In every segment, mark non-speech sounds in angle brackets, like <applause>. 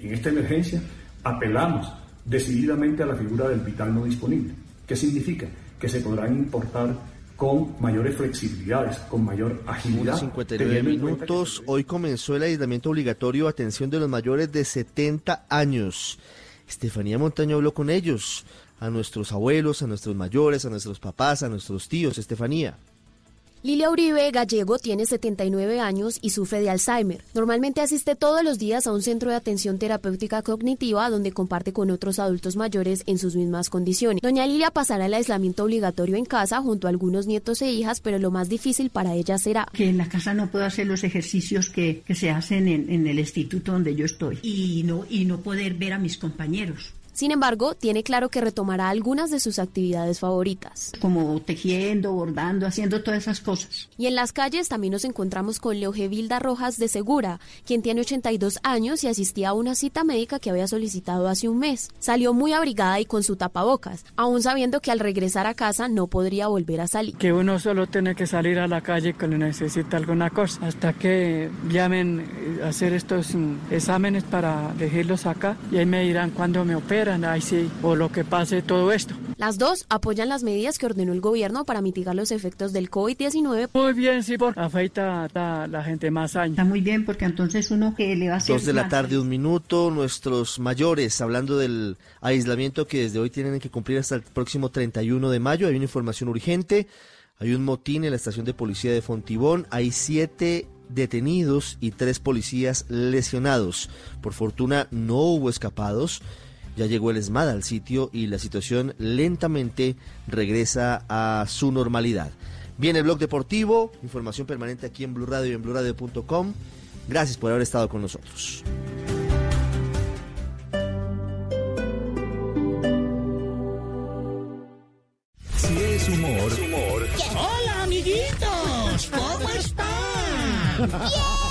En esta emergencia apelamos decididamente a la figura del vital no disponible. ¿Qué significa? Que se podrán importar con mayores flexibilidades, con mayor agilidad. 59 minutos. Hoy comenzó el aislamiento obligatorio atención de los mayores de 70 años. Estefanía Montaño habló con ellos, a nuestros abuelos, a nuestros mayores, a nuestros papás, a nuestros tíos. Estefanía. Lilia Uribe Gallego tiene 79 años y sufre de Alzheimer. Normalmente asiste todos los días a un centro de atención terapéutica cognitiva donde comparte con otros adultos mayores en sus mismas condiciones. Doña Lilia pasará el aislamiento obligatorio en casa junto a algunos nietos e hijas, pero lo más difícil para ella será que en la casa no puedo hacer los ejercicios que, se hacen en, en el instituto donde yo estoy y no, y no poder ver a mis compañeros. Sin embargo, tiene claro que retomará algunas de sus actividades favoritas. Como tejiendo, bordando, haciendo todas esas cosas. Y en las calles también nos encontramos con Leogevilda Rojas de Segura, quien tiene 82 años y asistía a una cita médica que había solicitado hace un mes. Salió muy abrigada y con su tapabocas, aún sabiendo que al regresar a casa no podría volver a salir. Que uno solo tiene que salir a la calle cuando necesita alguna cosa, hasta que llamen a hacer estos mm, exámenes para dejarlos acá y ahí me dirán cuándo me operan sí, o lo que pase todo esto. Las dos apoyan las medidas que ordenó el gobierno para mitigar los efectos del COVID-19. Muy bien, sí, porque afeita a la gente más años. Está muy bien, porque entonces uno que le va a hacer... Dos de la tarde, un minuto. Nuestros mayores, hablando del aislamiento que desde hoy tienen que cumplir hasta el próximo 31 de mayo. Hay una información urgente. Hay un motín en la estación de policía de Fontibón. Hay siete detenidos y tres policías lesionados. Por fortuna no hubo escapados. Ya llegó el ESMAD al sitio y la situación lentamente regresa a su normalidad. Viene el blog deportivo, información permanente aquí en Blue Radio y en BlueRadio.com. Gracias por haber estado con nosotros. Si es humor. humor. Hola, amiguitos. ¿Cómo están? <laughs>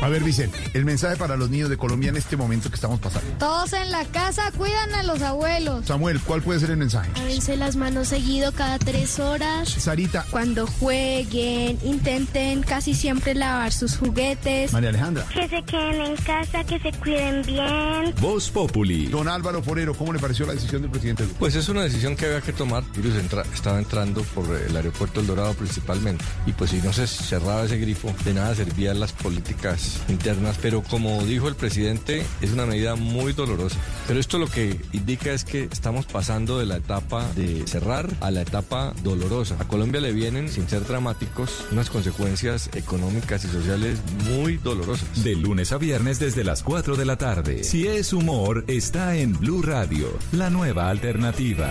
A ver, Vicente, el mensaje para los niños de Colombia en este momento que estamos pasando. Todos en la casa cuidan a los abuelos. Samuel, ¿cuál puede ser el mensaje? Lávense las manos seguido cada tres horas. Sarita. Cuando jueguen, intenten casi siempre lavar sus juguetes. María Alejandra. Que se queden en casa, que se cuiden bien. Voz Populi. Don Álvaro Forero, ¿cómo le pareció la decisión del presidente? Pues es una decisión que había que tomar. El virus estaba entrando por el aeropuerto El Dorado principalmente. Y pues si no se cerraba ese grifo, de nada servían las políticas internas, pero como dijo el presidente, es una medida muy dolorosa. Pero esto lo que indica es que estamos pasando de la etapa de cerrar a la etapa dolorosa. A Colombia le vienen, sin ser dramáticos, unas consecuencias económicas y sociales muy dolorosas. De lunes a viernes desde las 4 de la tarde. Si es humor, está en Blue Radio, la nueva alternativa.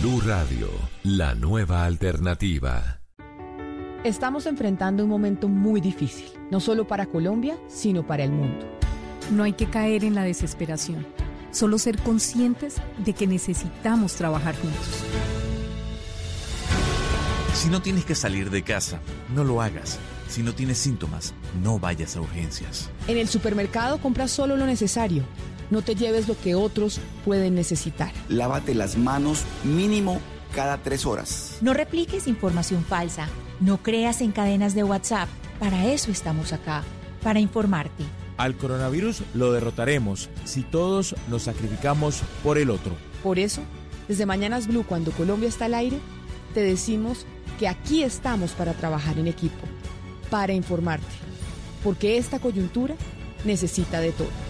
Blue Radio, la nueva alternativa. Estamos enfrentando un momento muy difícil, no solo para Colombia, sino para el mundo. No hay que caer en la desesperación, solo ser conscientes de que necesitamos trabajar juntos. Si no tienes que salir de casa, no lo hagas. Si no tienes síntomas, no vayas a urgencias. En el supermercado compra solo lo necesario. No te lleves lo que otros pueden necesitar. Lávate las manos mínimo cada tres horas. No repliques información falsa. No creas en cadenas de WhatsApp. Para eso estamos acá, para informarte. Al coronavirus lo derrotaremos si todos nos sacrificamos por el otro. Por eso, desde Mañanas Blue, cuando Colombia está al aire, te decimos que aquí estamos para trabajar en equipo, para informarte, porque esta coyuntura necesita de todos.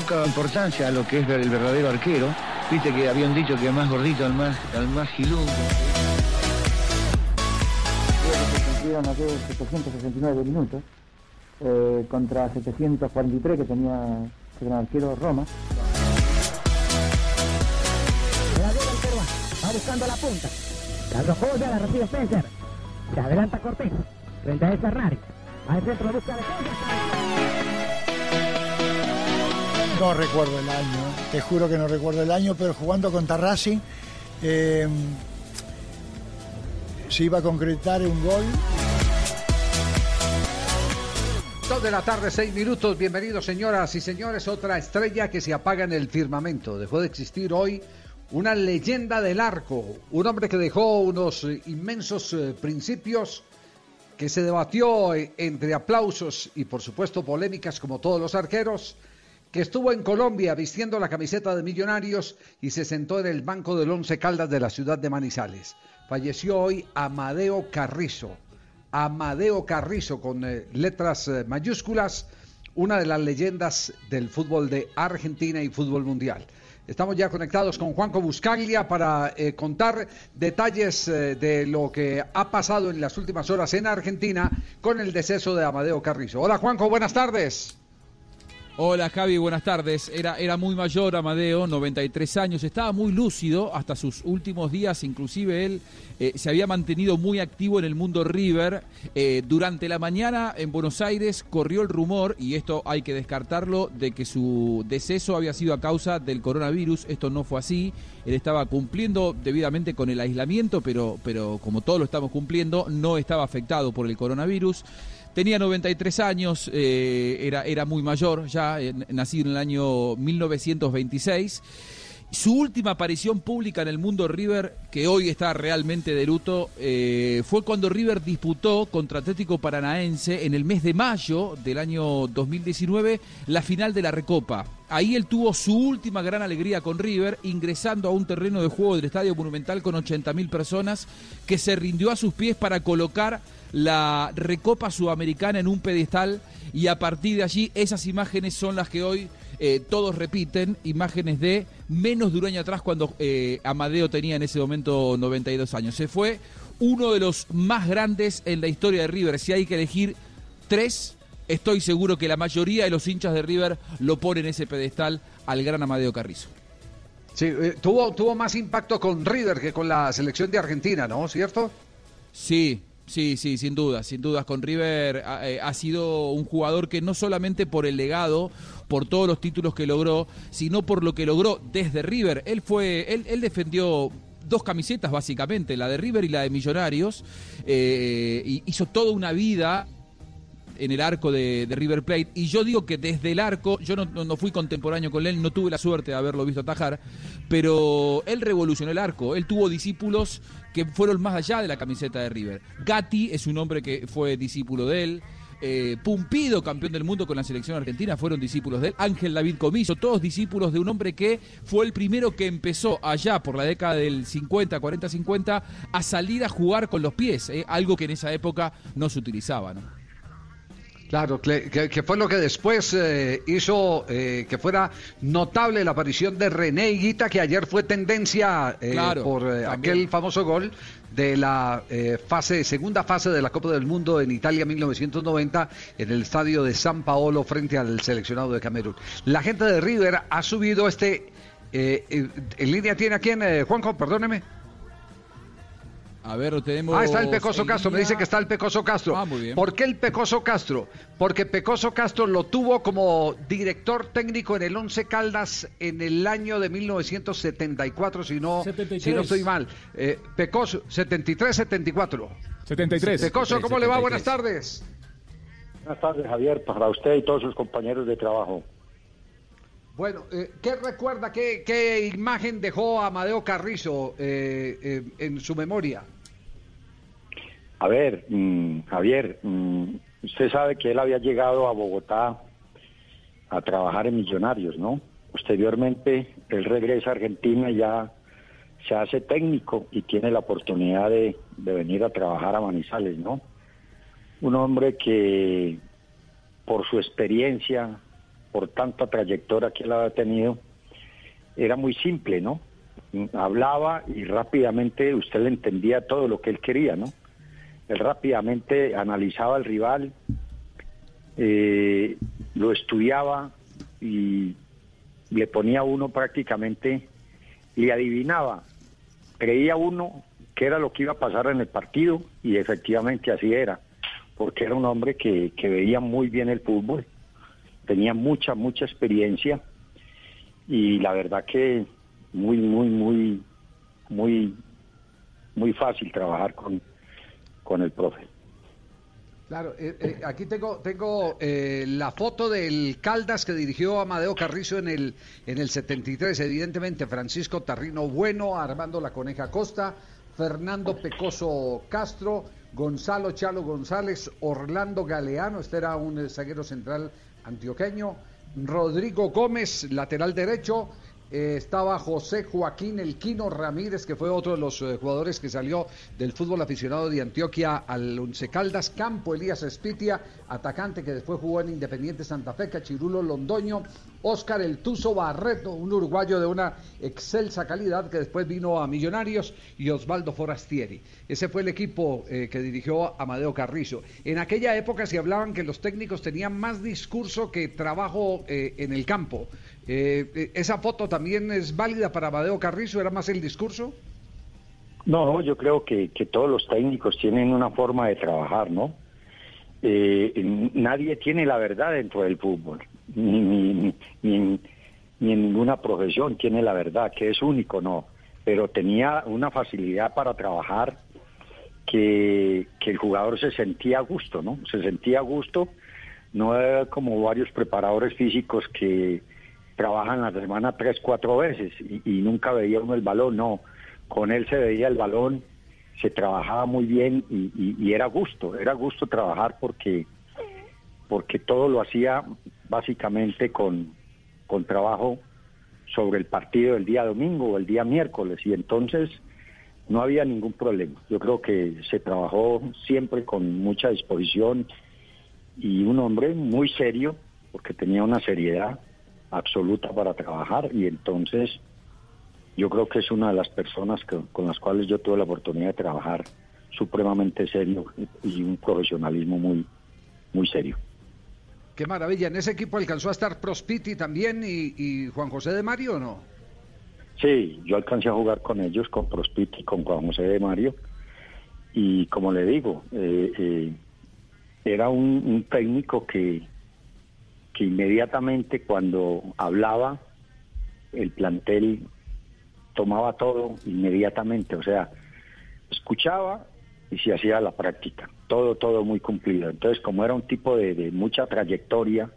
Poca importancia a lo que es el verdadero arquero. Viste que habían dicho que el más gordito, al más, al más se cumplieron ayer 769 minutos eh, contra 743 que tenía el gran arquero Roma. Va buscando la punta. La arrojó ya, la recibe Spencer. Se adelanta Cortés. Frente a esa Rari. Al centro busca de No recuerdo el año, te juro que no recuerdo el año, pero jugando contra Racing eh, se iba a concretar un gol. Dos de la tarde, seis minutos. Bienvenidos, señoras y señores. Otra estrella que se apaga en el firmamento. Dejó de existir hoy una leyenda del arco. Un hombre que dejó unos eh, inmensos eh, principios que se debatió entre aplausos y, por supuesto, polémicas como todos los arqueros estuvo en Colombia vistiendo la camiseta de Millonarios y se sentó en el banco del Once Caldas de la ciudad de Manizales. Falleció hoy Amadeo Carrizo. Amadeo Carrizo con eh, letras eh, mayúsculas, una de las leyendas del fútbol de Argentina y fútbol mundial. Estamos ya conectados con Juanco Buscaglia para eh, contar detalles de lo que ha pasado en las últimas horas en Argentina con el deceso de Amadeo Carrizo. Hola Juanco, buenas tardes. Hola Javi, buenas tardes. Era, era muy mayor Amadeo, 93 años, estaba muy lúcido hasta sus últimos días, inclusive él eh, se había mantenido muy activo en el mundo River. Eh, durante la mañana en Buenos Aires corrió el rumor, y esto hay que descartarlo, de que su deceso había sido a causa del coronavirus. Esto no fue así. Él estaba cumpliendo debidamente con el aislamiento, pero, pero como todos lo estamos cumpliendo, no estaba afectado por el coronavirus. Tenía 93 años, eh, era, era muy mayor, ya eh, nacido en el año 1926. Su última aparición pública en el mundo River, que hoy está realmente de luto, eh, fue cuando River disputó contra Atlético Paranaense en el mes de mayo del año 2019 la final de la Recopa. Ahí él tuvo su última gran alegría con River, ingresando a un terreno de juego del Estadio Monumental con 80.000 personas, que se rindió a sus pies para colocar la Recopa Sudamericana en un pedestal y a partir de allí esas imágenes son las que hoy eh, todos repiten, imágenes de menos de un año atrás cuando eh, Amadeo tenía en ese momento 92 años. Se fue uno de los más grandes en la historia de River. Si hay que elegir tres, estoy seguro que la mayoría de los hinchas de River lo ponen en ese pedestal al gran Amadeo Carrizo. Sí, eh, tuvo, tuvo más impacto con River que con la selección de Argentina, ¿no? ¿Cierto? Sí, Sí, sí, sin duda, sin dudas. Con River ha, eh, ha, sido un jugador que no solamente por el legado, por todos los títulos que logró, sino por lo que logró desde River. Él fue, él, defendió dos camisetas básicamente, la de River y la de Millonarios, eh, y hizo toda una vida en el arco de, River Plate. Y yo digo que desde el arco, yo no, fui contemporáneo con él, no tuve la suerte de haberlo visto atajar, pero él revolucionó el arco. Él tuvo discípulos que fueron más allá de la camiseta de River. Gatti es un hombre que fue discípulo de él. Eh, Pumpido, campeón del mundo con la selección argentina, fueron discípulos de él. Ángel David Comiso, todos discípulos de un hombre que fue el primero que empezó allá por la década del 50, 40, 50 a salir a jugar con los pies, eh, algo que en esa época no se utilizaba. Claro, que, fue lo que después eh, hizo eh, que fuera notable la aparición de René Higuita, que ayer fue tendencia eh, Claro, por eh, aquel famoso gol de la fase segunda fase de la Copa del Mundo en Italia 1990 en el estadio de San Paolo frente al seleccionado de Camerún. La gente de River ha subido este en línea tiene a quién eh, Juanjo, perdóneme. A ver, lo tenemos. Ah, está el Pecoso en Castro, me línea. dice que está el Pecoso Castro. Ah, muy bien. ¿Por qué el Pecoso Castro? Porque Pecoso Castro lo tuvo como director técnico en el Once Caldas en el año de 1974, si no, 73. si no estoy mal. Eh, Pecoso, 73-74. 73. Pecoso, ¿cómo le va? 73. Buenas tardes. Buenas tardes, Javier, para usted y todos sus compañeros de trabajo. Bueno, eh, ¿qué recuerda, qué, qué imagen dejó Amadeo Carrizo eh, eh, en su memoria? A ver, mm, Javier, mm, usted sabe que él había llegado a Bogotá a trabajar en Millonarios, ¿no? Posteriormente, él regresa a Argentina y ya se hace técnico y tiene la oportunidad de, de venir a trabajar a Manizales, ¿no? Un hombre que por su experiencia, por tanta trayectoria que él había tenido, era muy simple, ¿no? Hablaba y rápidamente usted le entendía todo lo que él quería, ¿no? Él rápidamente analizaba al rival, eh, lo estudiaba y le ponía uno prácticamente, le adivinaba, creía uno que era lo que iba a pasar en el partido y efectivamente así era, porque era un hombre que, que veía muy bien el fútbol, tenía mucha, mucha experiencia y la verdad que muy, muy, muy, muy, muy fácil trabajar con, con el profe. Claro, eh, eh, aquí tengo, tengo eh, la foto del Caldas que dirigió Amadeo Carrizo en el, en el 73. Evidentemente, Francisco Tarrino Bueno, Armando La Coneja Costa, Fernando Pecoso Castro, Gonzalo Chalo González, Orlando Galeano, este era un zaguero central antioqueño, Rodrigo Gómez, lateral derecho. Eh, estaba José Joaquín Elquino Ramírez, que fue otro de los eh, jugadores que salió del fútbol aficionado de Antioquia al Once Caldas. Campo Elías Espitia, atacante que después jugó en Independiente Santa Fe, Cachirulo Londoño. Oscar El Tuzo Barreto, un uruguayo de una excelsa calidad que después vino a Millonarios. Y Osvaldo Forastieri. Ese fue el equipo eh, que dirigió Amadeo Carrizo. En aquella época se hablaban que los técnicos tenían más discurso que trabajo en el campo. Eh, eh, ¿Esa foto también es válida para Amadeo Carrizo? ¿Era más el discurso? No, yo creo que, que todos los técnicos tienen una forma de trabajar, ¿no? Eh, nadie tiene la verdad dentro del fútbol, ni, ni, ni- ni en ninguna profesión tiene la verdad, que es único, no. Pero tenía una facilidad para trabajar que, que el jugador se sentía a gusto, ¿no? Se sentía a gusto, no era como varios preparadores físicos que trabajan la semana tres, cuatro veces y, nunca veía uno el balón, no. Con él se veía el balón, se trabajaba muy bien y, y- y era gusto, era gusto trabajar porque, porque todo lo hacía básicamente con, con trabajo sobre el partido del día domingo o el día miércoles y entonces no había ningún problema. Yo creo que se trabajó siempre con mucha disposición y un hombre muy serio porque tenía una seriedad absoluta para trabajar y entonces yo creo que es una de las personas que- con las cuales yo tuve la oportunidad de trabajar supremamente serio y un profesionalismo muy muy serio. Qué maravilla. ¿En ese equipo alcanzó a estar Prospiti también y, y Juan José de Mario o no? Sí, yo alcancé a jugar con ellos, con Prospiti con Juan José de Mario. Y como le digo, eh, eh, era un, un técnico que, que inmediatamente cuando hablaba, el plantel tomaba todo inmediatamente, o sea, escuchaba y se hacía la práctica, todo, todo muy cumplido. Entonces, como era un tipo de, de mucha trayectoria,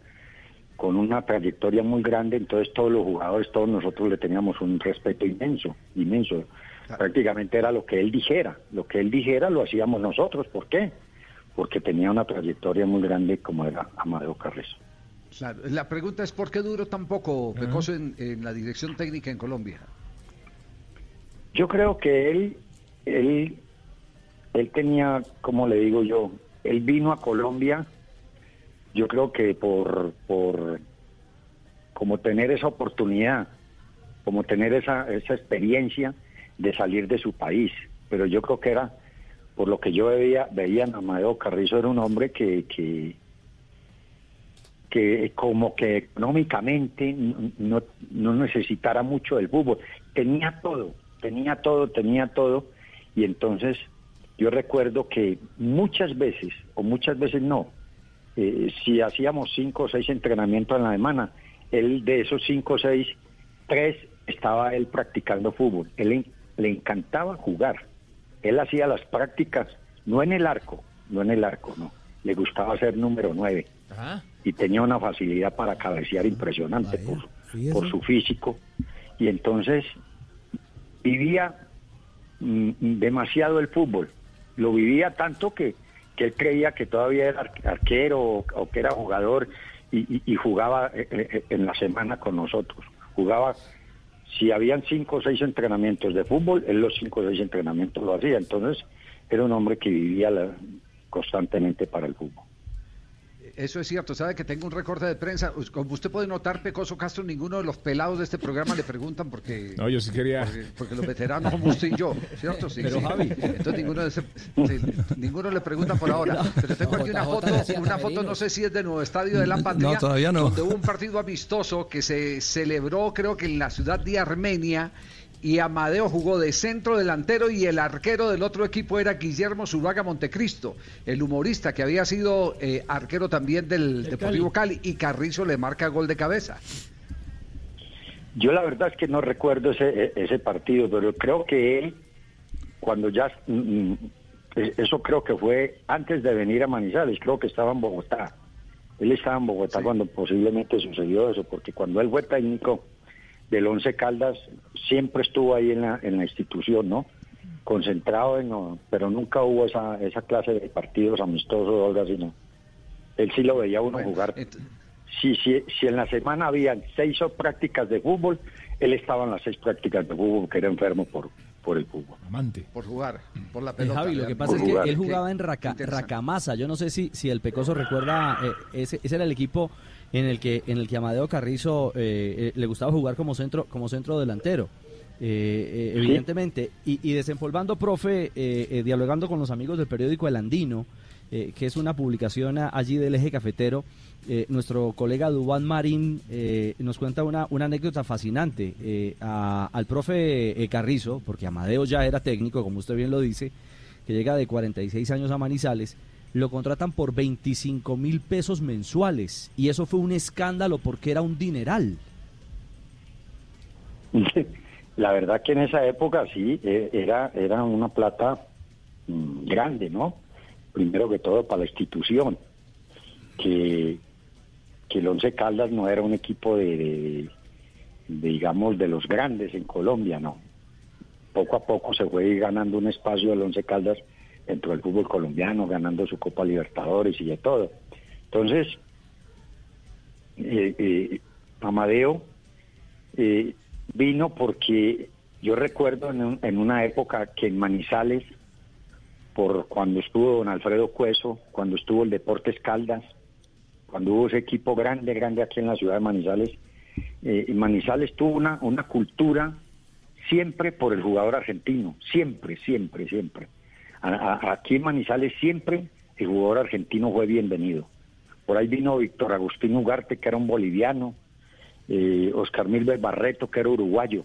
con una trayectoria muy grande, entonces todos los jugadores, todos nosotros le teníamos un respeto inmenso, inmenso. Prácticamente era lo que él dijera, lo que él dijera lo hacíamos nosotros. ¿Por qué? Porque tenía una trayectoria muy grande como era Amadeo Carrizo. La pregunta es ¿por qué duró tan poco Pecoso en, en la dirección técnica en Colombia? Yo creo que él, él, él tenía, como le digo yo, él vino a Colombia yo creo que por, por como tener esa oportunidad, como tener esa, esa experiencia de salir de su país. Pero yo creo que era, por lo que yo veía, veía en Amadeo Carrizo, era un hombre que, que, que como que económicamente no, no necesitara mucho del fútbol. Tenía todo, tenía todo, tenía todo. Y entonces yo recuerdo que muchas veces, o muchas veces no, eh, si hacíamos cinco o seis entrenamientos en la semana, él de esos cinco o seis, tres estaba él practicando fútbol. Él le encantaba jugar. Él hacía las prácticas, no en el arco, no en el arco, no. Le gustaba ser número nueve. Y tenía una facilidad para cabecear impresionante por, por su físico. Y entonces vivía mm, demasiado el fútbol. Lo vivía tanto que, que él creía que todavía era arquero o, que era jugador y, jugaba eh, eh, en la semana con nosotros. Jugaba, si habían cinco o seis entrenamientos de fútbol, él los cinco o seis entrenamientos lo hacía. Entonces era un hombre que vivía constantemente para el fútbol. Eso es cierto, sabe que tengo un recorte de prensa. Como usted puede notar, Pecoso Castro, ninguno de los pelados de este programa le preguntan porque. No, yo sí quería. Porque, los veteranos como usted y yo, ¿cierto? Sí, Pero Javi. Entonces ninguno, ninguno le pregunta por ahora. Pero tengo aquí una foto, una foto, no sé si es de Nuevo Estadio de la Pandilla. No, todavía no. Donde hubo un partido amistoso que se celebró, creo que en la ciudad de Armenia y Amadeo jugó de centro delantero y el arquero del otro equipo era Guillermo Zuluaga Montecristo, el humorista que había sido eh, arquero también del Deportivo Cali. y Carrizo le marca gol de cabeza. Yo la verdad es que no recuerdo ese, e, ese partido, pero creo que él, cuando ya, mm, mm, e, eso creo que fue antes de venir a Manizales, creo que estaba en Bogotá. Él estaba en Bogotá cuando posiblemente sucedió eso, porque cuando él fue técnico, del Once Caldas siempre estuvo ahí en la, en la institución, ¿no? Concentrado en, pero nunca hubo esa, esa clase de partidos amistosos o algo así, ¿no? Él sí lo veía uno jugar. Si, si, si en la semana habían seis prácticas de fútbol, él estaba en las seis prácticas de fútbol, que era enfermo por, por el fútbol. Amante. Por jugar, por la eh, pelota. Javi, lo que pasa es que él jugaba en Racamasa. Yo no sé si, si el Pecoso recuerda, eh, ese, ese era el equipo en el que en el que Amadeo Carrizo eh, eh, le gustaba jugar como centro como centro delantero. Eh, evidentemente, y, y, desempolvando, profe, dialogando con los amigos del periódico El Andino, que es una publicación allí del eje cafetero, nuestro colega Dubán Marín nos cuenta una, una anécdota fascinante al profe Carrizo, porque Amadeo ya era técnico, como usted bien lo dice, que llega de 46 años a Manizales, lo contratan por 25 mil pesos mensuales y eso fue un escándalo porque era un dineral. <laughs> La verdad que en esa época sí, e, era, era una plata mm, grande, ¿no? Primero que todo para la institución, que, que el Once Caldas no era un equipo de, digamos, de los grandes en Colombia, ¿no? Poco a poco se fue ganando un espacio el Once Caldas dentro del fútbol colombiano, ganando su Copa Libertadores y de todo. Entonces, eh, eh, Amadeo eh, vino porque yo recuerdo en, una época que en Manizales, por cuando estuvo don Alfredo Cueso, cuando estuvo el Deportes Caldas, cuando hubo ese equipo grande, grande aquí en la ciudad de Manizales, Manizales tuvo una, una cultura siempre por el jugador argentino, siempre, siempre, siempre aquí en Manizales siempre el jugador argentino fue bienvenido. Por ahí vino Víctor Agustín Ugarte, que era un boliviano, eh, Oscar Milber Barreto, que era uruguayo.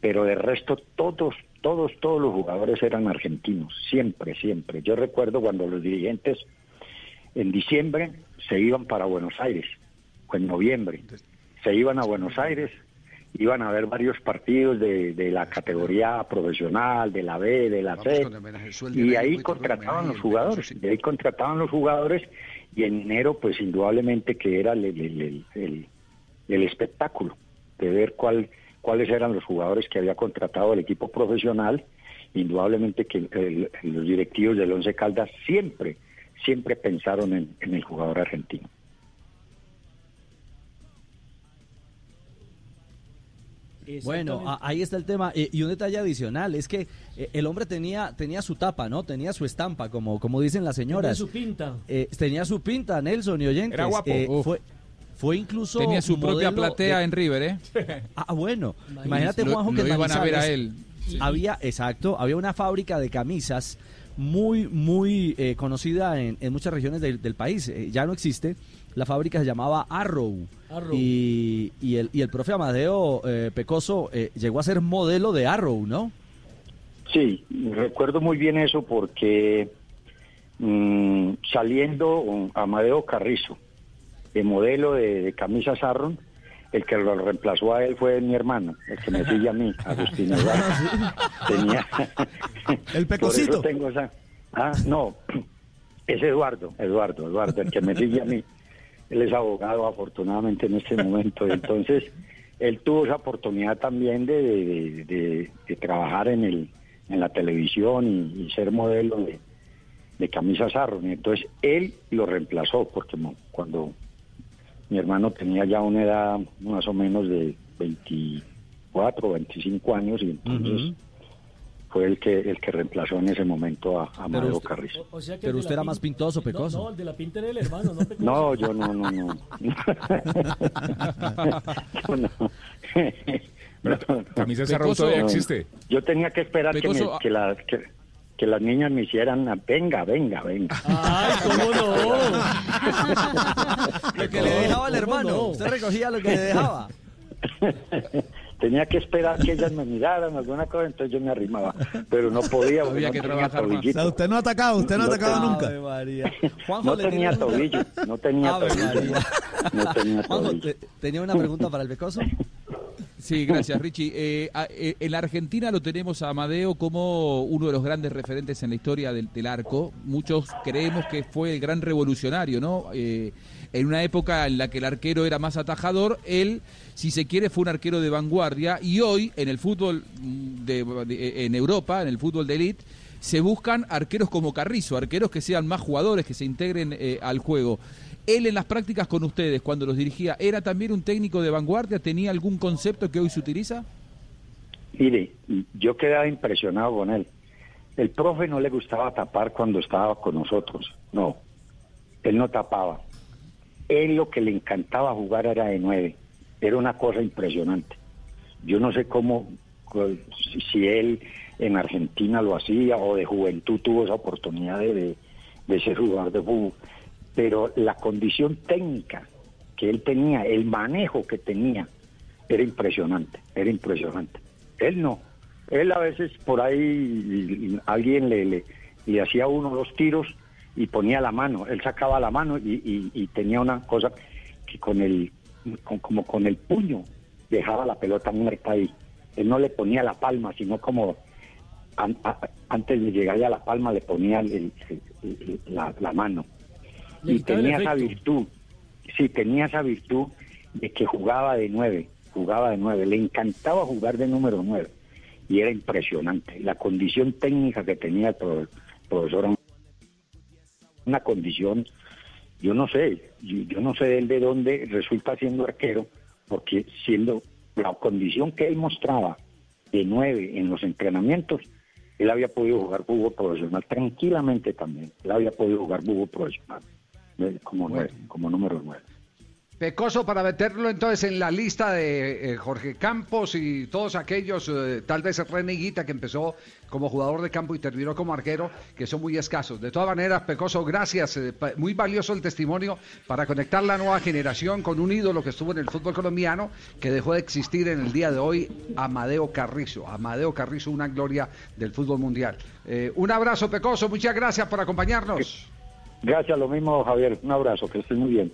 Pero de resto todos, todos, todos los jugadores eran argentinos, siempre, siempre. Yo recuerdo cuando los dirigentes en diciembre se iban para Buenos Aires, o en noviembre, se iban a Buenos Aires iban a haber varios partidos de, de, la categoría profesional, de la B, de la C, y ahí contrataban los jugadores, y ahí contrataban los jugadores, y en enero pues indudablemente que era el, el, el, el espectáculo de ver cuál, cuáles eran los jugadores que había contratado el equipo profesional, indudablemente que los directivos del Once Caldas siempre, siempre pensaron en el jugador argentino. Bueno, ahí está el tema. Eh, y un detalle adicional es que eh, el hombre tenía, tenía su tapa, ¿no? Tenía su estampa, como, como dicen las señoras. Tenía su pinta. Eh, tenía su pinta, Nelson y oyentes. Era guapo. Eh, fue, fue incluso. Tenía su propia platea de- en River, ¿eh? <laughs> Ah, bueno. Imagínate, Lo- Juanjo, que lo iban a ver a él. Sí. Había, exacto, había una fábrica de camisas muy, muy eh, conocida en, en muchas regiones del, del país. Eh, ya no existe. La fábrica se llamaba Arrow. Arrow. Y, y el, y el profe Amadeo eh, Pecoso eh, llegó a ser modelo de Arrow, ¿no? Sí, recuerdo muy bien eso porque mm, saliendo Amadeo Carrizo, de modelo de, de camisas Arron, el que lo reemplazó a él fue mi hermano, el que me sigue a mí, <laughs> Agustín Eduardo. Tenía... <laughs> El <laughs> pecosito. eso tengo esa... Ah, no, <clears throat> es Eduardo, Eduardo, Eduardo, el que me sigue a mí. Él es abogado afortunadamente en este momento. <laughs> Entonces, él tuvo esa oportunidad también de, de- de- de trabajar en el en la televisión y, y ser modelo de, de camisas Arron. Y entonces él lo reemplazó porque cuando mi hermano tenía ya una edad más o menos de 24 o 25 años y entonces fue el que el que reemplazó en ese momento a, a usted- Carrizo. O sea que Pero usted la era pin- más pintoso, Pecoso. No, el de la pinta era el hermano, no Pecoso. No, yo no, no, no. <laughs> Yo no. <laughs> No. Camisa Raúl todavía existe. Yo tenía que esperar que, me- que, las, que, que las niñas me hicieran, la- venga, venga, venga. Ay, ¿cómo no? <laughs> Lo que le dejaba el hermano. Usted recogía lo que le dejaba. Tenía que esperar que ellas me miraran alguna cosa, entonces yo me arrimaba, pero no podía, porque Había no que tenía trabajar más. tobillito. O sea, usted no ha atacado, usted no ha No atacado tenía- nunca. Ave María. <laughs> Juanjo, No tenía tenía una- tobillo, no tenía Ave tobillo. María. No tenía Juanjo, tobillo. te- tenía una pregunta para el Pecoso. Sí, gracias, Richie. Eh, eh, en la Argentina lo tenemos a Amadeo como uno de los grandes referentes en la historia del, del arco. Muchos creemos que fue el gran revolucionario, ¿no? Eh, en una época en la que el arquero era más atajador, él, si se quiere, fue un arquero de vanguardia. Y hoy, en el fútbol mm, de, de- en Europa, en el fútbol de élite, se buscan arqueros como Carrizo, arqueros que sean más jugadores, que se integren eh, al juego. Él en las prácticas con ustedes, cuando los dirigía, ¿era también un técnico de vanguardia? ¿Tenía algún concepto que hoy se utiliza? Mire, yo quedaba impresionado con él. El profe no le gustaba tapar cuando estaba con nosotros. No, él no tapaba. Él lo que le encantaba jugar era de nueve. Era una cosa impresionante. Yo no sé cómo, si- él en Argentina lo hacía o de juventud tuvo esa oportunidad de ser jugador de fútbol. Pero la condición técnica que él tenía, el manejo que tenía, era impresionante, era impresionante. Él no. Él a veces por ahí alguien le, le, le hacía uno dos tiros y ponía la mano. Él sacaba la mano y, tenía una cosa que con el, con- como con el puño dejaba la pelota muerta ahí. Él no le ponía la palma, sino como antes de llegar a la palma le ponía la mano. Y tenía esa virtud, sí, tenía esa virtud de que jugaba de nueve, jugaba de nueve, le encantaba jugar de número nueve y era impresionante. La condición técnica que tenía el pro- profesor, una condición, yo no sé, yo, yo no sé de él de dónde resulta siendo arquero, porque siendo la condición que él mostraba de nueve en los entrenamientos, él había podido jugar fútbol profesional tranquilamente también. Él había podido jugar fútbol profesional como, nueve, como número nueve. Pecoso para meterlo entonces en la lista de eh, Jorge Campos y todos aquellos, eh, tal vez René Higuita que empezó como jugador de campo y terminó como arquero, que son muy escasos. De todas maneras, Pecoso, gracias. eh, muy valioso el testimonio para conectar la nueva generación con un ídolo que estuvo en el fútbol colombiano, que dejó de existir en el día de hoy, Amadeo Carrizo. Amadeo Carrizo, una gloria del fútbol mundial. Un abrazo, Pecoso, muchas gracias por acompañarnos. Gracias, lo mismo Javier, un abrazo, que estés muy bien.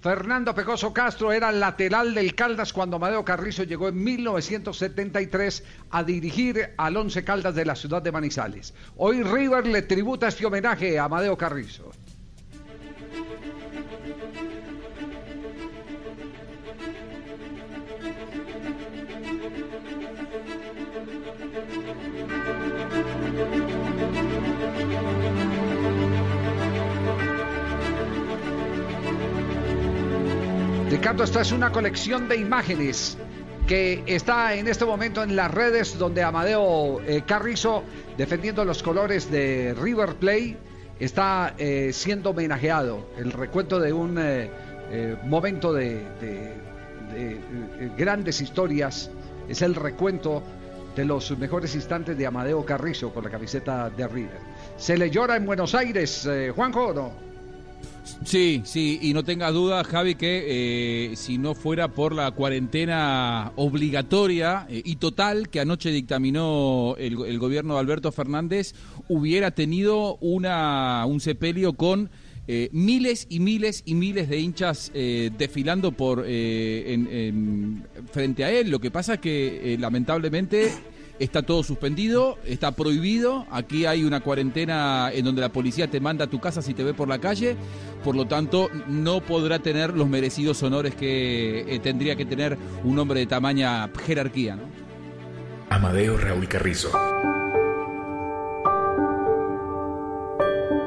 Fernando Pecoso Castro era lateral del Caldas cuando Amadeo Carrizo llegó en 1973 a dirigir al Once Caldas de la ciudad de Manizales. Hoy River le tributa este homenaje a Amadeo Carrizo. Ricardo, esta es una colección de imágenes que está en este momento en las redes donde Amadeo eh, Carrizo, defendiendo los colores de River Plate, está eh, siendo homenajeado. El recuento de un eh, momento de, de- de, grandes historias es el recuento de los mejores instantes de Amadeo Carrizo con la camiseta de River. ¿Se le llora en Buenos Aires, Juanjo, o no? Sí, sí, y no tengas duda, Javi, que eh, si no fuera por la cuarentena obligatoria eh, y total que anoche dictaminó el, gobierno de Alberto Fernández, hubiera tenido una, un sepelio con eh, miles y miles y miles de hinchas desfilando por en- en- frente a él. Lo que pasa es que lamentablemente está todo suspendido, está prohibido. Aquí hay una cuarentena en donde la policía te manda a tu casa si te ve por la calle. Por lo tanto, no podrá tener los merecidos honores que eh, tendría que tener un hombre de tamaña jerarquía. Amadeo Raúl Carrizo.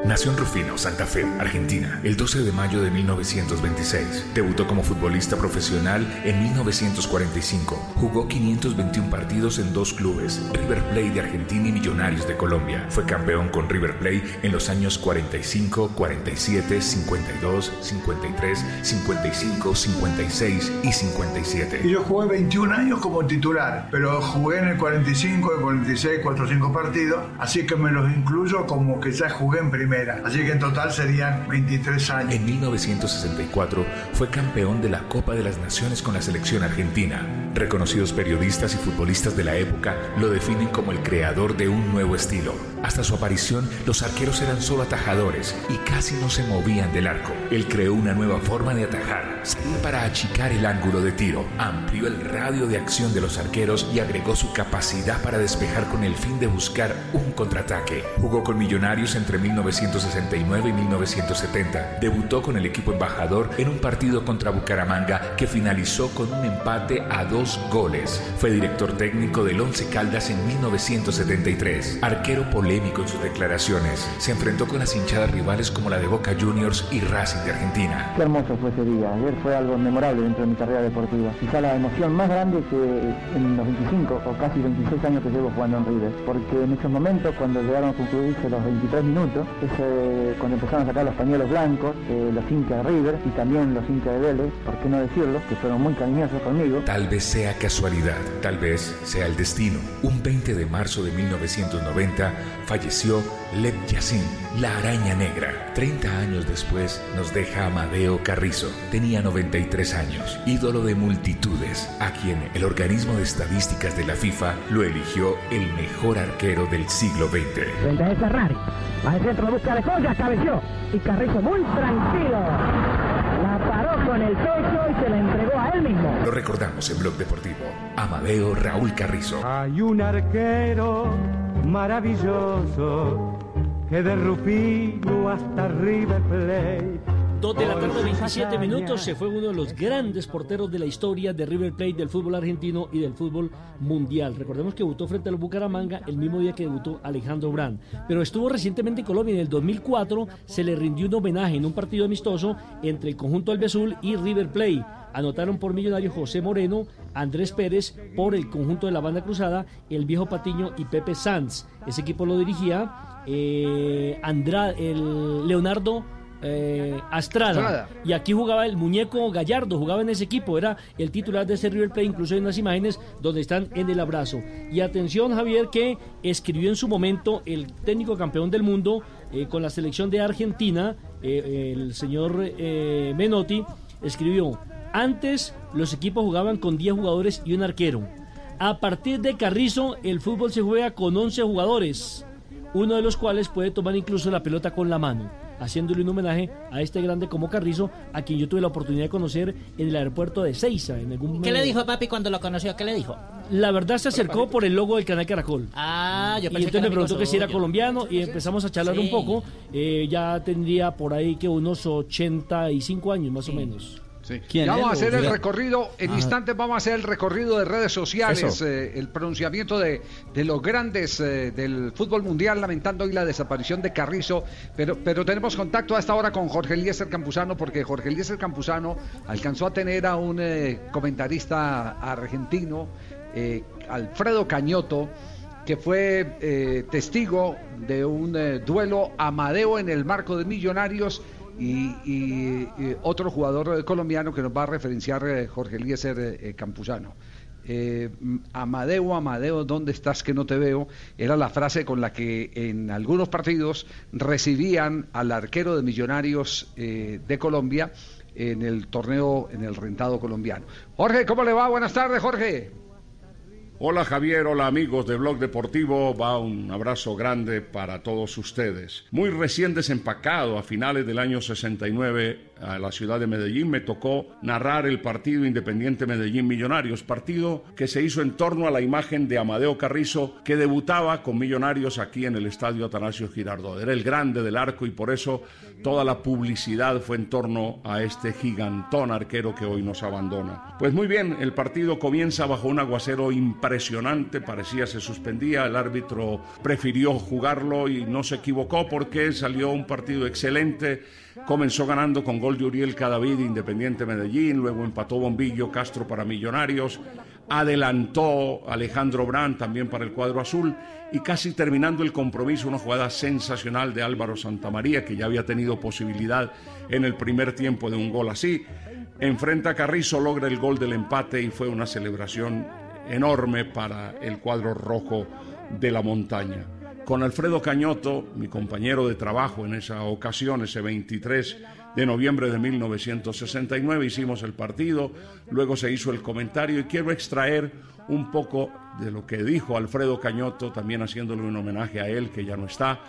Nació en Rufino, Santa Fe, Argentina, el 12 de mayo de 1926. Debutó como futbolista profesional en 1945. Jugó 521 partidos en dos clubes, River Plate de Argentina y Millonarios de Colombia. Fue campeón con River Plate en los años 45, 47, 52, 53, 55, 56 y 57. Y yo jugué 21 años como titular, pero jugué en el 45, el 46, 4 o 5 partidos, así que me los incluyo como que ya jugué en primera. Así que en total serían 23 años. En 1964 fue campeón de la Copa de las Naciones con la selección argentina. Reconocidos periodistas y futbolistas de la época lo definen como el creador de un nuevo estilo. Hasta su aparición, los arqueros eran solo atajadores y casi no se movían del arco. Él creó una nueva forma de atajar, para achicar el ángulo de tiro, amplió el radio de acción de los arqueros y agregó su capacidad para despejar con el fin de buscar un contraataque. Jugó con Millonarios entre 1969 y 1970. Debutó con el equipo embajador en un partido contra Bucaramanga que finalizó con un empate a dos goles. Fue director técnico del Once Caldas en 1973. Arquero polémico en sus declaraciones. Se enfrentó con las hinchadas rivales como la de Boca Juniors y Racing de Argentina. Qué hermoso fue ese día. Ayer fue algo memorable dentro de mi carrera deportiva. Quizá la emoción más grande que en los 25 o casi 26 años que llevo jugando en River. Porque en esos momentos, cuando llegaron a concluirse los 23 minutos, cuando empezaron a sacar los pañuelos blancos, eh, los hinchas de River y también los hinchas de Vélez, por qué no decirlo, que fueron muy cariñosos conmigo. Tal vez sea casualidad, tal vez sea el destino. Un 20 de marzo de 1990 falleció Lev Yassin, la araña negra. 30 años después nos deja Amadeo Carrizo. Tenía 93 años, ídolo de multitudes, a quien el organismo de estadísticas de la FIFA lo eligió el mejor arquero del siglo XX. Frente a Ferrari. Al centro busca de joya, cabeció. Y Carrizo muy tranquilo. La paró con el pecho y se la entregó a él mismo. Lo recordamos en Blog Deportivo. Amadeo Raúl Carrizo. Hay un arquero maravilloso que de Rufino hasta River Plate. Dos de la tarde, 27 minutos, se fue uno de los grandes porteros de la historia de River Plate, del fútbol argentino y del fútbol mundial. Recordemos que debutó frente al Bucaramanga el mismo día que debutó Alejandro Brand. Pero estuvo recientemente en Colombia. En el 2004 se le rindió un homenaje en un partido amistoso entre el conjunto Albesul y River Plate. Anotaron por Millonario José Moreno, Andrés Pérez, por el conjunto de la banda cruzada, el viejo Patiño y Pepe Sanz. Ese equipo lo dirigía eh, Andra- el Leonardo eh, Astrada. Astrada. Y aquí jugaba el muñeco Gallardo, jugaba en ese equipo, era el titular de ese River Plate, incluso hay unas imágenes donde están en el abrazo. Y atención Javier que escribió en su momento el técnico campeón del mundo eh, con la selección de Argentina, eh, el señor Menotti, escribió, antes los equipos jugaban con 10 jugadores y un arquero. A partir de Carrizo, el fútbol se juega con 11 jugadores, uno de los cuales puede tomar incluso la pelota con la mano, haciéndole un homenaje a este grande como Carrizo, a quien yo tuve la oportunidad de conocer en el aeropuerto de Seiza. En algún ¿Qué le dijo papi cuando lo conoció? ¿Qué le dijo? La verdad se acercó por el logo del canal Caracol. Ah, yo Y pensé entonces que era me preguntó que si era colombiano y empezamos a charlar Sí. un poco. Eh, ya tendría por ahí que unos 85 años más o menos. ¿Quién, Ya vamos a hacer el recorrido, en Ah. instantes vamos a hacer el recorrido de redes sociales, eh, el pronunciamiento de, de los grandes eh, del fútbol mundial, lamentando hoy la desaparición de Carrizo, pero, pero tenemos contacto a esta hora con Jorge Eliezer Campuzano, porque Jorge Eliezer Campuzano alcanzó a tener a un eh, comentarista argentino, Alfredo Cañoto, que fue testigo de un duelo Amadeo en el marco de Millonarios y, y- y otro jugador eh, colombiano que nos va a referenciar eh, Jorge Eliezer eh, eh, Campuzano. Eh, mm, Amadeo, Amadeo, ¿dónde estás que no te veo? Era la frase con la que en algunos partidos recibían al arquero de Millonarios eh, de Colombia en el torneo, en el rentado colombiano. Jorge, ¿cómo le va? Buenas tardes, Jorge. Hola Javier, hola amigos de Blog Deportivo, va un abrazo grande para todos ustedes. Muy recién desempacado a finales del año 69 a la ciudad de Medellín me tocó narrar el partido Independiente Medellín Millonarios, partido que se hizo en torno a la imagen de Amadeo Carrizo que debutaba con Millonarios aquí en el estadio Atanasio Girardot. Era el grande del arco y por eso toda la publicidad fue en torno a este gigantón arquero que hoy nos abandona. Pues muy bien, el partido comienza bajo un aguacero impresionante, parecía se suspendía, el árbitro prefirió jugarlo y no se equivocó porque salió un partido excelente. Comenzó ganando con gol de Uriel Cadavid, Independiente Medellín, luego empató Bombillo Castro para Millonarios, adelantó Alejandro Brand también para el cuadro azul y casi terminando el compromiso una jugada sensacional de Álvaro Santamaría que ya había tenido posibilidad en el primer tiempo de un gol así. Enfrenta a Carrizo, logra el gol del empate y fue una celebración enorme para el cuadro rojo de la montaña. Con Alfredo Cañoto, mi compañero de trabajo en esa ocasión, ese 23 de noviembre de 1969, hicimos el partido, luego se hizo el comentario y quiero extraer un poco de lo que dijo Alfredo Cañoto, también haciéndole un homenaje a él, que ya no está.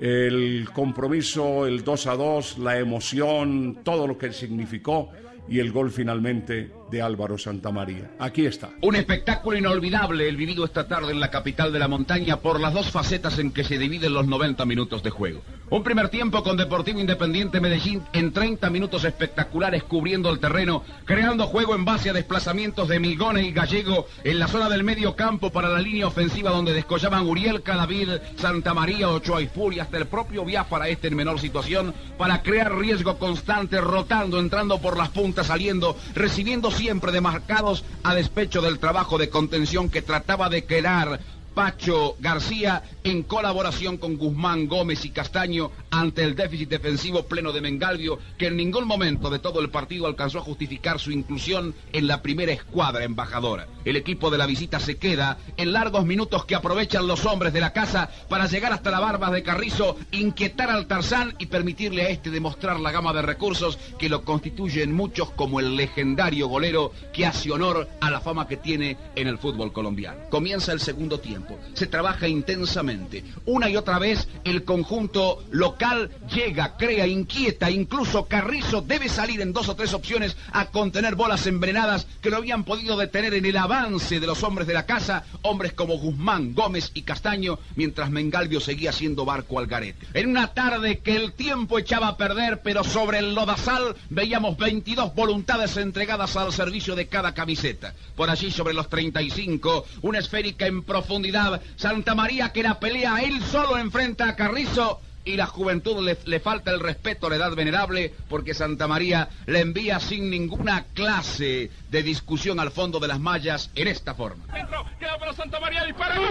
El compromiso, el 2 a 2, la emoción, todo lo que significó y el gol finalmente de Álvaro Santamaría. Aquí está. Un espectáculo inolvidable el vivido esta tarde en la capital de la montaña por las dos facetas en que se dividen los 90 minutos de juego. Un primer tiempo con Deportivo Independiente Medellín en 30 minutos espectaculares cubriendo el terreno, creando juego en base a desplazamientos de Milgone y Gallego en la zona del medio campo para la línea ofensiva donde descollaban Uriel Cadavid, Santa María, Ochoa y Furia, hasta el propio Biafara este en menor situación, para crear riesgo constante, rotando, entrando por las puntas, saliendo, recibiendo siempre demarcados a despecho del trabajo de contención que trataba de crear Pacho García en colaboración con Guzmán Gómez y Castaño ante el déficit defensivo pleno de Mengalvio que en ningún momento de todo el partido alcanzó a justificar su inclusión en la primera escuadra embajadora. El equipo de la visita se queda en largos minutos que aprovechan los hombres de la casa para llegar hasta la barba de Carrizo, inquietar al Tarzán y permitirle a este demostrar la gama de recursos que lo constituyen muchos como el legendario golero que hace honor a la fama que tiene en el fútbol colombiano. Comienza el segundo tiempo se trabaja intensamente. Una y otra vez el conjunto local llega, crea, inquieta, incluso Carrizo debe salir en dos o tres opciones a contener bolas envenenadas que no habían podido detener en el avance de los hombres de la casa, hombres como Guzmán, Gómez y Castaño, mientras Mengalvio seguía siendo barco al garete. En una tarde que el tiempo echaba a perder, pero sobre el lodazal veíamos 22 voluntades entregadas al servicio de cada camiseta. Por allí sobre los 35, una esférica en profundidad, Santa María que la pelea él solo enfrenta a Carrizo y la juventud le, le, falta el respeto a la edad venerable porque Santa María le envía sin ninguna clase de discusión al fondo de las mallas en esta forma. Dentro, queda para Santa María, dispara. ¡Gol!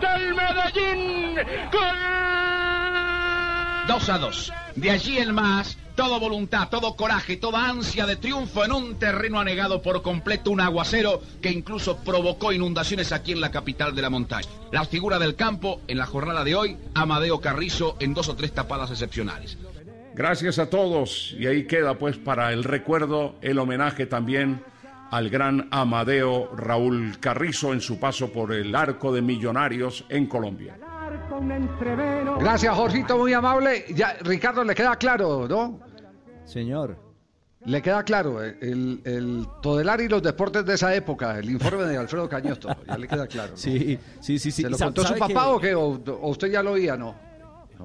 ¡Del Medellín! ¡Gol! 2 a 2. De allí el más, todo voluntad, todo coraje, toda ansia de triunfo en un terreno anegado por completo, un aguacero que incluso provocó inundaciones aquí en la capital de la montaña. La figura del campo en la jornada de hoy, Amadeo Carrizo en dos o tres tapadas excepcionales. Gracias a todos y ahí queda pues para el recuerdo el homenaje también al gran Amadeo Raúl Carrizo en su paso por el arco de Millonarios en Colombia. Gracias, Jorgito, muy amable. Ya, Ricardo, le queda claro, ¿no? Señor. Le queda claro, el, el Todelar y los deportes de esa época, el informe de Alfredo Cañosto, ya le queda claro. ¿no? Sí, sí, sí. sí. ¿Se lo contó su ¿sabe papá que- o qué? O, o usted ya lo oía, no?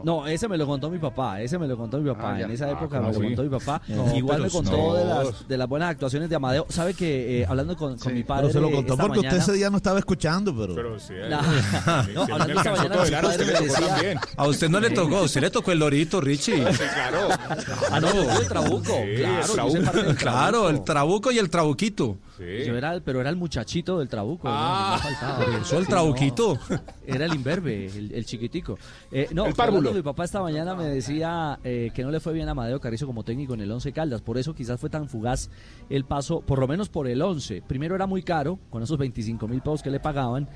No, ese me lo contó mi papá, ese me lo contó mi papá. Ah, en esa Ah, época ¿cómo me lo así? contó mi papá. No, Igual me contó no. de, las, de las buenas actuaciones de Amadeo. ¿Sabe que eh, hablando con, con mi padre Pero se lo contó esta porque usted mañana- ese día no estaba escuchando, pero. Pero sí. No, <laughs> no, hablando esta mañana con mi padre me decía... A usted no le tocó, a usted le tocó el lorito, Richie. Sí, claro. Ah, no, el trabuco. claro, el trabuco y el trabuquito. Yo era, el- pero era el muchachito del trabuco. ¿no? Ah, No faltaba. por eso el Sí, trabuquito. no, era el imberbe, el, el chiquitico. Eh, no, El párvulo. Mi papá esta mañana me decía eh, que no le fue bien a Amadeo Carrizo como técnico en el Once Caldas. Por eso quizás fue tan fugaz el paso, por lo menos por el Once. Primero era muy caro, con esos 25 mil pesos que le pagaban.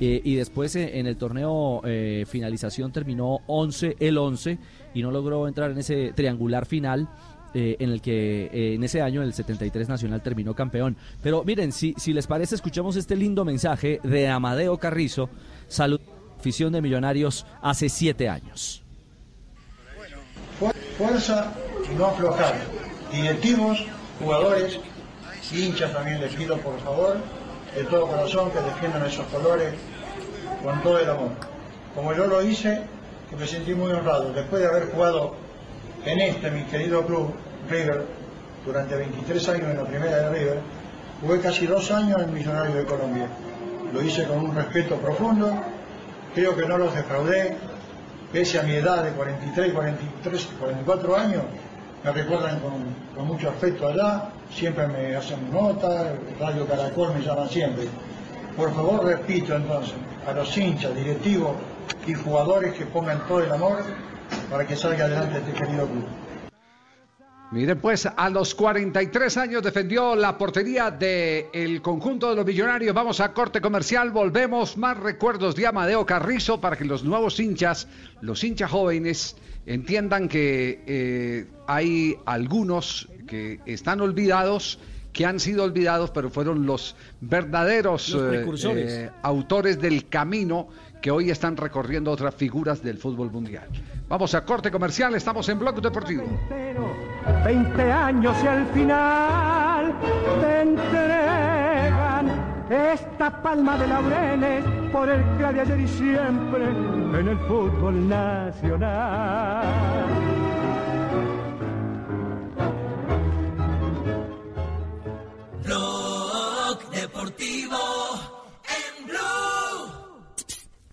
eh, y después eh, en el torneo eh, finalización terminó 11, el 11, y no logró entrar en ese triangular final eh, en el que eh, en ese año el 73 Nacional terminó campeón. Pero miren, si, si les parece, escuchemos este lindo mensaje de Amadeo Carrizo, salud, afición de Millonarios hace siete años. Fu- Fuerza y no aflojar. Directivos, jugadores, hinchas también les pido por favor, de todo corazón, que defiendan esos colores con todo el amor. Como yo lo hice, que me sentí muy honrado. Después de haber jugado en este, mi querido club, River, durante 23 años en la primera de River, jugué casi dos años en Millonarios de Colombia. Lo hice con un respeto profundo, creo que no los defraudé, pese a mi edad de 43, 43, 44 años, me recuerdan con, con mucho afecto allá, siempre me hacen nota, Radio Caracol me llama siempre. Por favor, repito entonces, a los hinchas, directivos y jugadores que pongan todo el amor para que salga adelante este querido club. Miren, pues a los 43 años defendió la portería del conjunto de los millonarios. Vamos a corte comercial, volvemos. Más recuerdos de Amadeo Carrizo para que los nuevos hinchas, los hinchas jóvenes, entiendan que eh, hay algunos que están olvidados, que han sido olvidados, pero fueron los verdaderos Los eh, eh, autores del camino que hoy están recorriendo otras figuras del fútbol mundial. Vamos a corte comercial, estamos en Blog Deportivo. 20 años y al final te entregan esta palma de laureles por el que de ayer y siempre en el fútbol nacional. Blog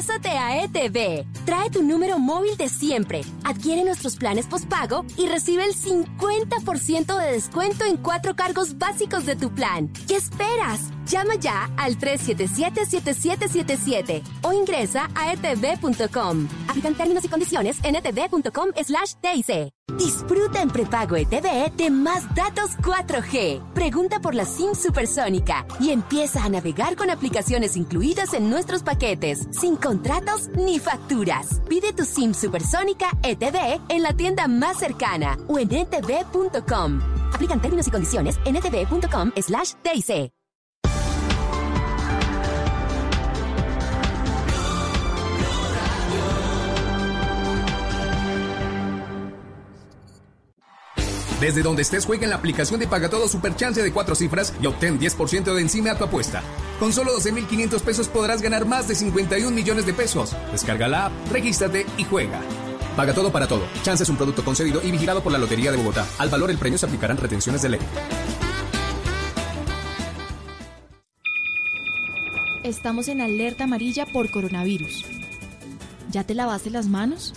Pásate a ETV. Trae tu número móvil de siempre. Adquiere nuestros planes postpago y recibe el 50% de descuento en cuatro cargos básicos de tu plan. ¿Qué esperas? Llama ya al 377-7777 o ingresa a etv.com. Aplican términos y condiciones en etv.com slash TIC. Disfruta en prepago ETV de más datos 4G. Pregunta por la SIM supersónica y empieza a navegar con aplicaciones incluidas en nuestros paquetes, sin contratos ni facturas. Pide tu SIM supersónica ETV en la tienda más cercana o en etv.com. Aplican términos y condiciones en etv.com slash TIC. Desde donde estés, juega en la aplicación de Pagatodo Super Chance de cuatro cifras y obtén 10% de encima a tu apuesta. Con solo 12.500 pesos podrás ganar más de 51 millones de pesos. Descarga la app, regístrate y juega. Paga todo para todo. Chance es un producto concedido y vigilado por la Lotería de Bogotá. Al valor del premio se aplicarán retenciones de ley. Estamos en alerta amarilla por coronavirus. ¿Ya te lavaste las manos?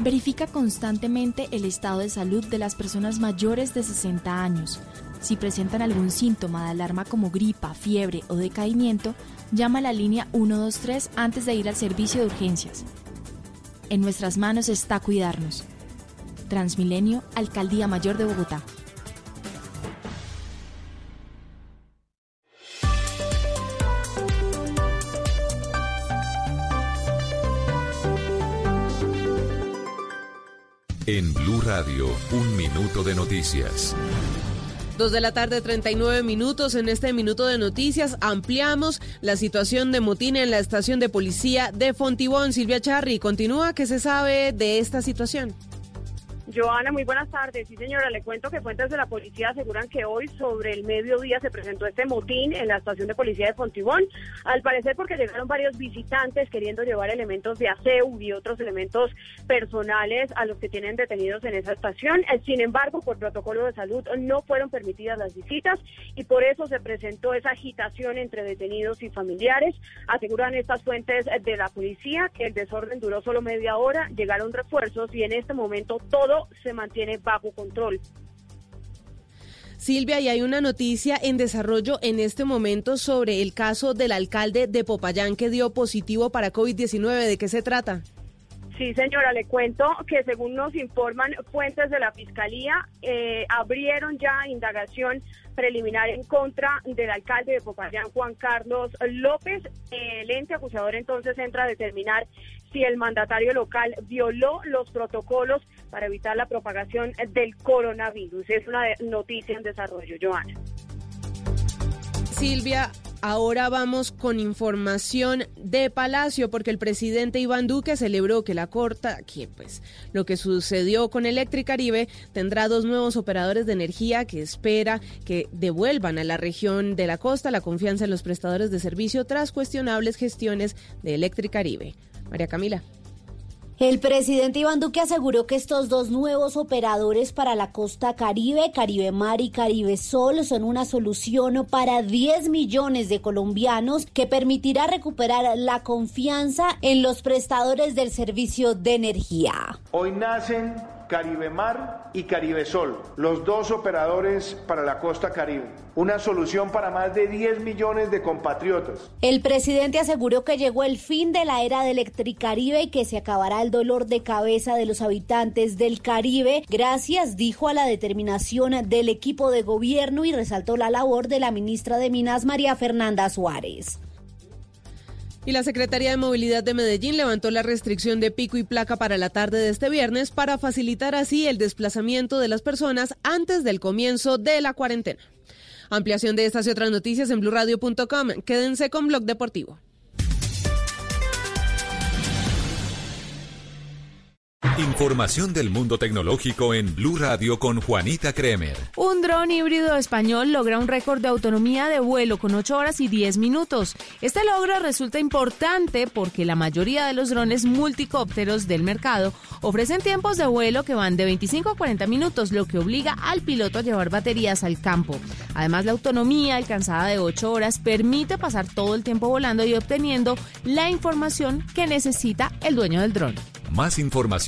Verifica constantemente el estado de salud de las personas mayores de 60 años. Si presentan algún síntoma de alarma como gripa, fiebre o decaimiento, llama a la línea 123 antes de ir al servicio de urgencias. En nuestras manos está cuidarnos. Transmilenio, Alcaldía Mayor de Bogotá. En Blue Radio, un minuto de noticias. Dos de la tarde, 39 minutos. En este minuto de noticias ampliamos la situación de motín en la estación de policía de Fontibón. Silvia Charri, continúa. ¿Qué se sabe de esta situación? Joana, muy buenas tardes. Sí, señora, le cuento que fuentes de la policía aseguran que hoy sobre el mediodía se presentó este motín en la estación de policía de Fontibón, al parecer porque llegaron varios visitantes queriendo llevar elementos de aseo y otros elementos personales a los que tienen detenidos en esa estación. Eh, Sin embargo, por protocolo de salud no fueron permitidas las visitas y por eso se presentó esa agitación entre detenidos y familiares. Aseguran estas fuentes de la policía que el desorden duró solo media hora, llegaron refuerzos y en este momento todo se mantiene bajo control. Silvia, y hay una noticia en desarrollo en este momento sobre el caso del alcalde de Popayán que dio positivo para COVID-19. ¿De qué se trata? Sí, señora, le cuento que según nos informan fuentes de la Fiscalía, eh, abrieron ya indagación preliminar en contra del alcalde de Popayán, Juan Carlos López. El ente acusador entonces entra a determinar si el mandatario local violó los protocolos para evitar la propagación del coronavirus. Es una noticia en desarrollo, Joana. Silvia, ahora vamos con información de Palacio, porque el presidente Iván Duque celebró que la corta, que pues lo que sucedió con Electricaribe tendrá dos nuevos operadores de energía que espera que devuelvan a la región de la costa la confianza en los prestadores de servicio tras cuestionables gestiones de Electricaribe. María Camila. El presidente Iván Duque aseguró que estos dos nuevos operadores para la costa Caribe, Caribe Mar y Caribe Sol, son una solución para 10 millones de colombianos que permitirá recuperar la confianza en los prestadores del servicio de energía. Hoy nacen Caribe Mar y Caribe Sol, los dos operadores para la costa caribe. Una solución para más de 10 millones de compatriotas. El presidente aseguró que llegó el fin de la era de Electricaribe y que se acabará el dolor de cabeza de los habitantes del Caribe. Gracias, dijo, a la determinación del equipo de gobierno y resaltó la labor de la ministra de Minas, María Fernanda Suárez. Y la Secretaría de Movilidad de Medellín levantó la restricción de pico y placa para la tarde de este viernes para facilitar así el desplazamiento de las personas antes del comienzo de la cuarentena. Ampliación de estas y otras noticias en blurradio.com. Quédense con Blog Deportivo. Información del mundo tecnológico en Blue Radio con Juanita Kremer. Un dron híbrido español logra un récord de autonomía de vuelo con 8 horas y 10 minutos. Este logro resulta importante porque la mayoría de los drones multicópteros del mercado ofrecen tiempos de vuelo que van de 25 a 40 minutos, lo que obliga al piloto a llevar baterías al campo. Además, la autonomía alcanzada de 8 horas permite pasar todo el tiempo volando y obteniendo la información que necesita el dueño del dron. Más información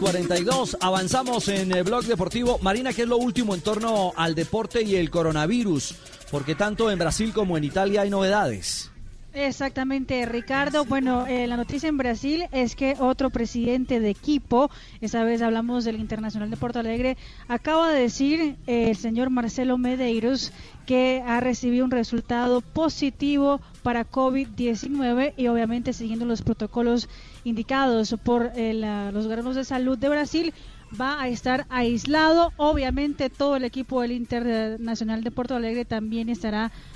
...2.42, avanzamos en el blog deportivo. Marina, ¿qué es lo último en torno al deporte y el coronavirus? Porque tanto en Brasil como en Italia hay novedades. Exactamente, Ricardo. Bueno, eh, la noticia en Brasil es que otro presidente de equipo, esta vez hablamos del Internacional de Porto Alegre, acaba de decir eh, el señor Marcelo Medeiros que ha recibido un resultado positivo para COVID-19 y obviamente siguiendo los protocolos indicados por eh, los órganos de salud de Brasil va a estar aislado. Obviamente todo el equipo del Internacional de Porto Alegre también estará aislado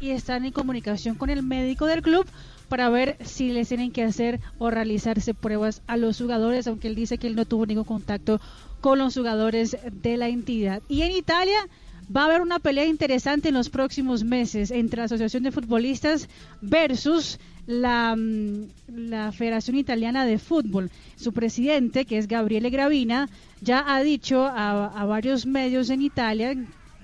y están en comunicación con el médico del club para ver si les tienen que hacer o realizarse pruebas a los jugadores, aunque él dice que él no tuvo ningún contacto con los jugadores de la entidad. Y en Italia va a haber una pelea interesante en los próximos meses entre la Asociación de Futbolistas versus la, mm, la Federación Italiana de Fútbol. Su presidente, que es Gabriele Gravina, ya ha dicho a, a varios medios en Italia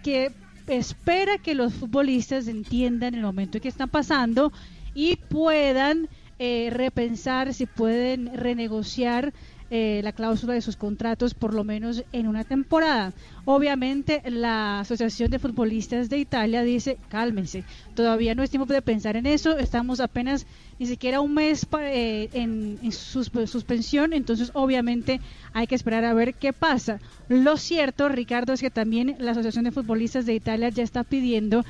que espera que los futbolistas entiendan el momento que están pasando y puedan eh, repensar si pueden renegociar eh, la cláusula de sus contratos por lo menos en una temporada. Obviamente la Asociación de Futbolistas de Italia dice, cálmense, todavía no es tiempo de pensar en eso, estamos apenas ni siquiera un mes eh, en, en sus- suspensión, entonces obviamente hay que esperar a ver qué pasa. Lo cierto, Ricardo, es que también la Asociación de Futbolistas de Italia ya está pidiendo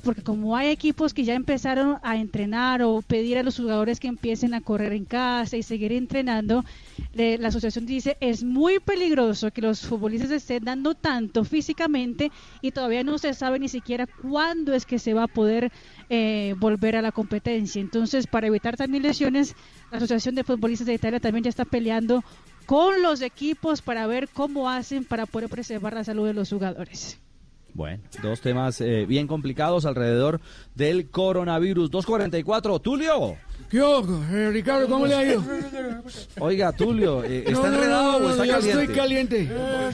porque como hay equipos que ya empezaron a entrenar o pedir a los jugadores que empiecen a correr en casa y seguir entrenando, le- la asociación dice es muy peligroso que los futbolistas estén dando tanto físicamente y todavía no se sabe ni siquiera cuándo es que se va a poder eh, volver a la competencia. Entonces, para evitar también lesiones, la Asociación de Futbolistas de Italia también ya está peleando con los equipos para ver cómo hacen para poder preservar la salud de los jugadores. Bueno, dos temas eh, bien complicados alrededor del coronavirus. 244, Tulio. ¿Qué ojo, eh, Ricardo? ¿Cómo le ha ido? Oiga, Tulio, eh, ¿está No, no, enredado no, o no, está ya caliente? estoy caliente.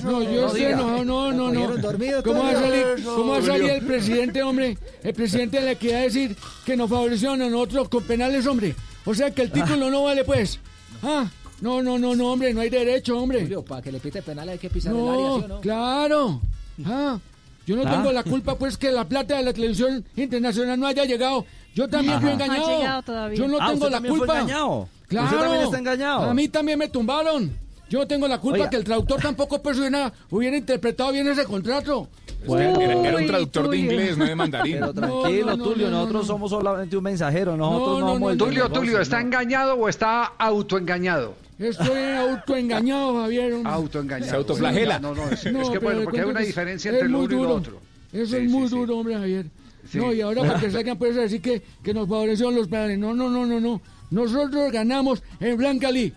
No, yo No estoy enojado. No, no, ¿Lo no. ¿Cómo va a Tulio? salir, cómo va a salir Tulio. el presidente, hombre? El presidente de la equidad a decir que nos favorecieron a nosotros con penales, hombre. O sea que el título no vale, pues. Ah, no, no, no, no, hombre, no hay derecho, hombre. para que le pite penal hay que pisar el área, ¿sí o No, no? claro. Ah, yo no Ah. tengo la culpa, pues, que la plata de la televisión internacional no haya llegado. Yo también fui Ajá. engañado. Llegado todavía. Yo no Ah, tengo usted la fue culpa. engañado. Claro. Usted también está engañado. A mí también me tumbaron. Yo no tengo la culpa Oiga. que el traductor tampoco pues, hubiera, hubiera interpretado bien ese contrato. Bueno. Era, era un Uy, traductor de inglés, no de <laughs> mandarín. Pero tranquilo, No, no, Tulio, no, no, nosotros no. somos solamente un mensajero, nosotros No, no. Tulio, negocio, Tulio, ¿está no. engañado o está autoengañado? Estoy autoengañado, Javier. hombre. Autoengañado. Se autoflagela. No, no, es, es No, que bueno, porque hay una diferencia es entre lo uno y lo otro. Eso Sí, es muy sí, sí. duro, hombre, Javier. Sí. No, y ahora para que salgan pues a decir que, que nos favorecieron los penales. No, no, no, no, no. Nosotros ganamos en Blanca Lee.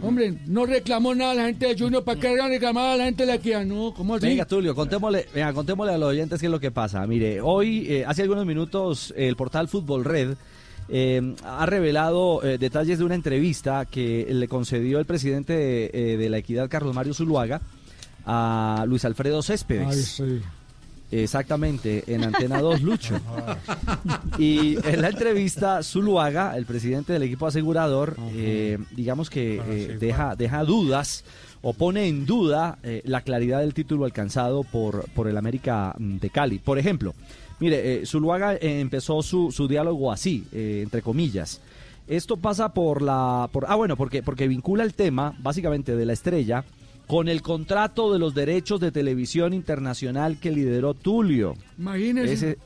Hombre, no reclamó nada la gente de Junior para que hagan reclamar a la gente de la equidad. No, ¿cómo así? Venga, Tulio, contémosle, venga, contémosle a los oyentes qué es lo que pasa. Mire, hoy, eh, hace algunos minutos, el portal Fútbol Red eh, ha revelado eh, detalles de una entrevista que le concedió el presidente de, eh, de la Equidad, Carlos Mario Zuluaga, a Luis Alfredo Céspedes. Ay, sí. Exactamente, en Antena 2, <laughs> Lucho. Y en la entrevista, Zuluaga, el presidente del equipo asegurador, eh, digamos que eh, deja, deja dudas o pone en duda eh, la claridad del título alcanzado por, por el América mm, de Cali. Por ejemplo, mire, eh, Zuluaga eh, empezó su, su diálogo así, eh, entre comillas. Esto pasa por la... Por, ah, bueno, porque, porque vincula el tema, básicamente, de la estrella con el contrato de los derechos de televisión internacional que lideró Tulio. Imagínese. Ese,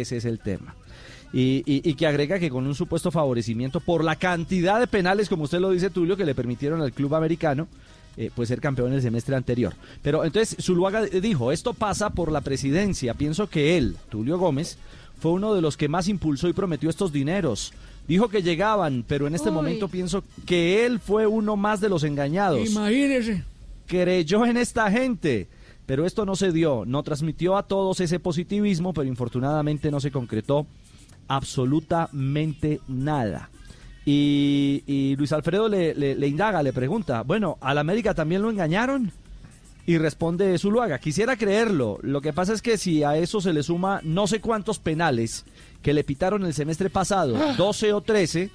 ese es el tema. Y, y- y que agrega que con un supuesto favorecimiento por la cantidad de penales, como usted lo dice, Tulio, que le permitieron al club americano, eh, pues ser campeón el semestre anterior. Pero entonces Zuluaga dijo, esto pasa por la presidencia. Pienso que él, Tulio Gómez, fue uno de los que más impulsó y prometió estos dineros. Dijo que llegaban, pero en este Uy. momento pienso que él fue uno más de los engañados Imagínese. creyó en esta gente. Pero esto no se dio, no transmitió a todos ese positivismo, pero infortunadamente no se concretó absolutamente nada. Y, y Luis Alfredo le, le- le indaga, le pregunta, bueno, ¿al América también lo engañaron? Y responde Zuluaga, quisiera creerlo, lo que pasa es que si a eso se le suma no sé cuántos penales que le pitaron el semestre pasado, 12 o 13,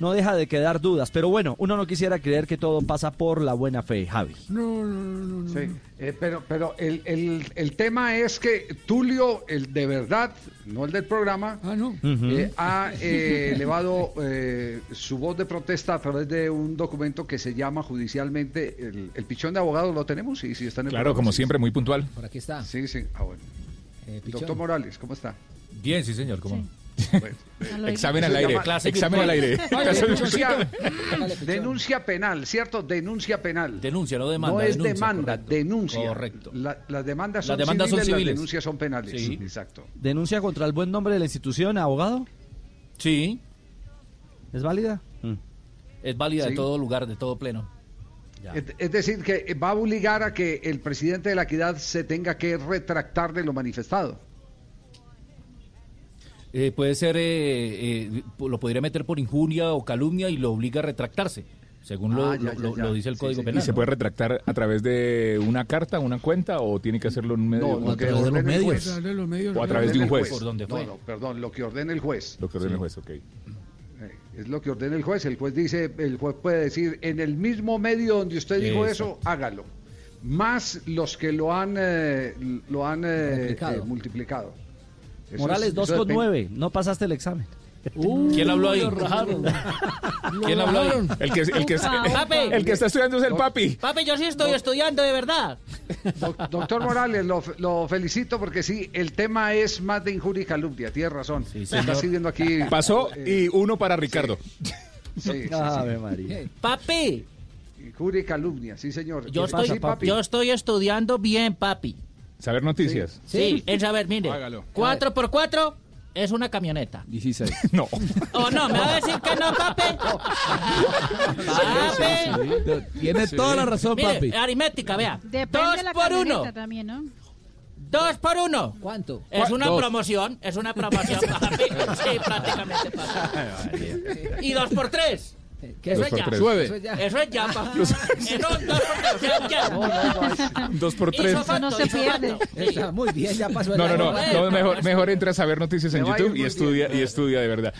no deja de quedar dudas. Pero bueno, uno no quisiera creer que todo pasa por la buena fe, Javi. No, no, no, no. no. Sí, eh, pero, pero el, el- el tema es que Tulio, el de verdad, no el del programa, Ah, no. eh, ha eh, <laughs> elevado eh, su voz de protesta a través de un documento que se llama judicialmente el, el pichón de abogados. ¿Lo tenemos? Sí, sí, está en el Claro, programa, como sí, siempre, muy puntual. Por aquí está. Sí, sí. Ah, bueno. Eh. Doctor Morales, ¿cómo está? Bien, sí, señor. ¿Cómo? Bueno, Examen al aire. llama- Examen al denuncia, <laughs> denuncia penal, ¿cierto? Denuncia penal. Denuncia, no demanda. no es denuncia, demanda, correcto. denuncia. Correcto. La- las demandas Las son demandas son civiles, civiles. las denuncias son penales. Sí. Exacto. ¿Denuncia contra el buen nombre de la institución, abogado? Sí, ¿Es válida? es válida Sí. de todo lugar, de todo pleno. Es, es decir, que va a obligar a que el presidente de la equidad se tenga que retractar de lo manifestado. Eh, puede ser, eh, eh, lo podría meter por injuria o calumnia y lo obliga a retractarse, según lo, Ah, ya, lo- ya, lo- ya. lo dice el Sí, Código sí. Penal. ¿Y se puede retractar a través de una carta, una cuenta o tiene que hacerlo en un medio? No, lo que ordene. A través de los medios. O a través de Ordene un juez. Por donde fue. No, no, perdón, lo que ordene el juez. Lo que ordena el juez, ok. Eh, Es lo que ordena el juez. El juez dice, el juez puede decir, en el mismo medio donde usted dijo eso, hágalo. Más los que lo han, eh, lo han eh, Multiplicado. eh, multiplicado. Eso Morales, es- 2 eso con depende. 9. No pasaste el examen. ¿Quién habló ahí? <laughs> ¿Quién habló ahí? El que, el, que, Papi. el que está estudiando es el papi. Papi, yo sí estoy estudiando de verdad. doctor Morales, lo, lo felicito porque sí, el tema es más de injuria y calumnia. Tiene razón. Está señor. siguiendo aquí. Pasó eh, y uno para Ricardo. sí, sí, sí. Ave María. Papi. Injuria y calumnia, sí, señor. Yo Sí, estoy, papi. yo estoy estudiando bien, papi. Saber noticias. Sí, es saber, mire. Hágalo. 4 por 4 es una camioneta. 16. <laughs> No. ¿O no? ¿Me va a decir que no, papi? <laughs> Papi. Tiene toda la razón, Mire, papi. aritmética, vea. Depende Dos la por camioneta uno. también, ¿no? Dos por uno. ¿Cuánto? Es una Dos. promoción, es una promoción, <laughs> papi. Sí, prácticamente, papi. Y dos por tres. ¿Qué Eso es? ya. por tres. Nueve. Eso es ya. Eso es ya. <laughs> Eso es dos por tres. O sea, ya. Dos por tres. falta, no se pierde. Está muy bien, ya pasó el No, no, no, no, mejor, mejor entra a saber noticias en YouTube y estudia, y estudia de verdad.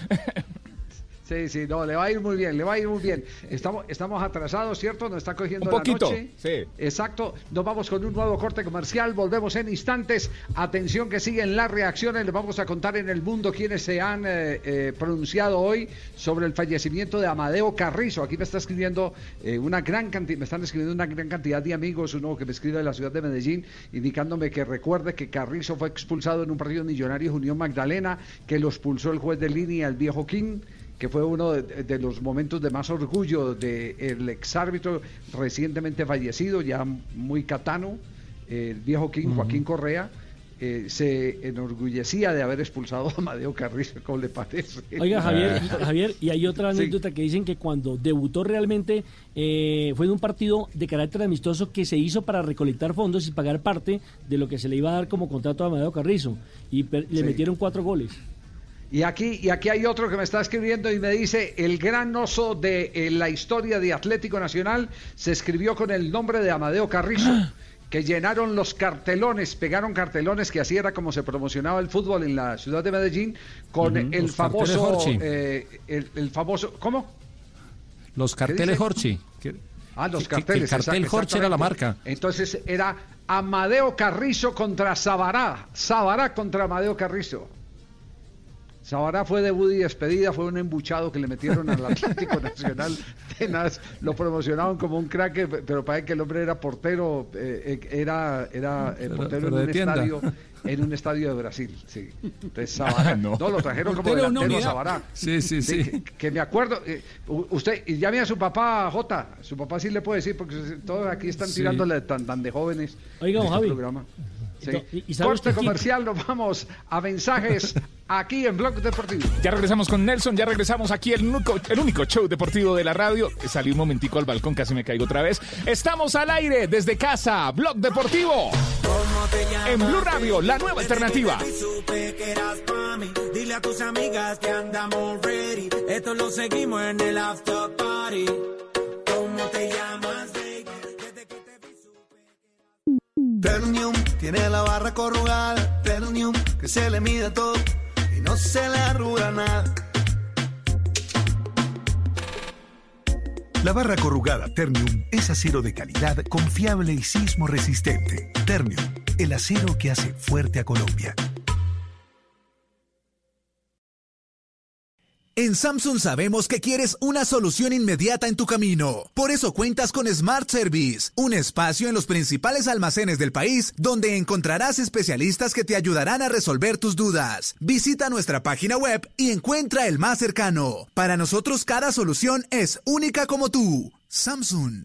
Sí, sí, no, le va a ir muy bien, le va a ir muy bien. Estamos, estamos atrasados, ¿cierto? Nos está cogiendo Un la poquito, noche. sí. Exacto. Nos vamos con un nuevo corte comercial. Volvemos en instantes. Atención que siguen las reacciones. Les vamos a contar en el mundo quienes se han eh, eh, pronunciado hoy sobre el fallecimiento de Amadeo Carrizo. Aquí me está escribiendo eh, una gran cantidad, me están escribiendo una gran cantidad de amigos. Uno que me escribe de la ciudad de Medellín, indicándome que recuerde que Carrizo fue expulsado en un partido millonario Unión Magdalena, que lo expulsó el juez de línea, el viejo King que fue uno de, de los momentos de más orgullo del exárbitro recientemente fallecido, ya muy catano, el viejo King, Joaquín Correa, eh, se enorgullecía de haber expulsado a Amadeo Carrizo, ¿cómo le parece? Oiga, Javier, y- <laughs> Javier, y hay otra Sí. anécdota que dicen que cuando debutó realmente eh, fue en un partido de carácter amistoso que se hizo para recolectar fondos y pagar parte de lo que se le iba a dar como contrato a Amadeo Carrizo. Y per- le Sí. metieron cuatro goles. Y aquí, y aquí hay otro que me está escribiendo y me dice, el gran oso de eh, la historia de Atlético Nacional se escribió con el nombre de Amadeo Carrizo, <gasps> que llenaron los cartelones, pegaron cartelones, que así era como se promocionaba el fútbol en la ciudad de Medellín, con el carteles famoso, eh, el, el famoso, ¿cómo? Los ¿Qué carteles? Horchi. que- Ah, los que- que carteles. el cartel Horchi era la marca. Entonces era Amadeo Carrizo contra Sabará. Sabará contra Amadeo Carrizo. Sabará fue debut y despedida, fue un embuchado que le metieron al Atlético <laughs> Nacional. Tenaz, lo promocionaron como un crack, pero parece que el hombre era portero, eh, eh, era, era eh, Pero- portero pero en de un tienda. estadio, en un estadio de Brasil, sí. Entonces <laughs> Sabará, No. no. lo trajeron como delantero a unidad. Sabará. Sí, sí, sí. Que, que me acuerdo, eh, usted, y llame a su papá, Jota, su papá sí le puede decir, porque todos aquí están Sí. tirándole tan, tan de jóvenes. Oiga, en este Javi. programa. Sí. ¿Y- Corte comercial, nos vamos a mensajes aquí en Blog Deportivo. Ya regresamos con Nelson, ya regresamos aquí el único, el único show deportivo de la radio. Salí un momentico al balcón, casi me caigo otra vez. Estamos al aire desde casa, Blog Deportivo. En Blue Radio, la nueva alternativa. Supe que eras pa' mí. Dile a tus amigas que andamos ready. Esto lo seguimos en el after party. ¿Cómo te llamas, Ternium tiene la barra corrugada. Ternium que se le mide todo y no se le arruga nada. La barra corrugada Ternium es acero de calidad, confiable y sismo resistente. Ternium, el acero que hace fuerte a Colombia. En Samsung sabemos que quieres una solución inmediata en tu camino. Por eso cuentas con Smart Service, un espacio en los principales almacenes del país donde encontrarás especialistas que te ayudarán a resolver tus dudas. Visita nuestra página web y encuentra el más cercano. Para nosotros cada solución es única como tú. Samsung.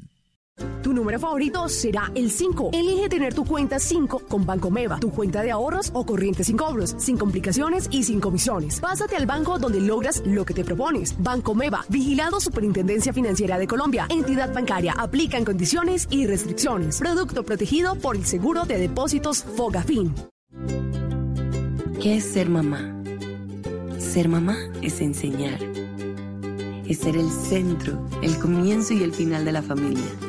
Tu número favorito será el 5. Elige tener tu cuenta 5 con Banco Meva, tu cuenta de ahorros o corriente sin cobros, sin complicaciones y sin comisiones. Pásate al banco donde logras lo que te propones. Banco Meva, vigilado Superintendencia Financiera de Colombia. Entidad bancaria, aplican condiciones y restricciones. Producto protegido por el Seguro de Depósitos Fogafín. ¿Qué es ser mamá? Ser mamá es enseñar. Es ser el centro, el comienzo y el final de la familia.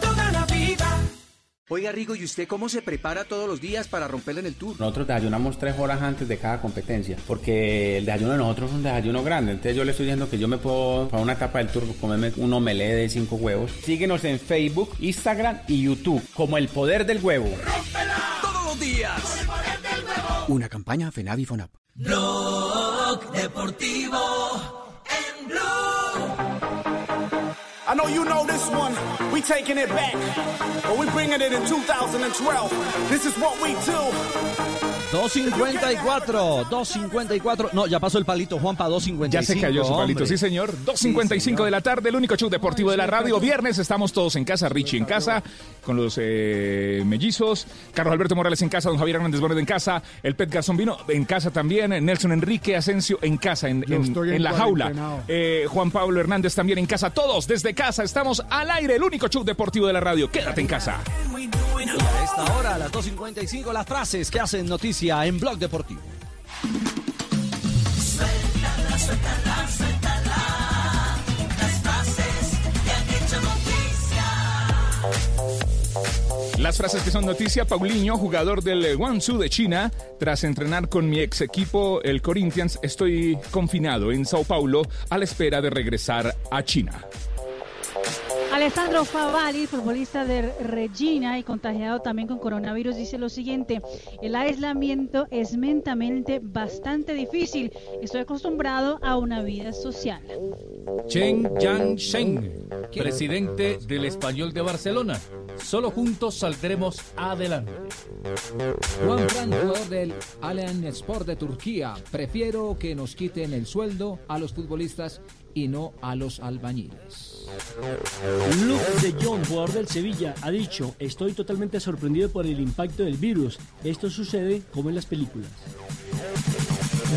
Oiga, Rigo, ¿y usted cómo se prepara todos los días para romperle en el tour? Nosotros desayunamos tres horas antes de cada competencia, porque el desayuno de nosotros es un desayuno grande. Entonces yo le estoy diciendo que yo me puedo, para una etapa del tour, comerme un omelette de cinco huevos. Síguenos en Facebook, Instagram y YouTube, como El Poder del Huevo. Todos los días. Una campaña FENAVI FONAP. Blog Deportivo en Blue. I know you know this one. We taking it back, but we bringing it in 2012. This is what we do. 254, 254. No, ya pasó el palito, Juanpa, 255. Ya se cayó su palito, hombre. sí señor. 2.55 de la tarde, el único show deportivo de la radio. Viernes estamos todos en casa, Richie en casa, con los eh, mellizos, Carlos Alberto Morales en casa, don Javier Hernández Bonet en casa, el Pet Garzón vino en casa también, Nelson Enrique Asensio en casa, en, Yo en- estoy en en la jaula. Eh, Juan Pablo Hernández también en casa, todos desde casa. Estamos al aire, el único show deportivo de la radio. Quédate en casa. A esta hora, a las 2.55, las frases que hacen en Blog Deportivo. Suéltala, suéltala, suéltala. Las frases que. Las frases que son noticia, Paulinho, jugador del Guangzhou de China, tras entrenar con mi ex equipo, el Corinthians, estoy confinado en Sao Paulo a la espera de regresar a China. Alessandro Favalli, futbolista de Regina y contagiado también con coronavirus, dice lo siguiente, el aislamiento es mentalmente bastante difícil, estoy acostumbrado a una vida social. Chen Yang-sheng, presidente del Español de Barcelona. Solo juntos saldremos adelante. Juan Fran, jugador del Allen Sport de Turquía. Prefiero que nos quiten el sueldo a los futbolistas y no a los albañiles. Luke de Jong, jugador del Sevilla, ha dicho, estoy totalmente sorprendido por el impacto del virus. Esto sucede como en las películas.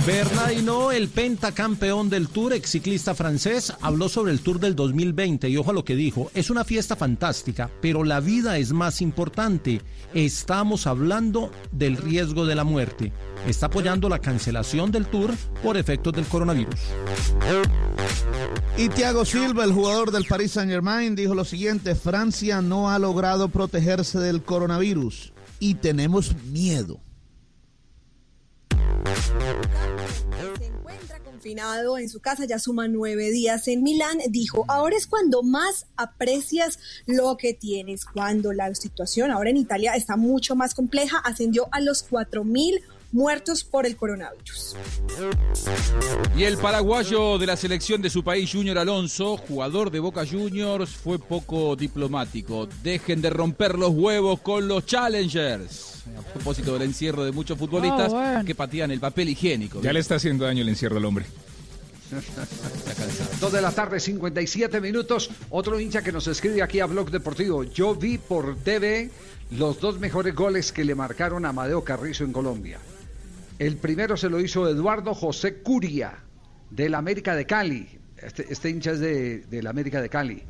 Bernardino, el pentacampeón del Tour, ex ciclista francés, habló sobre el Tour del 2020 y ojo a lo que dijo, es una fiesta fantástica, pero la vida es más importante. Estamos hablando del riesgo de la muerte. Está apoyando la cancelación del Tour por efectos del coronavirus. Y Thiago Silva, el jugador del Paris Saint-Germain, dijo lo siguiente, Francia no ha logrado protegerse del coronavirus y tenemos miedo. Se encuentra confinado en su casa, ya suma nueve días en Milán, dijo, ahora es cuando más aprecias lo que tienes, cuando la situación ahora en Italia está mucho más compleja, ascendió a los 4.000 muertos por el coronavirus. Y el paraguayo de la selección de su país, Junior Alonso, jugador de Boca Juniors, fue poco diplomático. Dejen de romper los huevos con los challengers. A propósito del encierro de muchos futbolistas Oh, bueno. que patían el papel higiénico. Ya le está haciendo daño el encierro al hombre. Dos de la tarde, 57 minutos. Otro hincha que nos escribe aquí a Blog Deportivo. Yo vi por TV los dos mejores goles que le marcaron a Amadeo Carrizo en Colombia. El primero se lo hizo Eduardo José Curia, del América de Cali. Este, este hincha es de, del América de Cali.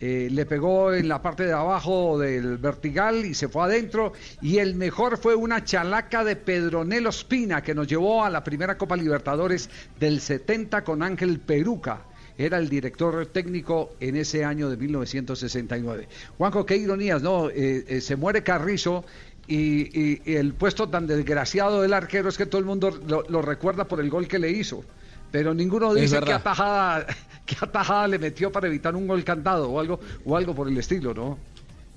Eh, le pegó en la parte de abajo del vertigal y se fue adentro. Y el mejor fue una chalaca de Pedronelo Espina que nos llevó a la primera Copa Libertadores del 70 con Ángel Peruca. Era el director técnico en ese año de 1969. Juanjo, qué ironías, ¿no? Eh, eh, se muere Carrizo y, el puesto tan desgraciado del arquero es que todo el mundo lo recuerda por el gol que le hizo. Pero ninguno dice qué verdad. atajada, qué atajada le metió para evitar un gol cantado o algo, o algo por el estilo, ¿no?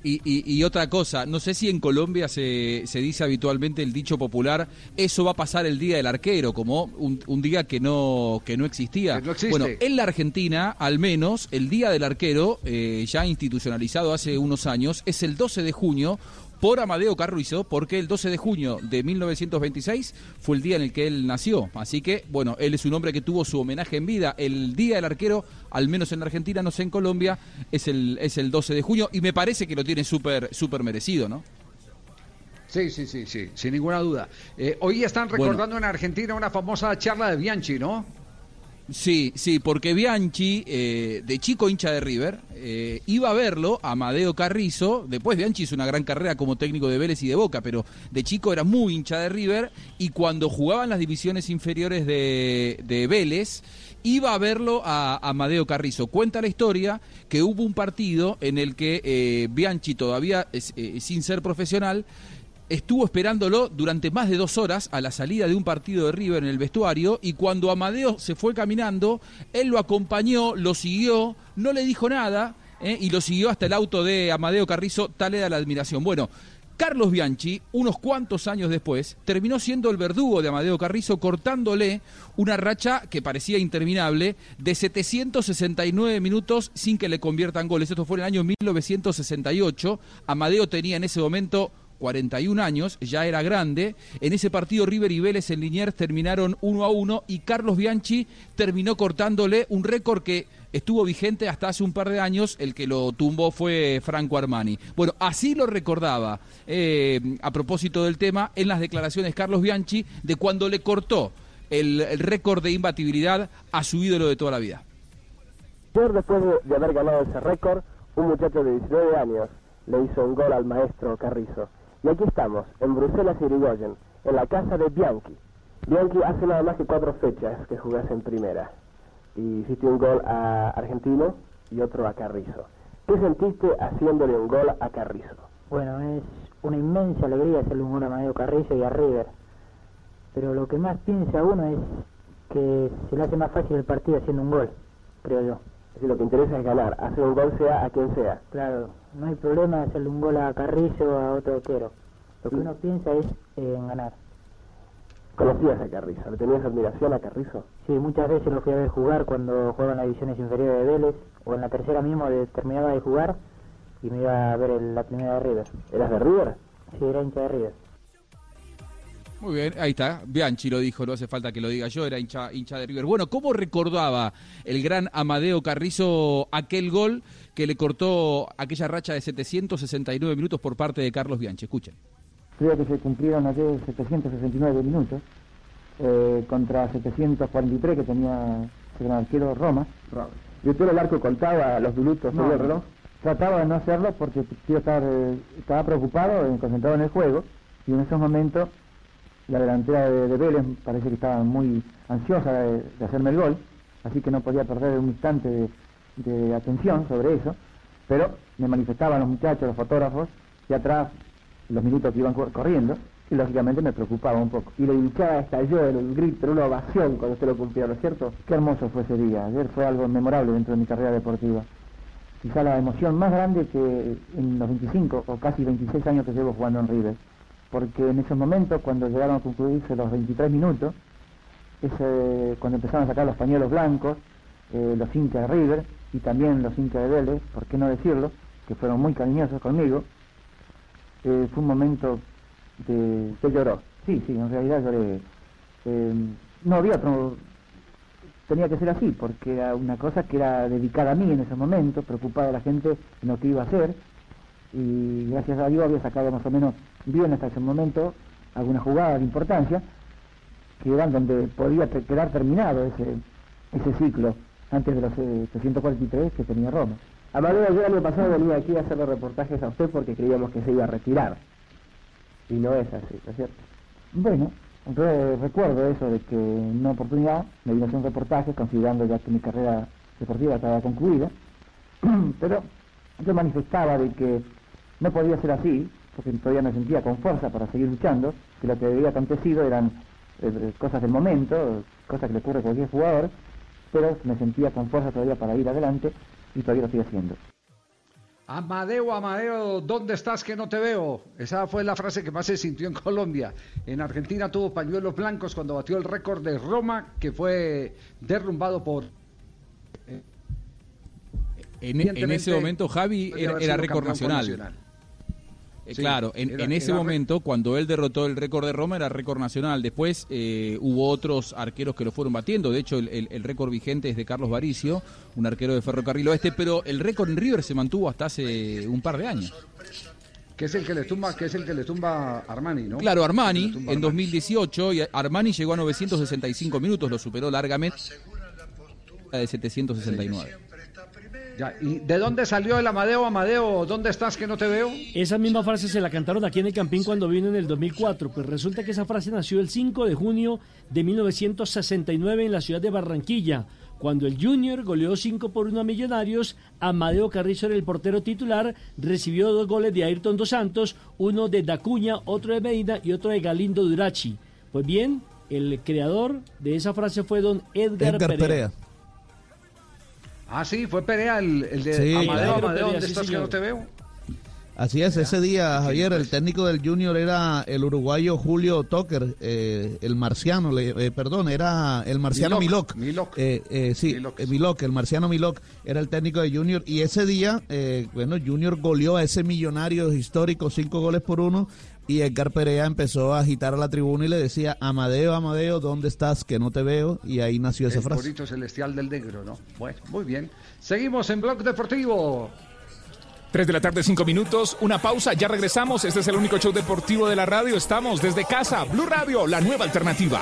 Y, y- y otra cosa, no sé si en Colombia se, se dice habitualmente el dicho popular, eso va a pasar el día del arquero, como un, un día que no, que no existía. Bueno, en la Argentina, al menos, el día del arquero, eh, ya institucionalizado hace unos años, es el 12 de junio por Amadeo Carrizo, porque el 12 de junio de 1926 fue el día en el que él nació. Así que, bueno, él es un hombre que tuvo su homenaje en vida. El Día del Arquero, al menos en la Argentina, no sé en Colombia, es el, es el 12 de junio y me parece que lo tiene súper súper merecido, ¿no? Sí, sí, sí, sí, sin ninguna duda. Eh, hoy están recordando en Argentina una famosa charla de Bianchi, ¿no? Sí, sí, porque Bianchi, eh, de chico hincha de River, eh, iba a verlo, a Amadeo Carrizo, después Bianchi hizo una gran carrera como técnico de Vélez y de Boca, pero de chico era muy hincha de River y cuando jugaban las divisiones inferiores de, de Vélez, iba a verlo a, a Amadeo Carrizo. Cuenta la historia que hubo un partido en el que eh, Bianchi, todavía eh, sin ser profesional, estuvo esperándolo durante más de dos horas a la salida de un partido de River en el vestuario y cuando Amadeo se fue caminando, él lo acompañó, lo siguió, no le dijo nada ¿eh? y lo siguió hasta el auto de Amadeo Carrizo, tal era la admiración. Bueno, Carlos Bianchi, unos cuantos años después, terminó siendo el verdugo de Amadeo Carrizo, cortándole una racha que parecía interminable de 769 minutos sin que le conviertan goles. Esto fue en el año 1968. Amadeo tenía en ese momento 41 años, ya era grande. En ese partido River y Vélez en Liniers terminaron 1 a 1 y Carlos Bianchi terminó cortándole un récord que estuvo vigente hasta hace un par de años, el que lo tumbó fue Franco Armani. Bueno, así lo recordaba eh, a propósito del tema en las declaraciones Carlos Bianchi de cuando le cortó el, récord de imbatibilidad a su ídolo de toda la vida. Después de, de haber ganado ese récord, un muchacho de 19 años le hizo un gol al maestro Carrizo. Y aquí estamos, en Bruselas y Irigoyen, en la casa de Bianchi. Bianchi hace nada más que cuatro fechas que jugás en primera. Y hiciste un gol a Argentino y otro a Carrizo. ¿Qué sentiste haciéndole un gol a Carrizo? Bueno, es una inmensa alegría hacerle un gol a Madeo Carrizo y a River. Pero lo que más piensa uno es que se le hace más fácil el partido haciendo un gol, creo yo. Es decir, lo que interesa es ganar, hacer un gol sea a quien sea. Claro, no hay problema hacerle un gol a Carrizo o a otro arquero. Lo que uno piensa es eh, en ganar. ¿Conocías a Carrizo? ¿Le tenías admiración a Carrizo? Sí, muchas veces lo fui a ver jugar cuando jugaba en las divisiones inferiores de Vélez o en la tercera mismo de- terminaba de jugar y me iba a ver el- la primera de River. ¿Eras de River? Sí, era hincha de River. Muy bien, ahí está. Bianchi lo dijo, no hace falta que lo diga yo, era hincha, hincha de River. Bueno, ¿cómo recordaba el gran Amadeo Carrizo aquel gol que le cortó aquella racha de 769 minutos por parte de Carlos Bianchi? Escuchen. Creo que se cumplieron ayer 769 minutos eh, contra 743 que tenía el gran arquero Roma. ¿Y usted el arco contaba los minutos No, sobre el reloj? Trataba de no hacerlo porque tío estar, eh, estaba preocupado, eh, concentrado en el juego y en esos momentos la delantera de, de Vélez parece que estaba muy ansiosa de, de hacerme el gol, así que no podía perder un instante de, de atención sobre eso, pero me manifestaban los muchachos, los fotógrafos, y atrás los minutos que iban cor- corriendo, y lógicamente me preocupaba un poco. Y la hinchada estalló en un grito, una ovación cuando usted lo cumplió, ¿no es cierto? Qué hermoso fue ese día, ayer fue algo memorable dentro de mi carrera deportiva. Quizá la emoción más grande que en los 25 o casi 26 años que llevo jugando en River. Porque en esos momentos, cuando llegaron a concluirse los 23 minutos, ese, cuando empezaron a sacar los pañuelos blancos, eh, los hinchas de River y también los hinchas de por qué no decirlo, que fueron muy cariñosos conmigo, eh, fue un momento de... ¿Usted lloró? Sí, sí, en realidad lloré. Eh, no había otro... Tenía que ser así, porque era una cosa que era dedicada a mí en ese momento, preocupada de la gente en lo que iba a hacer, y gracias a Dios había sacado más o menos bien hasta ese momento algunas jugadas de importancia, que eran donde podía quedar terminado ese, ese ciclo, antes de los eh, 343 que tenía Roma. Amadeo, yo el año pasado venía aquí a hacer los reportajes a usted porque creíamos que se iba a retirar. Y no es así, ¿no es cierto? Bueno, re- recuerdo eso de que en una oportunidad me vino a hacer un reportaje considerando ya que mi carrera deportiva estaba concluida, <clears throat> pero yo manifestaba de que no podía ser así, porque todavía me sentía con fuerza para seguir luchando, que lo que había acontecido eran eh, cosas del momento, cosas que le ocurre a cualquier jugador, pero me sentía con fuerza todavía para ir adelante y todavía lo estoy haciendo. Amadeo, Amadeo, ¿dónde estás que no te veo? Esa fue la frase que más se sintió en Colombia. En Argentina tuvo pañuelos blancos cuando batió el récord de Roma, que fue derrumbado por... En, en ese momento, Javi era, era récord nacional. Eh, Sí, claro, en, era- en ese momento, cuando él derrotó el récord de Roma, era récord nacional. Después eh, hubo otros arqueros que lo fueron batiendo. De hecho, el, el- el récord vigente es de Carlos Varicio, un arquero de Ferrocarril Oeste, pero el récord en River se mantuvo hasta hace un par de años. Que es el que le tumba, que es el que le tumba a Armani, ¿no? Claro, Armani en Armani. 2018 y Armani llegó a 965 minutos, lo superó largamente la de 769. Ya, ¿Y de dónde salió el Amadeo? Amadeo, ¿dónde estás que no te veo? Esa misma frase se la cantaron aquí en el Campín cuando vino en el 2004. Pues resulta que esa frase nació el 5 de junio de 1969 en la ciudad de Barranquilla, cuando el Junior goleó 5 por 1 a Millonarios. Amadeo Carrizo era el portero titular, recibió dos goles de Ayrton Dos Santos, uno de Dacuña, otro de Medina y otro de Galindo Durachi. Pues bien, el creador de esa frase fue don Edgar, Edgar Perea. Perea. Ah, sí, fue Perea el, el de Sí, Amadeo, claro. Amadeo, ¿dónde Perea, sí, estás que no te veo? Así es, ese día, Javier, el técnico del Junior era el uruguayo Julio Toker, eh, el marciano, le- eh, perdón, era el marciano Milok, Milok. Eh, eh, sí, eh, Milok, el marciano Milok, era el técnico de Junior. Y ese día, eh, bueno, Junior goleó a ese millonario histórico, cinco goles por uno. Y Edgar Perea empezó a agitar a la tribuna y le decía, Amadeo, Amadeo, ¿dónde estás? Que no te veo. Y ahí nació esa el frase. corito celestial del negro, ¿no? Bueno, muy bien. Seguimos en Blog Deportivo. 3 de la tarde, 5 minutos, una pausa, ya regresamos. Este es el único show deportivo de la radio. Estamos desde casa, Blue Radio, la nueva alternativa.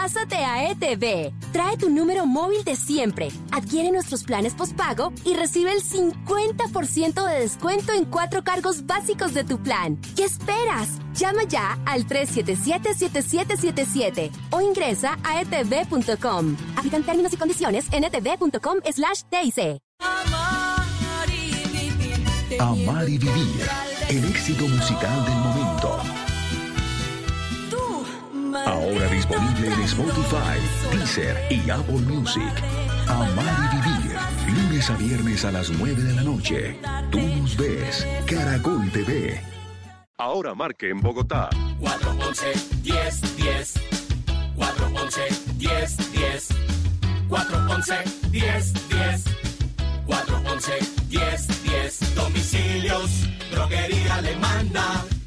Pásate a ETV. Trae tu número móvil de siempre. Adquiere nuestros planes postpago y recibe el 50% de descuento en cuatro cargos básicos de tu plan. ¿Qué esperas? Llama ya al 377-7777 o ingresa a etv.com. Aplican términos y condiciones en etv.com slash TIC. Amar y vivir. El éxito musical del momento. Ahora disponible en Spotify, Deezer y Apple Music. Amar y vivir. Lunes a viernes a las 9 de la noche. Tú nos ves. Caracol TV. Ahora marque en Bogotá 411 10 10 411 10 10 411 10 10 411 10 10 Domicilios, droguería alemana 411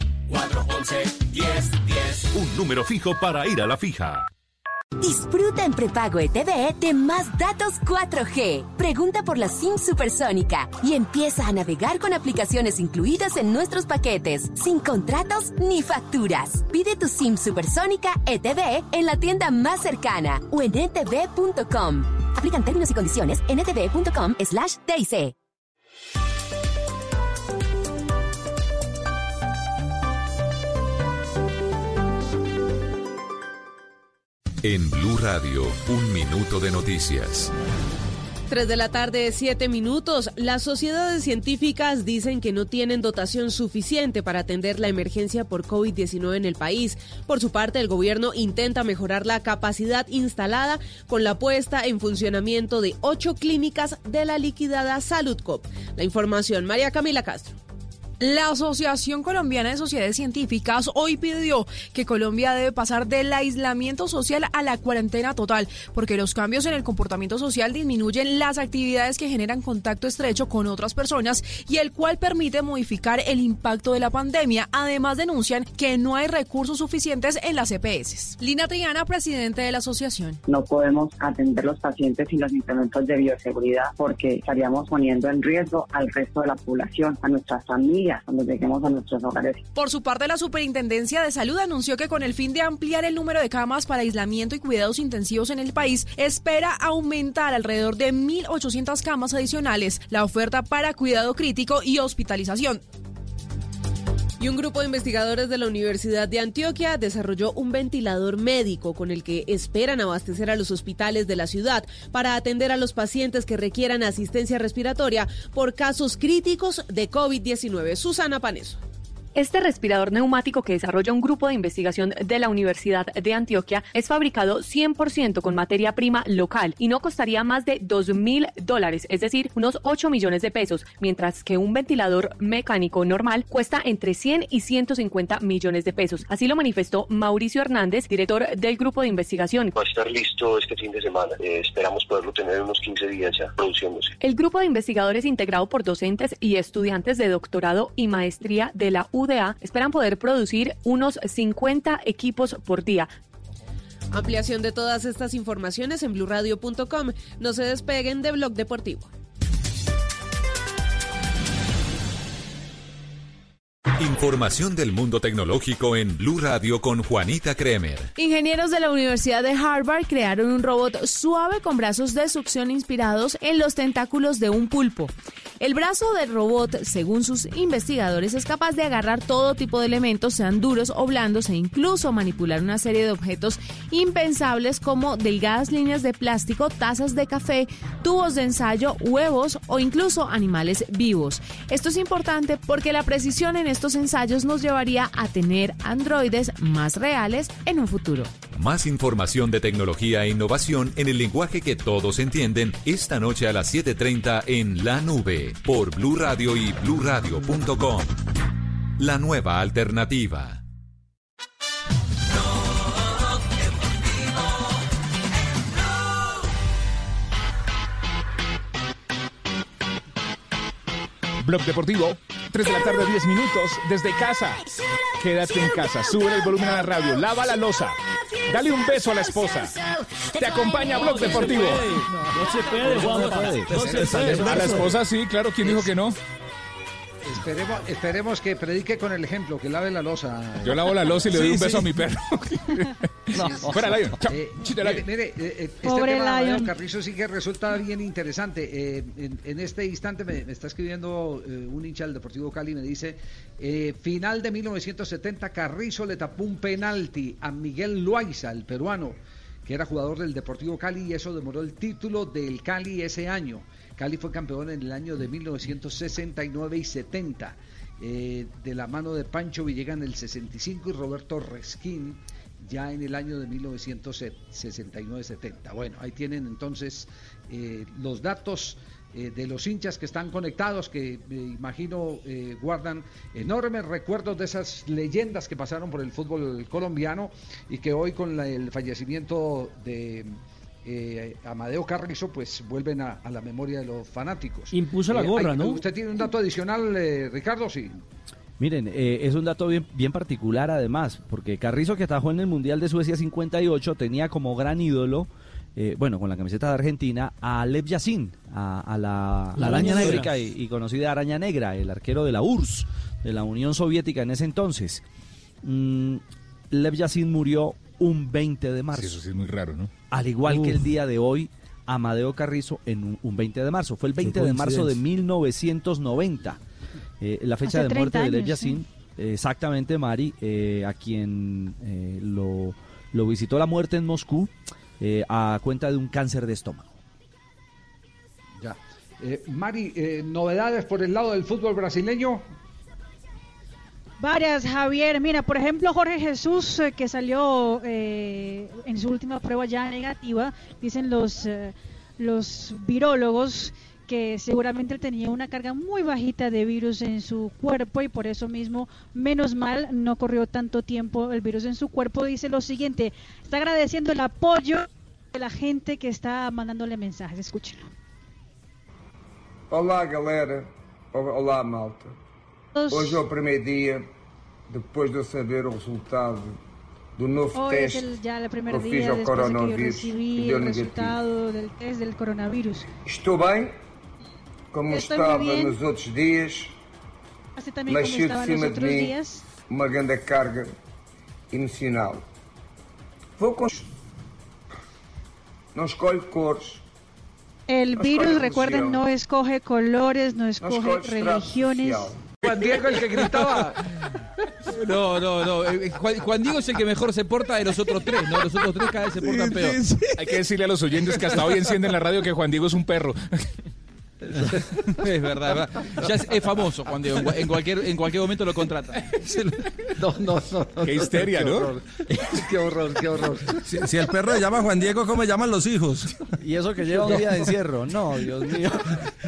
10 10 Un número fijo para ir a la fija. Disfruta en prepago ETV de más datos 4G. Pregunta por la SIM supersónica y empieza a navegar con aplicaciones incluidas en nuestros paquetes, sin contratos ni facturas. Pide tu SIM supersónica ETV en la tienda más cercana o en etv.com. Aplican términos y condiciones en etv.com slash TIC. En Blue Radio, un minuto de noticias. 3 de la tarde, 7 minutos. Las sociedades científicas dicen que no tienen dotación suficiente para atender la emergencia por COVID-19 en el país. Por su parte, el gobierno intenta mejorar la capacidad instalada con la puesta en funcionamiento de ocho clínicas de la liquidada Saludcop. La información, María Camila Castro. La Asociación Colombiana de Sociedades Científicas hoy pidió que Colombia debe pasar del aislamiento social a la cuarentena total, porque los cambios en el comportamiento social disminuyen las actividades que generan contacto estrecho con otras personas y el cual permite modificar el impacto de la pandemia. Además, denuncian que no hay recursos suficientes en las EPS. Lina Triana, presidente de la asociación. No podemos atender los pacientes sin los instrumentos de bioseguridad porque estaríamos poniendo en riesgo al resto de la población, a nuestras familias, cuando a nuestros hogares. Por su parte, la Superintendencia de Salud anunció que con el fin de ampliar el número de camas para aislamiento y cuidados intensivos en el país, espera aumentar alrededor de 1.800 camas adicionales la oferta para cuidado crítico y hospitalización. Y un grupo de investigadores de la Universidad de Antioquia desarrolló un ventilador médico con el que esperan abastecer a los hospitales de la ciudad para atender a los pacientes que requieran asistencia respiratoria por casos críticos de COVID-19. Susana Paneso. Este respirador neumático que desarrolla un grupo de investigación de la Universidad de Antioquia es fabricado 100% con materia prima local y no costaría más de 2 mil dólares, es decir, unos 8 millones de pesos, mientras que un ventilador mecánico normal cuesta entre 100 y 150 millones de pesos. Así lo manifestó Mauricio Hernández, director del grupo de investigación. Va a estar listo este fin de semana. Eh, esperamos poderlo tener en unos 15 días ya produciéndose. El grupo de investigadores integrado por docentes y estudiantes de doctorado y maestría de la UDA esperan poder producir unos 50 equipos por día. Ampliación de todas estas informaciones en blurradio.com. No se despeguen de Blog Deportivo. Información del mundo tecnológico en Blue Radio con Juanita Kremer. Ingenieros de la Universidad de Harvard crearon un robot suave con brazos de succión inspirados en los tentáculos de un pulpo. El brazo del robot, según sus investigadores, es capaz de agarrar todo tipo de elementos, sean duros o blandos, e incluso manipular una serie de objetos impensables como delgadas líneas de plástico, tazas de café, tubos de ensayo, huevos o incluso animales vivos. Esto es importante porque la precisión en estos ensayos nos llevaría a tener androides más reales en un futuro. Más información de tecnología e innovación en el lenguaje que todos entienden esta noche a las 7:30 en La Nube por Blue Radio y bluradio.com. La nueva alternativa. Blog Deportivo, 3 de la tarde, 10 minutos, desde casa. Quédate en casa, sube el volumen a la radio, lava la losa, dale un beso a la esposa. Te acompaña Blog Deportivo. No se puede, Juanpa. No se puede. A la esposa sí, claro, ¿quién dijo que no? Esperemos, esperemos que predique con el ejemplo, que lave la losa. Yo lavo la losa y le doy Sí, un beso sí. a mi perro. <laughs> Fuera, Lion. Chao. Eh, Lion. mire, eh, eh, este Pobre tema de Lion. Carrizo sí que resulta bien interesante. Eh, en, en este instante me, me está escribiendo eh, un hincha del Deportivo Cali y me dice, eh, final de 1970 Carrizo le tapó un penalti a Miguel Loaiza, el peruano, que era jugador del Deportivo Cali y eso demoró el título del Cali ese año. Cali fue campeón en el año de 1969 y 70. eh, de la mano de Pancho Villegas en el 65 y Roberto Resquín ya en el año de 1969-70. Bueno, ahí tienen entonces eh, los datos eh, de los hinchas que están conectados, que me imagino guardan enormes recuerdos de esas leyendas que pasaron por el fútbol colombiano y que hoy con el fallecimiento de eh, Amadeo Carrizo, pues vuelven a, a la memoria de los fanáticos. Impuso la gorra, hay- ¿no? ¿Usted tiene un dato adicional, eh, Ricardo? Sí. Miren, eh, es un dato bien, bien particular además, porque Carrizo que atajó en el Mundial de Suecia 58 tenía como gran ídolo, eh, bueno, con la camiseta de Argentina, a Lev Yassin, a, a la, La araña negra. y, y conocida araña negra, el arquero de la URSS, de la Unión Soviética en ese entonces. Mm, Lev Yassin murió un 20 de marzo. Sí, eso sí es muy raro, ¿no? Al igual que el día de hoy, Amadeo Carrizo en un, un 20 de marzo. Fue el 20 de marzo de 1990. Eh, la fecha Hace de muerte 30 de Yassin, eh, exactamente, Mari, eh, a quien eh, lo, lo visitó la muerte en Moscú eh, a cuenta de un cáncer de estómago. Ya. Eh, Mari, eh, novedades por el lado del fútbol brasileño. Varias, Javier. Mira, por ejemplo, Jorge Jesús, eh, que salió eh, en su última prueba ya negativa, dicen los, eh, los virólogos que seguramente tenía una carga muy bajita de virus en su cuerpo y por eso mismo, menos mal, no corrió tanto tiempo el virus en su cuerpo. Dice lo siguiente, está agradeciendo el apoyo de la gente que está mandándole mensajes. Escúchenlo. Olá, galera. Olá, malta. Hoje é o primeiro dia depois de eu saber o resultado do novo Hoy es teste el, ya el que eu fiz ao que coronavírus recibí e deu negativo. Estou bem, como estava nos outros dias, mas como saiu de cima de mim días. uma grande carga emocional. Vou. Não escolho cores. El No virus, recuerden, no escoge colores, no escoge escoge estrato religiones. social. Juan Diego, el que gritaba. No, no, no. eh, Juan, Juan Diego es el que mejor se porta de los otros tres, ¿no? Los otros tres cada vez se portan peor. Hay que decirle a los oyentes que hasta hoy encienden la radio que Juan Diego es un perro. <laughs> es verdad. Ya es, es famoso Juan Diego. En, cua- en cualquier, en cualquier momento lo contrata. No, no, no. no, Qué histeria, qué ¿no? horror. Qué horror, qué horror. Si, si el perro se llama Juan Diego, ¿cómo llaman los hijos? Y eso que lleva un día de encierro. No, Dios mío.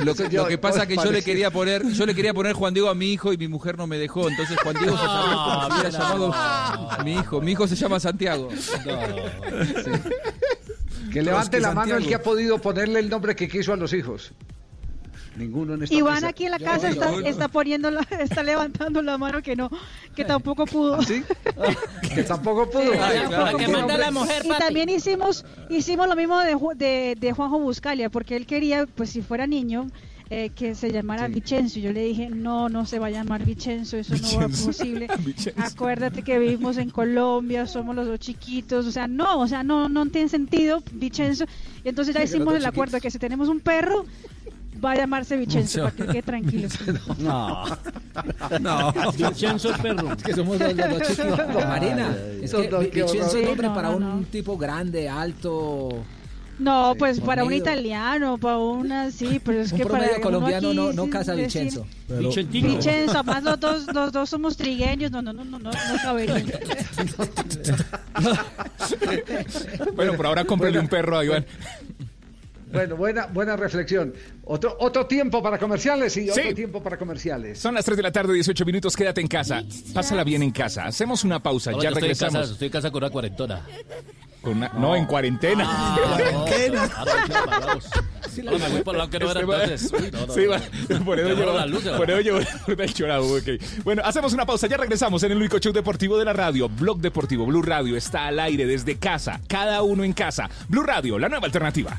Lo, que- lo que pasa es que yo le quería poner, yo le quería poner Juan Diego a mi hijo y mi mujer no me dejó. Entonces Juan Diego se hubiera mira. llamado a mi hijo. Mi hijo se llama Santiago. Que levante la mano el Santiago. que ha podido ponerle el nombre que quiso a los hijos. Ninguno en esta Iván mesa. aquí en la casa está, está poniendo la- <laughs> está levantando la mano que no, que tampoco pudo. ¿Sí? <laughs> Que tampoco pudo. Ay, Tampoco claro. pudo. Que manda la mujer, y también hicimos hicimos lo mismo de, Ju- de, de Juanjo Buscalia, porque él quería, pues si fuera niño, eh, que se llamara Vicenzo. Yo le dije, no, no se va a llamar Vicenzo, eso no va Vicenzo. posible. <laughs> Vicenzo. Acuérdate que vivimos en Colombia, somos los dos chiquitos, o sea, no, o sea, no, no tiene sentido Vicenzo. Y entonces ya Sí, hicimos el acuerdo de que si tenemos un perro, va a llamarse Vicenzo, para que quede tranquilo. No. No. Vincenzo el perro. Es que somos los, los dos chiquitos. Marina, es que Vicenzo es nombre para un tipo grande, alto. No, pues para un italiano, para una, sí, pero es Un que para promedio uno colombiano aquí no, no casa Vicenzo. Vicenzo, además los dos, los dos somos trigueños, no, no, no, no, no, no cabería. <laughs> Bueno, por ahora cómprale un perro a Iván. Bueno, buena, buena reflexión. Otro, otro tiempo para comerciales y otro Sí. tiempo para comerciales. Son las 3 de la tarde, 18 minutos. Quédate en casa. Pásala bien en casa. Hacemos una pausa. Hola, ya estoy en regresamos. casa, estoy en casa con una cuarentona. Con una- no. en cuarentena. <laughs> Cuarentena. Ah, no. No, no no, no, no. <laughs> ok. Bueno, hacemos una pausa. Ya regresamos en el único show deportivo de la radio. Blog Deportivo Blue Radio está al aire desde casa. Cada uno en casa. Blue Radio, la nueva alternativa.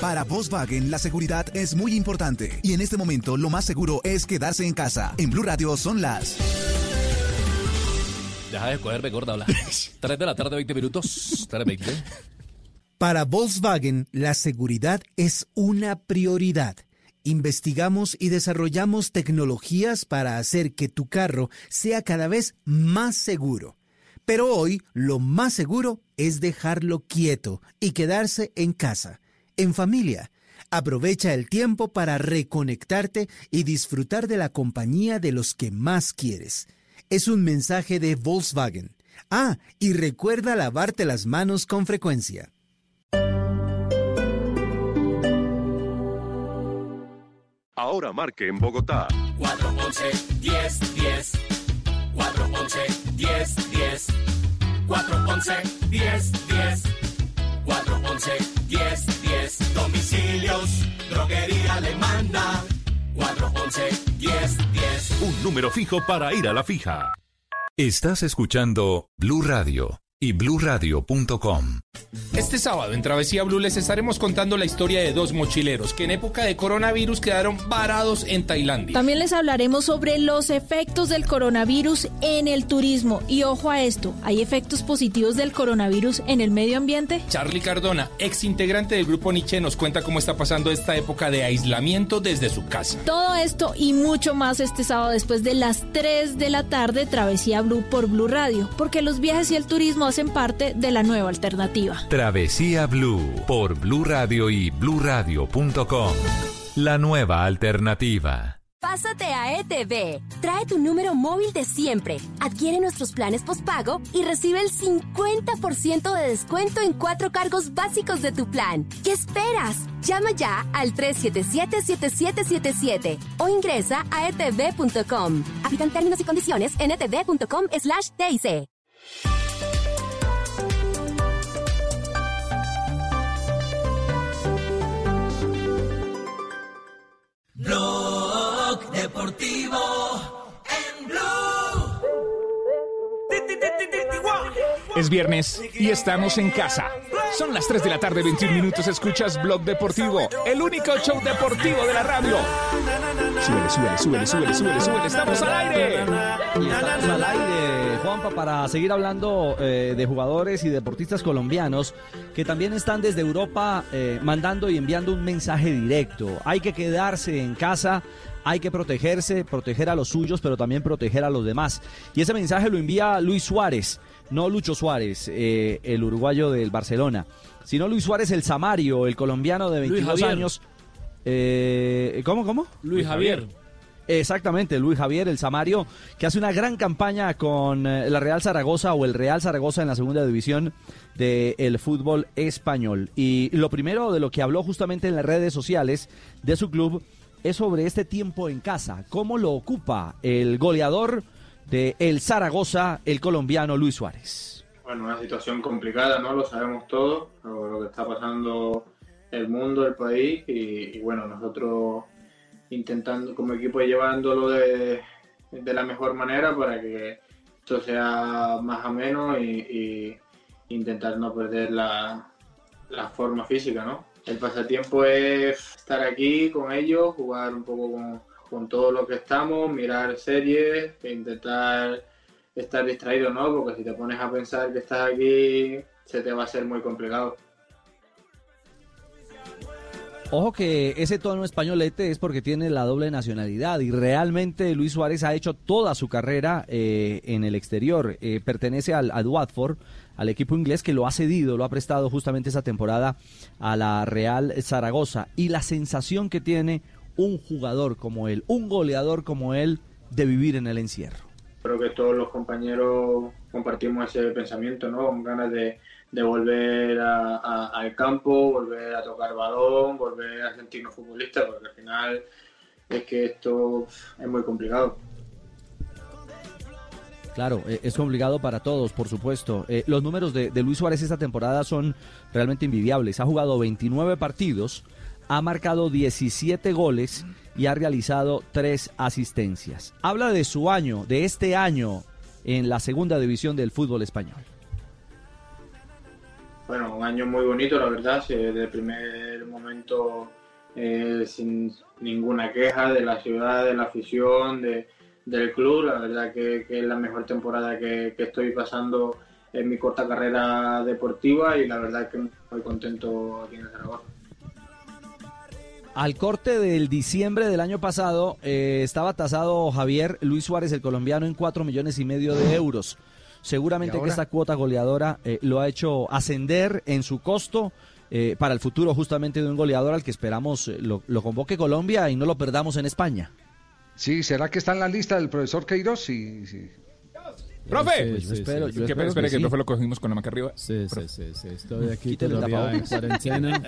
Para Volkswagen la seguridad es muy importante y en este momento lo más seguro es quedarse en casa. En Blue Radio son las Deja de cogerme gorda, habla. <laughs> 3 de la tarde, 20 minutos. 3.20. Para Volkswagen, la seguridad es una prioridad. Investigamos y desarrollamos tecnologías para hacer que tu carro sea cada vez más seguro. Pero hoy lo más seguro es dejarlo quieto y quedarse en casa, en familia. Aprovecha el tiempo para reconectarte y disfrutar de la compañía de los que más quieres. Es un mensaje de Volkswagen. Ah, y recuerda lavarte las manos con frecuencia. Ahora marque en Bogotá. 411 10 10 411 10 10 411 10 10 411 10 10 Domicilios, droguería le manda. 411 10 10 Un número fijo para ir a la fija. Estás escuchando Blue Radio y bluradio.com. Este sábado en Travesía Blue les estaremos contando la historia de dos mochileros que en época de coronavirus quedaron varados en Tailandia. También les hablaremos sobre los efectos del coronavirus en el turismo. Y ojo a esto, ¿hay efectos positivos del coronavirus en el medio ambiente? Charlie Cardona, ex integrante del grupo Nietzsche, nos cuenta cómo está pasando esta época de aislamiento desde su casa. Todo esto y mucho más este sábado después de las 3 de la tarde, Travesía Blue por Blue Radio, porque los viajes y el turismo hacen parte de la nueva alternativa. Travesía Blue por Blue Radio y bluradio.com. La nueva alternativa. Pásate a ETV. Trae tu número móvil de siempre. Adquiere nuestros planes postpago y recibe el 50% de descuento en cuatro cargos básicos de tu plan. ¿Qué esperas? Llama ya al 377-7777 o ingresa a etv.com. Aplican términos y condiciones en etv.com Blog Deportivo en Blue. Es viernes y estamos en casa. Son las 3 de la tarde, 21 minutos. Escuchas Blog Deportivo, el único show deportivo de la radio. Súbele, súbele, súbele, súbele, súbele, súbele. Estamos al aire. Y estamos al aire, Juanpa, para seguir hablando eh, de jugadores y deportistas colombianos que también están desde Europa eh, mandando y enviando un mensaje directo. Hay que quedarse en casa, hay que protegerse, proteger a los suyos, pero también proteger a los demás. Y ese mensaje lo envía Luis Suárez, no Lucho Suárez, eh, el uruguayo del Barcelona, sino Luis Suárez el Samario, el colombiano de 22 años. Eh, ¿Cómo, cómo? Luis Javier. Exactamente, Luis Javier, el Samario, que hace una gran campaña con eh, la Real Zaragoza o el Real Zaragoza en la segunda división del fútbol español. Y lo primero de lo que habló justamente en las redes sociales de su club es sobre este tiempo en casa, cómo lo ocupa el goleador de el Zaragoza, el colombiano Luis Suárez. Bueno, una situación complicada, ¿no? Lo sabemos todos, lo, que está pasando el mundo, el país, y, bueno, nosotros intentando como equipo llevándolo de, de, la mejor manera para que esto sea más ameno y, y intentar no perder la, la forma física, ¿no? el pasatiempo es estar aquí con ellos, jugar un poco con, con todo lo que estamos, mirar series, e intentar estar distraído, ¿no? Porque si te pones a pensar que estás aquí, se te va a hacer muy complicado. Ojo que ese tono españolete es porque tiene la doble nacionalidad y realmente Luis Suárez ha hecho toda su carrera eh, en el exterior. Eh, pertenece al, al Watford, al equipo inglés que lo ha cedido, lo ha prestado justamente esa temporada a la Real Zaragoza. Y la sensación que tiene un jugador como él, un goleador como él, de vivir en el encierro. Creo que todos los compañeros compartimos ese pensamiento, ¿no? Con ganas de, volver al campo, volver a tocar balón, volver a sentirnos futbolistas, porque al final es que esto es muy complicado. Claro, eh, es complicado para todos, por supuesto. Eh, los números de, Luis Suárez esta temporada son realmente envidiables. Ha jugado 29 partidos, ha marcado 17 goles y ha realizado 3 asistencias. Habla de su año, de este año en la segunda división del fútbol español. Bueno, un año muy bonito, la verdad. Desde el primer momento eh, sin ninguna queja de la ciudad, de la afición, de del club. La verdad que, es la mejor temporada que, estoy pasando en mi corta carrera deportiva y la verdad que muy contento aquí en Zaragoza. Al corte del diciembre del año pasado eh, estaba tasado Javier Luis Suárez, el colombiano, en cuatro millones y medio de euros. Seguramente que esta cuota goleadora eh, lo ha hecho ascender en su costo eh, para el futuro justamente de un goleador al que esperamos lo, lo convoque Colombia y no lo perdamos en España. Sí, ¿será que está en la lista del profesor Queiroz? Sí, sí. ¡Profe! Sí, yo espero, yo ¿Qué espero espere que, que, el profe lo cogimos con la maca arriba? Sí, sí, sí, sí, Estoy aquí Quítale el todavía en tapabocas. cuarentena.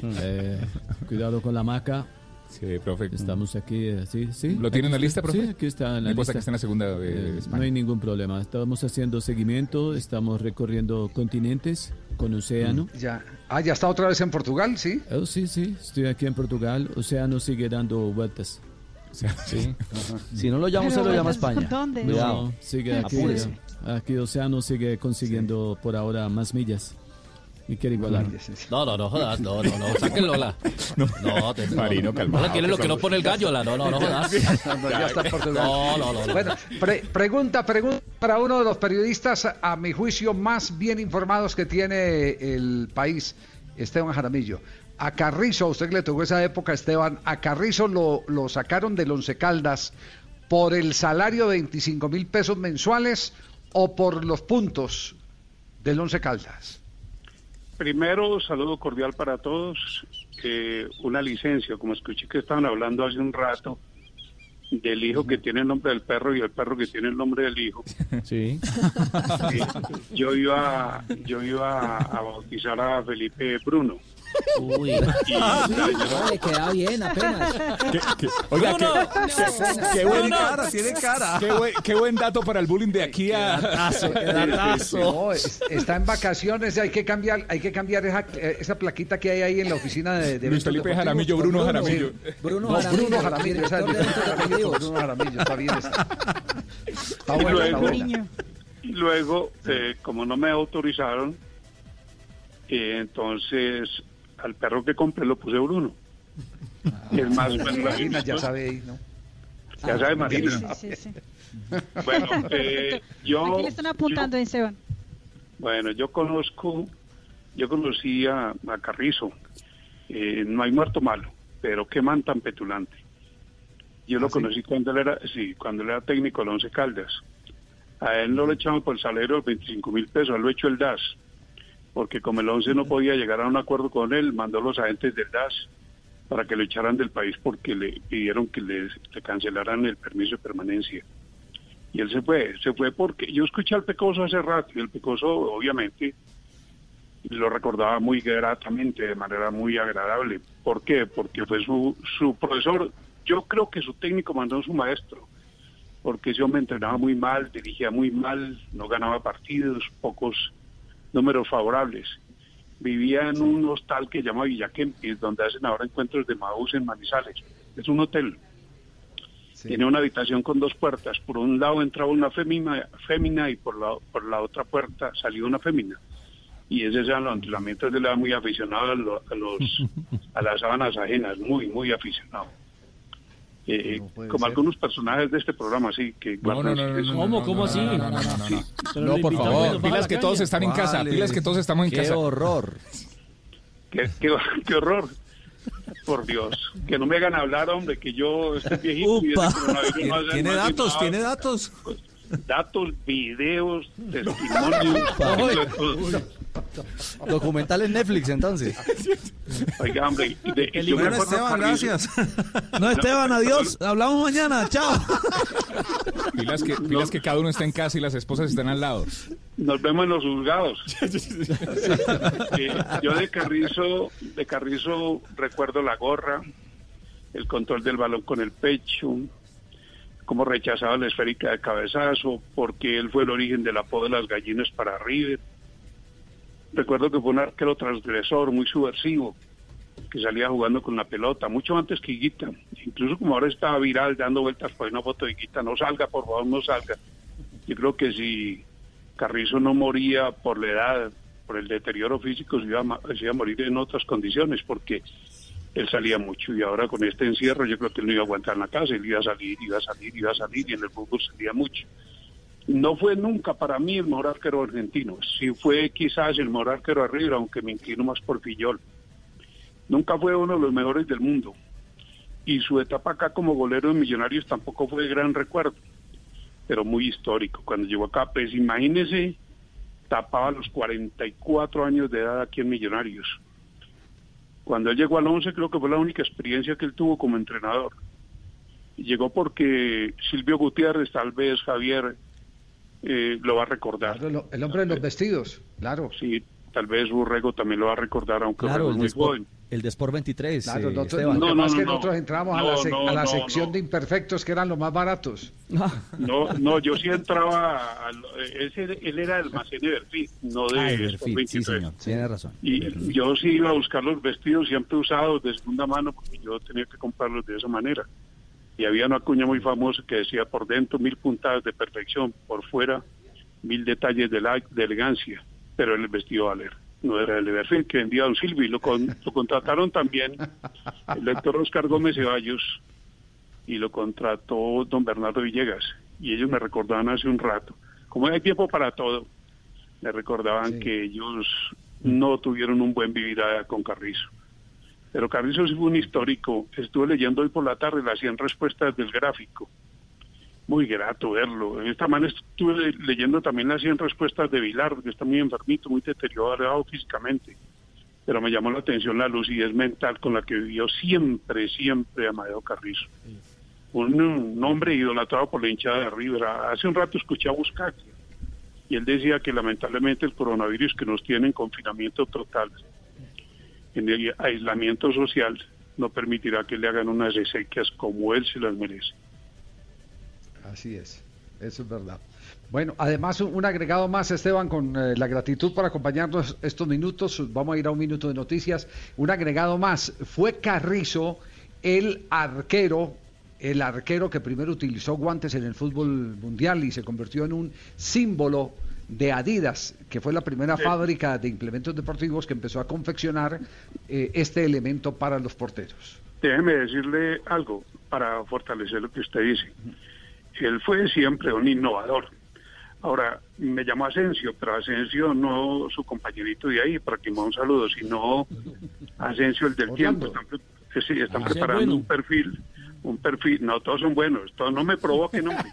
<laughs> Eh, cuidado con la maca. Sí, profe. Estamos aquí, eh, sí, sí. ¿Lo tiene en la lista, profe? Sí, aquí está en la lista. que está en la segunda de Eh, España. no hay ningún problema. Estamos haciendo seguimiento, estamos recorriendo continentes con océano. Ya. Ah, ya está otra vez en Portugal, ¿sí? Oh, sí, sí, estoy aquí en Portugal. Océano sigue dando vueltas. Sí. Si no lo usted, Pero lo llama España. ¿por dónde? No, sigue aquí. Apúrese. Aquí Océano sigue consiguiendo por ahora más millas. Y quiere igualar. No, no, no jodas, no, no, no, sáquenlo, la. No, te, Marino, calmado, Hola, ¿quién es lo que no pone el gallo, la? No, no, no jodas. No, no, no. no. Bueno, pre- pregunta, pregunta para uno de los periodistas, a mi juicio, más bien informados que tiene el país, Esteban Jaramillo. A Carrizo, a usted que le tocó esa época, Esteban, a Carrizo lo, lo sacaron del Once Caldas por el salario de 25 mil pesos mensuales o por los puntos del Once Caldas. Primero, saludo cordial para todos. Eh, una licencia, como escuché que estaban hablando hace un rato, del hijo que tiene el nombre del perro y el perro que tiene el nombre del hijo. <laughs> Sí. Eh, yo iba, yo iba a bautizar a Felipe Bruno. Uy. <laughs> Y, No, le queda bien apenas. Oiga, qué, Bruno. qué, qué buen, cara, tiene cara. Qué buen, qué buen dato para el bullying de aquí a... <laughs> No, es- está en vacaciones, hay que cambiar, hay que cambiar esa, eh, esa plaquita que hay ahí en la oficina de, de Luis Felipe Jaramillo, Bruno Jaramillo. Bruno, Bruno Jaramillo, Jaramillo, Jaramillo. Bruno Jaramillo, está bien. Está, <laughs> está Y buena, está luego- buena. y luego, eh, como no me autorizaron, eh, entonces al perro que compré lo puse Bruno. es más, Ah, bueno, Marina ya sabe ahí, ¿no? Ya sabe, Sí, Marina. sí, sí, sí. Bueno, <laughs> eh, yo, Aquí le están apuntando, Esteban. bueno, yo conozco, yo conocí a, a Carrizo. Eh, no hay muerto malo, pero qué man tan petulante. Yo lo ¿Ah, conocí cuando él era, sí, cuando él era técnico del Once Caldas. A él no le echaban por el salario de 25 mil pesos, a él lo echó el DAS. Porque como el Once no podía llegar a un acuerdo con él, mandó los agentes del DAS para que lo echaran del país porque le pidieron que le, le cancelaran el permiso de permanencia. Y él se fue, se fue porque yo escuché al Pecoso hace rato y el Pecoso obviamente lo recordaba muy gratamente, de manera muy agradable. ¿Por qué? Porque fue su, su profesor, yo creo que su técnico mandó a su maestro, porque ese hombre entrenaba muy mal, dirigía muy mal, no ganaba partidos, pocos números favorables. Vivía en un hostal que se llama Villa Kempis, donde hacen ahora encuentros de Maús en Manizales. Es un hotel. Tiene una habitación con dos puertas. Por un lado entraba una fémina, fémina y por la, por la otra puerta salía una fémina. Y ese eran los entrenamientos de él, era muy aficionado a los, <laughs> a las sábanas ajenas, muy, muy aficionado. Eh, puede como ser. algunos personajes de este programa, sí, que No, no, no, no, no, ¿Cómo? no, ¿Cómo no, así? No, no, no, no, no. No, por favor, pilas la que todos están en casa, Vale. pilas que todos estamos en Qué casa. horror. Qué, qué, qué horror. Por Dios. Que no me hagan hablar, hombre, que yo estoy viejito y no Tiene datos, nada. tiene datos. Datos, videos, testimonios. <laughs> Documental en Netflix, entonces. Oiga, hombre, de- yo Bueno, Esteban, gracias. No, Esteban, adiós. Hablamos mañana. Chao. Pilas que, pilas que cada uno está en casa y las esposas están al lado. Nos vemos en los juzgados. <laughs> Eh, yo de Carrizo, de Carrizo recuerdo la gorra, el control del balón con el pecho, cómo rechazaba la esférica de cabezazo, porque él fue el origen del apodo de las gallinas para River. Recuerdo que fue un arquero transgresor, muy subversivo, que salía jugando con la pelota, mucho antes que Higuita. Incluso como ahora estaba viral dando vueltas por una foto de Higuita, no salga, por favor, no salga. Yo creo que si Carrizo no moría por la edad, por el deterioro físico, se iba, a, ma- se iba a morir en otras condiciones, porque él salía mucho y ahora con este encierro yo creo que él no iba a aguantar en la casa, él iba a salir, iba a salir, iba a salir y en el fútbol salía mucho. No fue nunca para mí el mejor arquero argentino, sí fue quizás el mejor arquero River, aunque me inclino más por Fillol. Nunca fue uno de los mejores del mundo y su etapa acá como golero en Millonarios tampoco fue de gran recuerdo, pero muy histórico. Cuando llegó acá, pues imagínese, tapaba los 44 años de edad aquí en Millonarios. Cuando él llegó al 11 creo que fue la única experiencia que él tuvo como entrenador. Llegó porque Silvio Gutiérrez, tal vez Javier, eh, lo va a recordar. Claro, lo- el hombre de los vestidos, claro. Sí, tal vez Urrego también lo va a recordar, aunque Claro, Urrego el muy Sport, joven. el de Sport 23. Claro, eh, nosotros, No, no, pasa es que no, nosotros no. entramos a No, la, sec- no, a la no, sección no. de imperfectos que eran los más baratos. No, no, yo sí entraba, al- ese, él era el almacén de Berfil, no de Ah, Sport Berfil, 23. sí, señor. Tiene razón. Y yo sí iba a buscar los vestidos siempre usados de segunda mano porque yo tenía que comprarlos de esa manera. Y había una cuña muy famosa que decía por dentro mil puntadas de perfección, por fuera mil detalles de, la, de elegancia, pero el vestido Valer no era el de Berfil que vendía Don Silvio y lo, con- <laughs> lo contrataron también el lector Oscar Gómez Ceballos y lo contrató don Bernardo Villegas y ellos me recordaban hace un rato, como hay tiempo para todo, me recordaban que ellos no tuvieron un buen vivir con Carrizo. Pero Carrizo sí fue un histórico. Estuve leyendo hoy por la tarde las 100 respuestas del gráfico. Muy grato verlo. Esta mañana estuve leyendo también las 100 respuestas de Vilar, que está muy enfermito, muy deteriorado físicamente. Pero me llamó la atención la lucidez mental con la que vivió siempre, siempre Amadeo Carrizo. Un, un hombre idolatrado por la hinchada de River. Hace un rato escuché a Buscaglia y él decía que lamentablemente el coronavirus que nos tiene en confinamiento total, en el aislamiento social, no permitirá que le hagan unas exequias como él se las merece. Así es, eso es verdad. Bueno, además un agregado más, Esteban, con eh, la gratitud por acompañarnos estos minutos. Vamos a ir a un minuto de noticias. Un agregado más, fue Carrizo el arquero, el arquero que primero utilizó guantes en el fútbol mundial y se convirtió en un símbolo de Adidas, que fue la primera Sí. fábrica de implementos deportivos que empezó a confeccionar eh, este elemento para los porteros. Déjeme decirle algo para fortalecer lo que usted dice. Él fue siempre un innovador. Ahora, me llamo Asensio, pero Asensio no su compañerito de ahí, para que me un saludo, sino Asensio el del Orlando. tiempo. Están, pre- sí, están Ah, preparando bueno. un perfil un perfil, no, todos son buenos, todos no me provoquen, hombre. <laughs>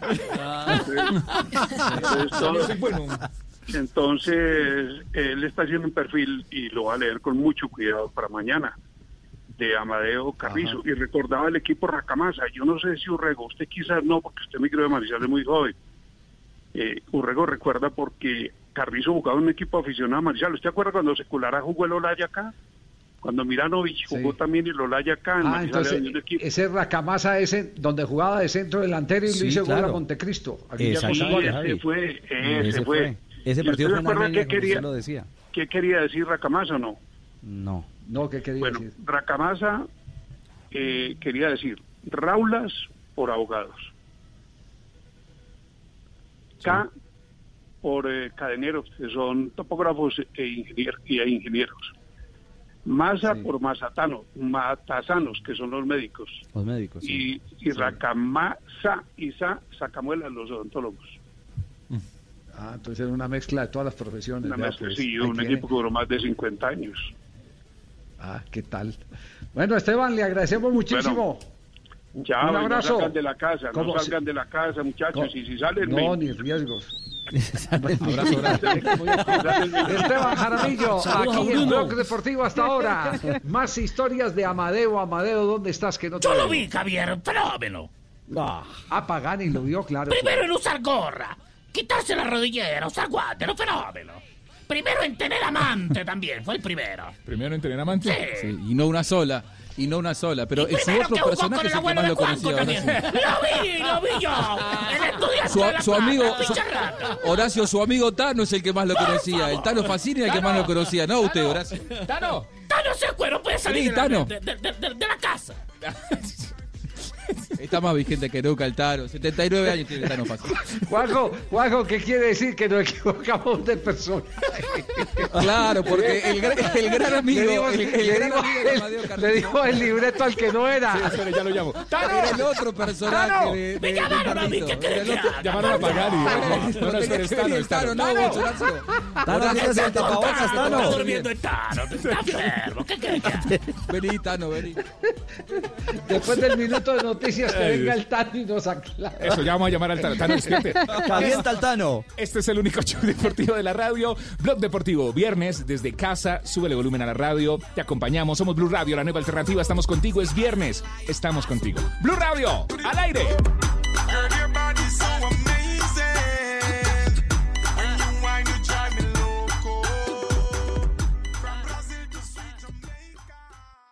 Entonces, todos- entonces, él está haciendo un perfil y lo va a leer con mucho cuidado para mañana de Amadeo Carrizo y recordaba el equipo Racamasa. Yo no sé si Urrego, usted quizás no, porque usted me creo de Mariscal es muy joven. Eh, Urrego recuerda porque Carrizo jugaba en un equipo aficionado a Mariscal. ¿Usted acuerda cuando Seculara jugó el Olaya acá? Cuando Miranovich jugó también el Olaya acá en Ah, entonces, había un equipo. ese Racamasa ese donde jugaba de centro delantero y Sí, lo hizo gol claro. a Montecristo. Aquí ya Sí, ese fue, ese, Ese fue. fue. Ese ¿Y partido fue Armenia, qué quería, lo decía. qué quería decir Racamasa o no? No. No, ¿qué quería Bueno, decir? Racamasa eh, quería decir raulas por abogados. K por eh, cadeneros, que son topógrafos e, ingenier- y e ingenieros. Masa por mazatano, matasanos, que son los médicos. Los médicos. sí. Y, y Racamasa y Sa, sacamuelas, los odontólogos. Ah, entonces era una mezcla de todas las profesiones. Una mezcla, pues, sí, un tiene. equipo que duró más de 50 años. Ah, ¿qué tal? Bueno, Esteban, le agradecemos muchísimo. Ya, Un no abrazo. salgan de la casa, no ¿Cómo salgan de la casa, muchachos, y si salen... No, me- ni riesgos. Abrazo Esteban Jaramillo, Saludos a aquí en. Blog Deportivo hasta ahora. Más historias de Amadeo. Amadeo, ¿dónde estás? Que no te Yo lo vi, Javier, fenómeno. Ah, Pagani lo vio, claro. Primero en usar gorra, quitarse la rodillera, usar guantes, no fenómeno. Primero en tener amante también, fue el primero. Primero en tener amante. Sí, y no una sola. Y no una sola. Pero su otro personaje es el que más lo conocía. <laughs> Lo vi, lo vi yo. El estudiante Su, de la su amigo, su-. Horacio, su amigo Tano es el que más lo conocía. El Tano Facini es el que más lo conocía, no usted, Horacio. Tano. Tano se cuero puede salir de la casa. <laughs> Está más vigente que nunca el Tano. 79 años tiene el Tano Facini. Juanjo, Juanjo, ¿qué quiere decir? Que nos equivocamos de persona. Claro, porque el, gran- el gran amigo, el, el le gran amigo el- dijo el libreto al que no era. Sí, espere, ya lo llamo. Era el otro personaje Tano. de, de, Me de llamaron a mí. ¿qué el? Llamaron a Pagani. No, no, es que Tano, es Tano. Tano, no. Tano, el Tano, tapabocas, Tano, Tano. Está durmiendo en Tano, está enfermo. ¿Qué quiere que haga? Vení, Tano, vení. Después del minuto de noticias que venga el Tano y nos aclara. Eso, ya vamos a llamar al Tano. Tano, despierte. Calienta al Tano. Este es el único show deportivo de la radio. Blog Deportivo, viernes desde casa. Súbele volumen a la radio. Te acompañamos. Somos Blue Radio, la nueva alternativa. Estamos contigo. Es viernes. Estamos contigo. Blue Radio, al aire.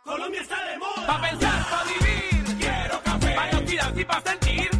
Colombia está de moda. Pa' pensar, pa' vivir. Café. Para sentir.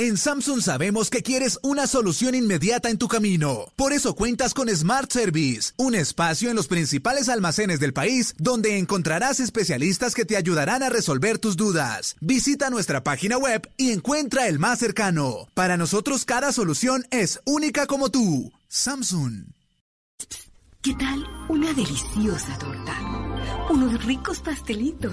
En Samsung sabemos que quieres una solución inmediata en tu camino. Por eso cuentas con Smart Service, un espacio en los principales almacenes del país donde encontrarás especialistas que te ayudarán a resolver tus dudas. Visita nuestra página web y encuentra el más cercano. Para nosotros cada solución es única como tú. Samsung. ¿Qué tal una deliciosa torta? Unos ricos pastelitos,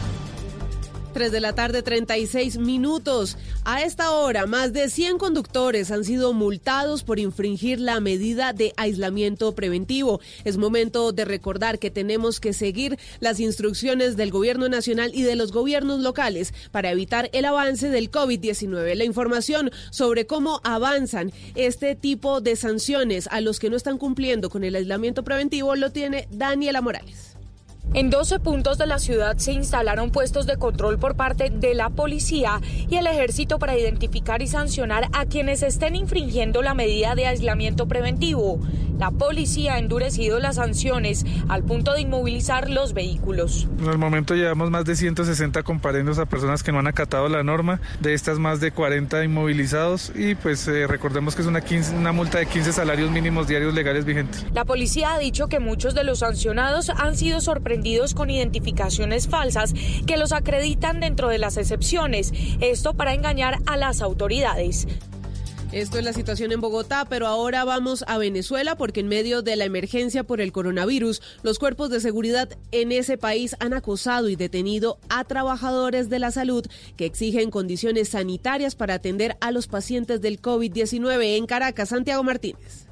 3 de la tarde, 36 minutos. A esta hora, más de 100 conductores han sido multados por infringir la medida de aislamiento preventivo. Es momento de recordar que tenemos que seguir las instrucciones del gobierno nacional y de los gobiernos locales para evitar el avance del COVID-19. La información sobre cómo avanzan este tipo de sanciones a los que no están cumpliendo con el aislamiento preventivo lo tiene Daniela Morales. En 12 puntos de la ciudad se instalaron puestos de control por parte de la policía y el ejército para identificar y sancionar a quienes estén infringiendo la medida de aislamiento preventivo. La policía ha endurecido las sanciones al punto de inmovilizar los vehículos. En el momento llevamos más de 160 comparendos a personas que no han acatado la norma, de estas más de 40 inmovilizados y pues eh, recordemos que es una, 15 una multa de 15 salarios mínimos diarios legales vigentes. La policía ha dicho que muchos de los sancionados han sido sorprendidos con identificaciones falsas que los acreditan dentro de las excepciones, esto para engañar a las autoridades. Esto es la situación en Bogotá, pero ahora vamos a Venezuela porque en medio de la emergencia por el coronavirus, los cuerpos de seguridad en ese país han acosado y detenido a trabajadores de la salud que exigen condiciones sanitarias para atender a los pacientes del COVID-19 en Caracas. Santiago Martínez.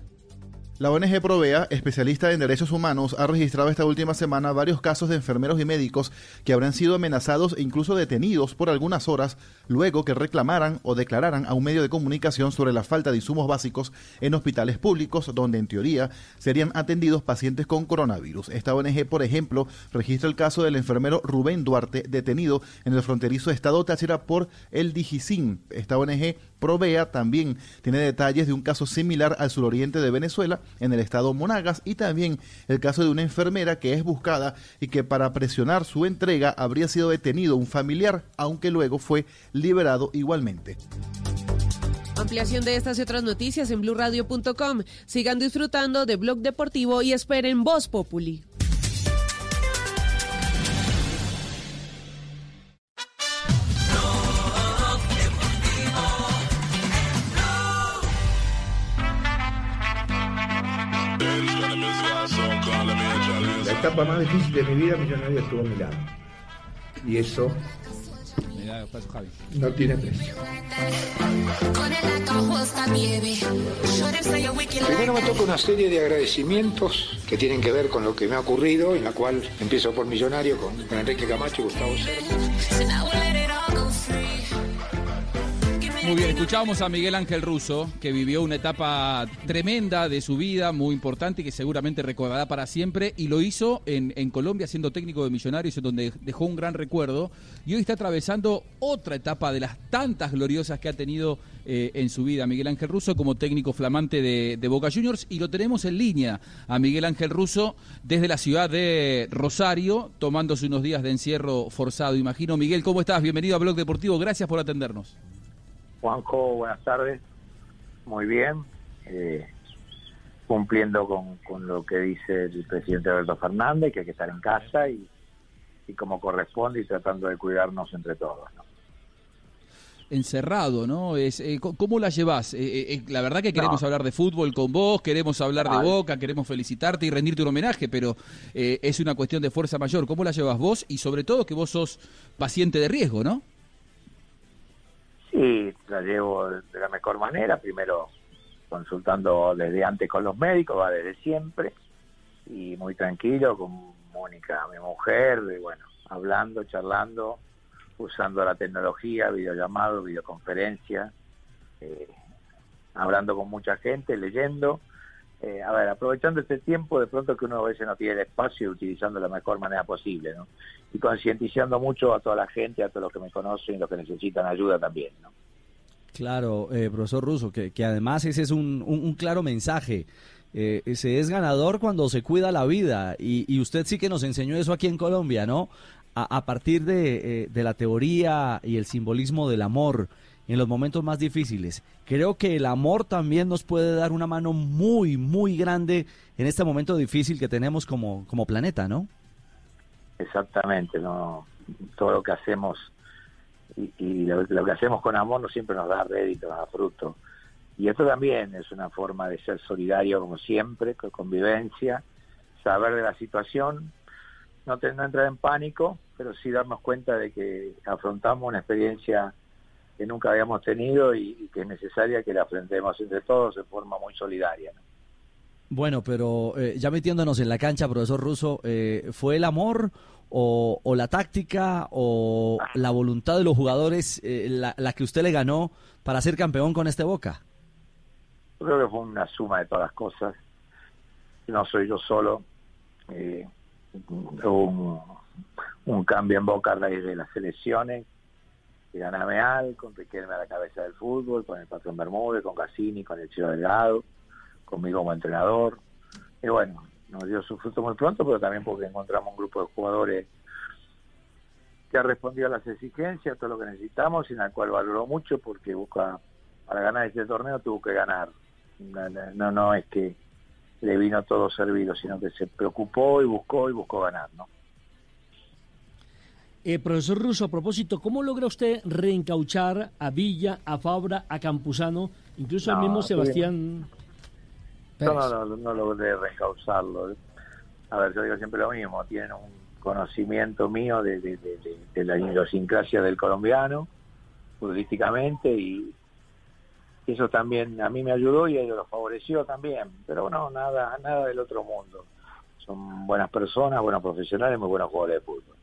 La ONG Provea, especialista en derechos humanos, ha registrado esta última semana varios casos de enfermeros y médicos que habrán sido amenazados e incluso detenidos por algunas horas luego que reclamaran o declararan a un medio de comunicación sobre la falta de insumos básicos en hospitales públicos donde en teoría serían atendidos pacientes con coronavirus. Esta ONG, por ejemplo, registra el caso del enfermero Rubén Duarte detenido en el fronterizo estado Táchira por el Digicin. Esta ONG Provea también tiene detalles de un caso similar al suroriente de Venezuela, en el estado Monagas, y también el caso de una enfermera que es buscada y que para presionar su entrega habría sido detenido un familiar, aunque luego fue liberado igualmente. Ampliación de estas y otras noticias en blurradio.com. Sigan disfrutando de Blog Deportivo y esperen Voz Populi. La etapa más difícil de mi vida, Millonario estuvo a mi lado. Y eso no tiene precio. Primero me toca una serie de agradecimientos que tienen que ver con lo que me ha ocurrido, en la cual empiezo por Millonario con, Enrique Camacho y Gustavo Cerro. Muy bien, escuchábamos a Miguel Ángel Russo, que vivió una etapa tremenda de su vida, muy importante y que seguramente recordará para siempre, y lo hizo en, Colombia siendo técnico de Millonarios, en donde dejó un gran recuerdo, y hoy está atravesando otra etapa de las tantas gloriosas que ha tenido eh, en su vida Miguel Ángel Russo como técnico flamante de, de Boca Juniors, y lo tenemos en línea a Miguel Ángel Russo desde la ciudad de Rosario, tomándose unos días de encierro forzado, imagino. Miguel, ¿cómo estás? Bienvenido a Blog Deportivo, gracias por atendernos. Juanjo, buenas tardes. Muy bien. Eh, cumpliendo con, con, lo que dice el presidente Alberto Fernández, que hay que estar en casa y, y como corresponde y tratando de cuidarnos entre todos. ¿no? encerrado, ¿no? Es, eh, ¿Cómo la llevas? Eh, eh, la verdad que queremos no. hablar de fútbol con vos, queremos hablar vale. de Boca, queremos felicitarte y rendirte un homenaje, pero eh, es una cuestión de fuerza mayor. ¿Cómo la llevas vos? Y sobre todo que vos sos paciente de riesgo, ¿no? Sí, la llevo de la mejor manera, primero consultando desde antes con los médicos, va desde siempre, y muy tranquilo con Mónica, mi mujer, y bueno, hablando, charlando, usando la tecnología, videollamado, videoconferencia, eh, hablando con mucha gente, leyendo, eh, a ver, aprovechando este tiempo, de pronto que uno a veces no tiene el espacio utilizando la mejor manera posible, ¿no? Y concientizando mucho a toda la gente, a todos los que me conocen y los que necesitan ayuda también, ¿no? Claro, eh, profesor Russo, que, que, además ese es un, un, un claro mensaje. Eh, se es ganador cuando se cuida la vida y, y, usted sí que nos enseñó eso aquí en Colombia, ¿no? A, a partir de, eh, de la teoría y el simbolismo del amor en los momentos más difíciles. Creo que el amor también nos puede dar una mano muy, muy grande en este momento difícil que tenemos como, como planeta, ¿no? Exactamente, ¿no? Todo lo que hacemos y, y lo, lo, que hacemos con amor no siempre nos da rédito, nos da fruto. Y esto también es una forma de ser solidario como siempre, con convivencia, saber de la situación, no, no entrar en pánico, pero sí darnos cuenta de que afrontamos una experiencia que nunca habíamos tenido y, y, que es necesaria que la afrontemos entre todos de forma muy solidaria. ¿no? Bueno, pero eh, ya metiéndonos en la cancha, profesor Russo, eh, ¿fue el amor o, o, la táctica o la voluntad de los jugadores eh, la, la, que usted le ganó para ser campeón con este Boca? Yo creo que fue una suma de todas las cosas. No soy yo solo. Eh, un, un cambio en Boca a raíz de las elecciones gana Meal, con Riquelme a la cabeza del fútbol, con el patrón Bermúdez, con Cassini, con el Chiro Delgado, conmigo como entrenador, y bueno, nos dio su fruto muy pronto, pero también porque encontramos un grupo de jugadores que ha respondido a las exigencias, todo lo que necesitamos, y en la cual valoró mucho porque busca, para ganar este torneo tuvo que ganar. No, no, no es que le vino todo servido, sino que se preocupó y buscó y buscó ganar, ¿no? Eh, profesor Russo, a propósito, ¿cómo logra usted reencauchar a Villa, a Fabra, a Campuzano, incluso al No, mismo sí. Sebastián? Yo no, no, no logré reencauzarlo. A ver, yo digo siempre lo mismo, tienen un conocimiento mío de, de- de- de- de la idiosincrasia del colombiano, futbolísticamente, y eso también a mí me ayudó y a ellos los favoreció también. Pero no, nada, nada del otro mundo. Son buenas personas, buenos profesionales, muy buenos jugadores de fútbol.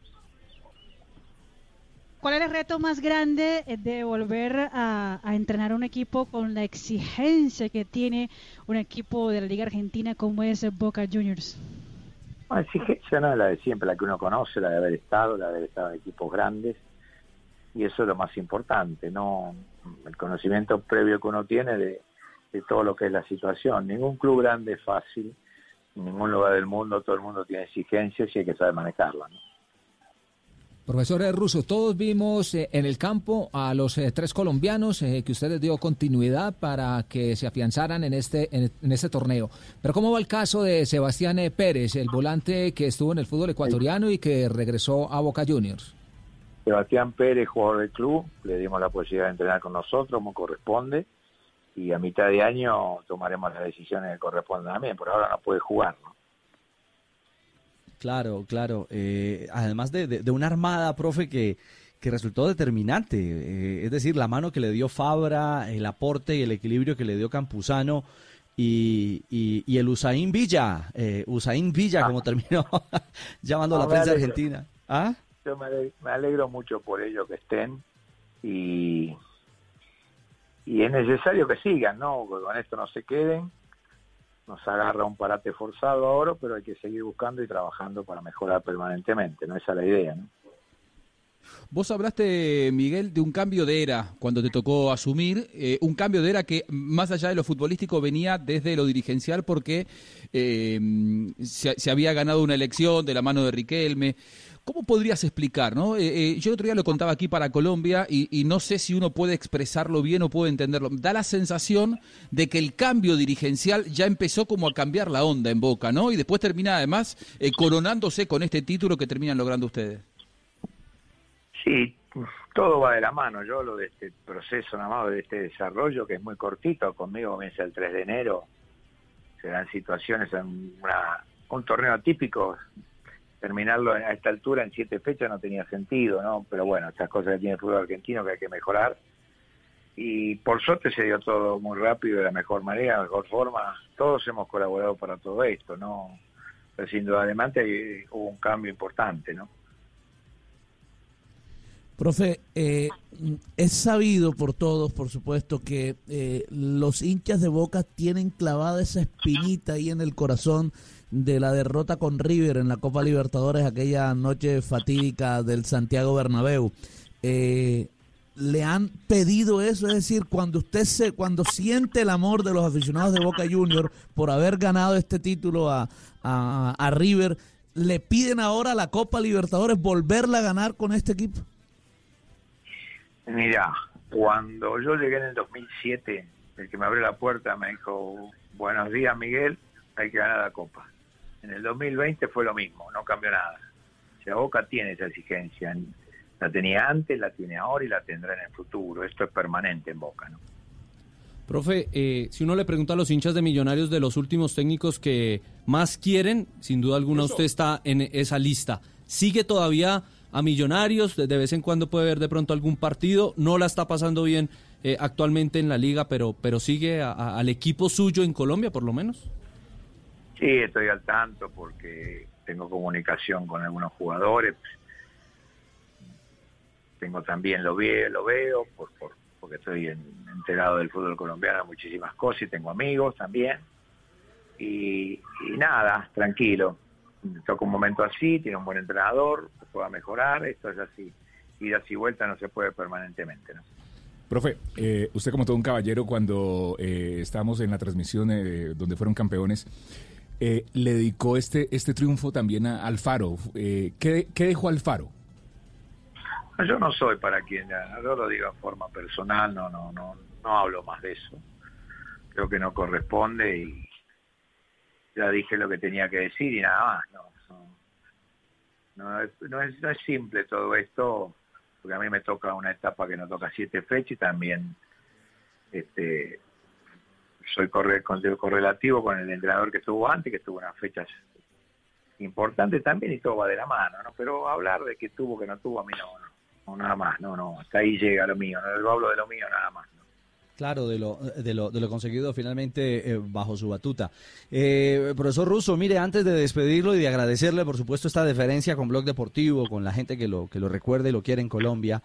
¿Cuál es el reto más grande eh, de volver a, a entrenar un equipo con la exigencia que tiene un equipo de la Liga Argentina como es Boca Juniors? La exigencia no es la de siempre, la que uno conoce, la de haber estado, la de haber estado en equipos grandes, y eso es lo más importante, no el conocimiento previo que uno tiene de, de todo lo que es la situación. Ningún club grande es fácil, en ningún lugar del mundo todo el mundo tiene exigencias y hay que saber manejarlas. ¿no? Profesor Russo, todos vimos eh, en el campo a los eh, tres colombianos eh, que usted les dio continuidad para que se afianzaran en este, en, este torneo. Pero ¿cómo va el caso de Sebastián eh, Pérez, el volante que estuvo en el fútbol ecuatoriano y que regresó a Boca Juniors? Sebastián Pérez, jugador del club, le dimos la posibilidad de entrenar con nosotros como corresponde y a mitad de año tomaremos las decisiones que corresponden también. Por ahora no puede jugar. ¿no? Claro, claro. Eh, además de, de- de una armada, profe, que, que resultó determinante. Eh, es decir, la mano que le dio Fabra, el aporte y el equilibrio que le dio Campuzano y, y, y el Usain Villa. Eh, Usain Villa, como <laughs> terminó <laughs> llamando No, la prensa alegro. argentina. ¿Ah? Yo me ale- me alegro mucho por ellos que estén y, y es necesario que sigan, ¿no? Con esto no se queden. Nos agarra un parate forzado ahora, pero hay que seguir buscando y trabajando para mejorar permanentemente, ¿no? Esa es la idea, ¿no? Vos hablaste, Miguel, de un cambio de era cuando te tocó asumir, eh, un cambio de era que más allá de lo futbolístico venía desde lo dirigencial porque eh, se, se había ganado una elección de la mano de Riquelme. ¿Cómo podrías explicar? No? Eh, eh, yo el otro día lo contaba aquí para Colombia y, no sé si uno puede expresarlo bien o puede entenderlo. Da la sensación de que el cambio dirigencial ya empezó como a cambiar la onda en Boca, ¿no? Y después termina además eh, coronándose con este título que terminan logrando ustedes. Sí, todo va de la mano. Yo lo de este proceso, nada más de este desarrollo que es muy cortito, conmigo comienza el 3 de enero, se dan situaciones en una- un torneo atípico, terminarlo a esta altura en siete fechas no tenía sentido, ¿no? Pero bueno, estas cosas que tiene el fútbol argentino que hay que mejorar. Y por suerte se dio todo muy rápido, de la mejor manera, de la mejor forma. Todos hemos colaborado para todo esto, ¿no? Pero sin duda, eh, hubo un cambio importante, ¿no? Profe, eh, es sabido por todos, por supuesto, que eh, los hinchas de Boca tienen clavada esa espinita ahí en el corazón de la derrota con River en la Copa Libertadores aquella noche fatídica del Santiago Bernabéu. Eh, le han pedido eso, es decir, cuando usted se, cuando siente el amor de los aficionados de Boca Junior por haber ganado este título a, a, a River, le piden ahora la Copa Libertadores volverla a ganar con este equipo. Mira, cuando yo llegué en el 2007, el que me abrió la puerta me dijo, buenos días Miguel, hay que ganar la Copa. En el 2020 fue lo mismo, no cambió nada. O sea, Boca tiene esa exigencia. La tenía antes, la tiene ahora y la tendrá en el futuro. Esto es permanente en Boca, ¿no? Profe, eh, si uno le pregunta a los hinchas de Millonarios de los últimos técnicos que más quieren, sin duda alguna usted está en esa lista. ¿Sigue todavía a Millonarios? De de vez en cuando puede ver de pronto algún partido. No la está pasando bien eh, actualmente en la liga, pero, pero sigue a- a- al equipo suyo en Colombia, por lo menos. Sí, estoy al tanto porque tengo comunicación con algunos jugadores. Tengo también, lo, ve, lo veo, por, por- porque estoy en- enterado del fútbol colombiano, muchísimas cosas y tengo amigos también. Y, y nada, tranquilo. Toca un momento así, tiene un buen entrenador, pueda mejorar, esto es así. Idas y vueltas no se puede permanentemente, ¿no? Profe, eh, usted como todo un caballero, cuando eh, estábamos en la transmisión eh, donde fueron campeones, eh, le dedicó este, este triunfo también a Alfaro. Eh, ¿qué, ¿Qué dejó Alfaro? Yo no soy para quien, yo lo digo en forma personal, no, no, no, no hablo más de eso. Creo que no corresponde y ya dije lo que tenía que decir y nada más. No, no, no es, no es, no es simple todo esto, porque a mí me toca una etapa que no toca siete fechas y también este soy correlativo con el entrenador que estuvo antes, que tuvo unas fechas importantes también y todo va de la mano, ¿no? Pero hablar de que tuvo, que no tuvo, a mí no, no, no, nada más, no, no, hasta ahí llega lo mío, no, yo hablo de lo mío nada más. Claro, de lo, de lo, de lo conseguido finalmente eh, bajo su batuta. Eh, profesor Russo, mire, antes de despedirlo y de agradecerle, por supuesto, esta deferencia con Blog Deportivo, con la gente que lo, que lo recuerda y lo quiere en Colombia,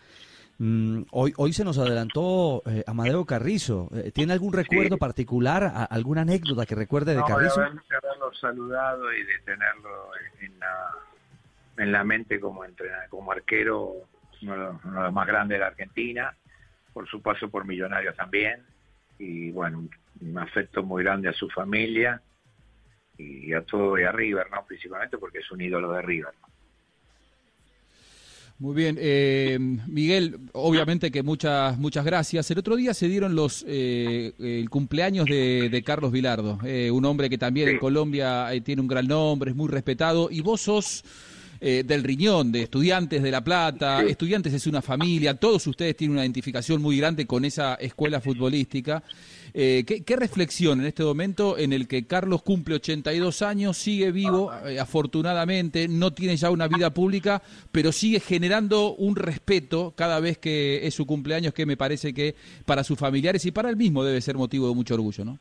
mm, hoy, hoy se nos adelantó eh, Amadeo Carrizo. Eh, ¿Tiene algún recuerdo particular, a- alguna anécdota que recuerde de Carrizo? de, haber- de haberlo saludado y de tenerlo en la, en la mente como entrenador, como arquero, uno de, los, uno de los más grandes de la Argentina, por su paso por Millonarios también, y bueno, un afecto muy grande a su familia y a todo y a River, ¿no? Principalmente porque es un ídolo de River. Muy bien, eh, Miguel, obviamente que muchas muchas gracias. El otro día se dieron los eh, el cumpleaños de, de Carlos Vilardo, eh, un hombre que también en Colombia eh, tiene un gran nombre, es muy respetado, y vos sos eh, del Riñón, de Estudiantes de La Plata. Estudiantes es una familia, todos ustedes tienen una identificación muy grande con esa escuela futbolística. Eh, ¿qué, qué reflexión en este momento en el que Carlos cumple 82 años, sigue vivo, eh, afortunadamente, no tiene ya una vida pública, pero sigue generando un respeto cada vez que es su cumpleaños, que me parece que para sus familiares y para él mismo debe ser motivo de mucho orgullo, ¿no?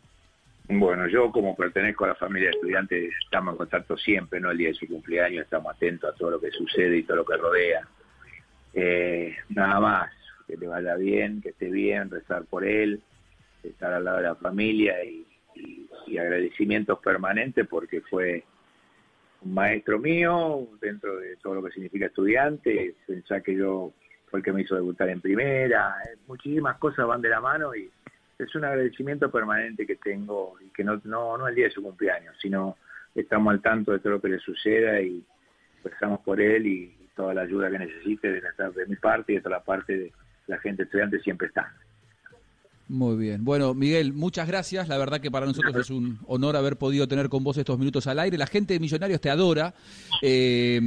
Bueno, yo como pertenezco a la familia de estudiantes, estamos en contacto siempre, ¿no? El día de su cumpleaños, estamos atentos a todo lo que sucede y todo lo que rodea. Eh, nada más, que le vaya bien, que esté bien, rezar por él, estar al lado de la familia y, agradecimientos permanentes porque fue un maestro mío dentro de todo lo que significa estudiante, pensar que yo fue el que me hizo debutar en primera, eh, muchísimas cosas van de la mano y es un agradecimiento permanente que tengo y que no, no, no el día de su cumpleaños, sino estamos al tanto de todo lo que le suceda y rezamos por él y, toda la ayuda que necesite de, de mi parte y de toda la parte de la gente estudiante siempre está. Muy bien. Bueno, Miguel, muchas gracias. La verdad que para nosotros es un honor haber podido tener con vos estos minutos al aire. La gente de Millonarios te adora. Eh,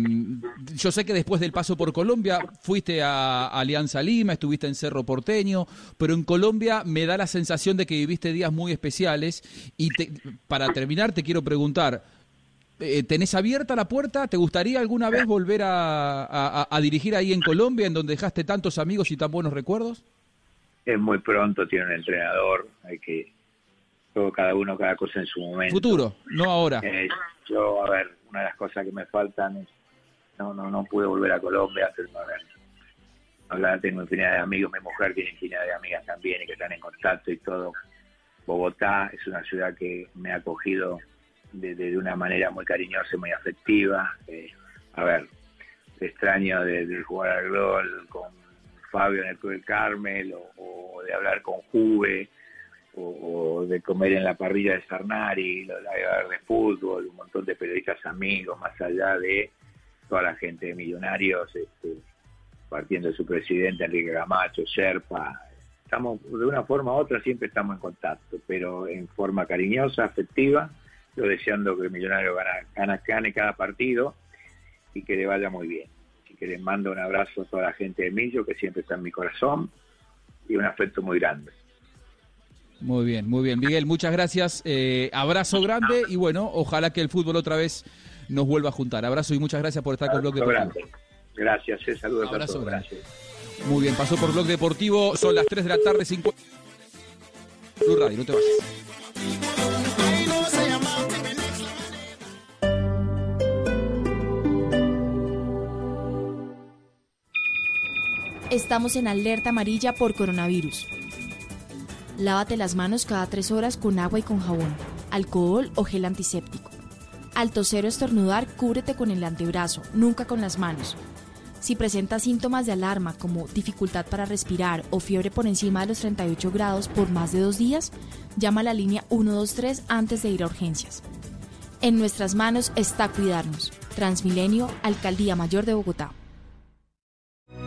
yo sé que después del paso por Colombia fuiste a Alianza Lima, estuviste en Cerro Porteño, pero en Colombia me da la sensación de que viviste días muy especiales. Y te- para terminar, te quiero preguntar. eh, ¿Tenés abierta la puerta? ¿Te gustaría alguna vez volver a, a- a dirigir ahí en Colombia, en donde dejaste tantos amigos y tan buenos recuerdos? Es muy pronto, tiene un entrenador, hay que todo cada uno cada cosa en su momento. Futuro, no ahora. Eh, yo, a ver, una de las cosas que me faltan es, no, no, no pude volver a Colombia, pero a ver, hablar, tengo infinidad de amigos, mi mujer tiene infinidad de amigas también y que están en contacto y todo. Bogotá es una ciudad que me ha acogido de, de- de una manera muy cariñosa y muy afectiva. Eh, a ver, extraño de, de jugar al gol con Fabio en el Club del Carmel o, o de hablar con Juve o, de comer en la parrilla de Sarnari, lo de fútbol, un montón de periodistas amigos, más allá de toda la gente de Millonarios, este, partiendo de su presidente Enrique Camacho, Sherpa. Estamos, de una forma u otra, siempre estamos en contacto, pero en forma cariñosa, afectiva, yo deseando que Millonarios gana, gana, gane cada partido y que le vaya muy bien. Así que les mando un abrazo a toda la gente de Millo, que siempre está en mi corazón, y un afecto muy grande. Muy bien, muy bien. Miguel, muchas gracias. Eh, abrazo grande y bueno, ojalá que el fútbol otra vez nos vuelva a juntar. Abrazo y muchas gracias por estar con Blog Abrazo Deportivo. Gracias, eh, saludos a Abrazo todos. grande. Gracias. Muy bien, pasó por Blog Deportivo. Son las 3 de la tarde, 5. Blue Radio, no te vayas. Estamos en alerta amarilla por coronavirus. Lávate las manos cada tres horas con agua y con jabón, alcohol o gel antiséptico. Al toser o estornudar, cúbrete con el antebrazo, nunca con las manos. Si presentas síntomas de alarma como dificultad para respirar o fiebre por encima de los 38 grados por más de dos días, llama a la línea 123 antes de ir a urgencias. En nuestras manos está cuidarnos. Transmilenio, Alcaldía Mayor de Bogotá.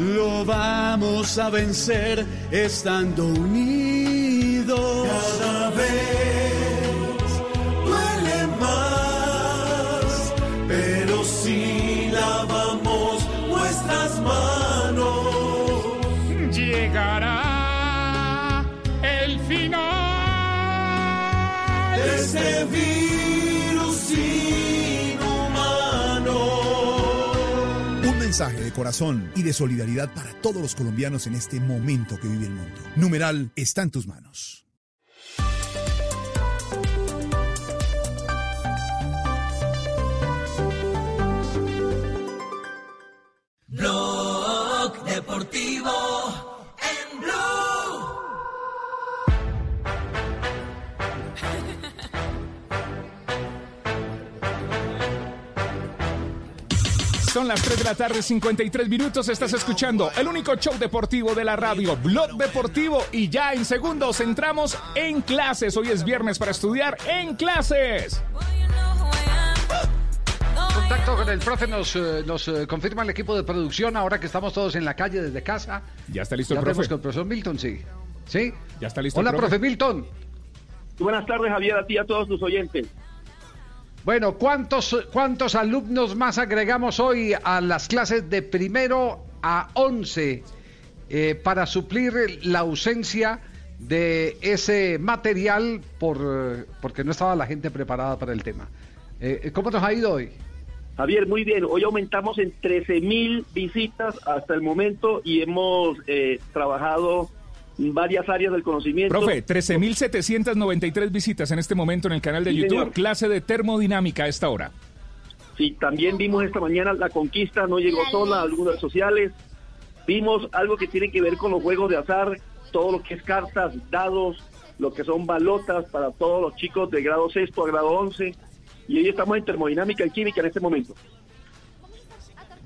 lo vamos a vencer estando unidos. Cada vez duele más, pero si lavamos nuestras manos, Llegará el final de este de corazón y de solidaridad para todos los colombianos en este momento que vive el mundo. Numeral está en tus manos. Son las 3 de la tarde, 53 minutos. Estás escuchando el único show deportivo de la radio, Blog Deportivo. Y ya en segundos entramos en clases. Hoy es viernes para estudiar en clases. Contacto con el profe nos, eh, nos eh, confirma el equipo de producción ahora que estamos todos en la calle desde casa. Ya está listo Ya el profe. con el profesor Milton, sí. ¿Sí? Ya está listo el Hola, profe. profe Milton. Buenas tardes, Javier, a ti y a todos tus oyentes. Bueno, ¿cuántos, ¿cuántos alumnos más agregamos hoy a las clases de primero a 11 eh, para suplir la ausencia de ese material por, porque no estaba la gente preparada para el tema? Eh, ¿Cómo nos ha ido hoy? Javier, muy bien. Hoy aumentamos en 13 mil visitas hasta el momento y hemos eh, trabajado varias áreas del conocimiento. Profe, 13.793 visitas en este momento en el canal de Sí, YouTube. señor. Clase de termodinámica a esta hora. Sí, también vimos esta mañana la conquista, no llegó sola, algunas sociales. Vimos algo que tiene que ver con los juegos de azar, todo lo que es cartas, dados, lo que son balotas para todos los chicos de grado sexto a grado 11. Y hoy estamos en termodinámica y química en este momento.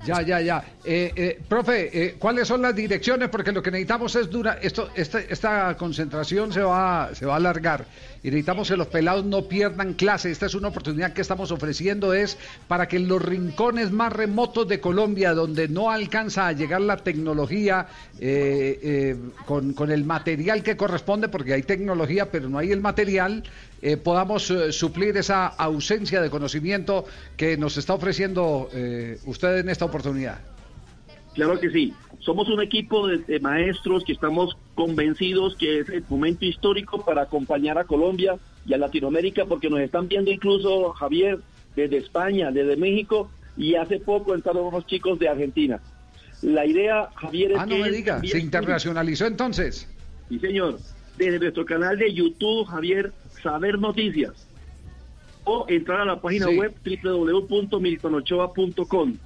Ya, ya, ya. Eh, eh, profe, eh, ¿cuáles son las direcciones? Porque lo que necesitamos es dura. Esto, esta, concentración se va, se va a alargar y necesitamos que los pelados no pierdan clase. Esta es una oportunidad que estamos ofreciendo es para que en los rincones más remotos de Colombia, donde no alcanza a llegar la tecnología con el material que corresponde, porque hay tecnología, pero no hay el material, eh, podamos eh, suplir esa ausencia de conocimiento que nos está ofreciendo eh, usted en esta oportunidad. Claro que sí. Somos un equipo de, de maestros que estamos convencidos que es el momento histórico para acompañar a Colombia y a Latinoamérica, porque nos están viendo incluso, Javier, desde España, desde México, y hace poco entraron unos chicos de Argentina. La idea, Javier, es Ah, no que me diga, se internacionalizó entonces. Sí, señor. Desde nuestro canal de YouTube, Javier, Saber Noticias. O entrar a la página Sí. web www.miltonochoa.com.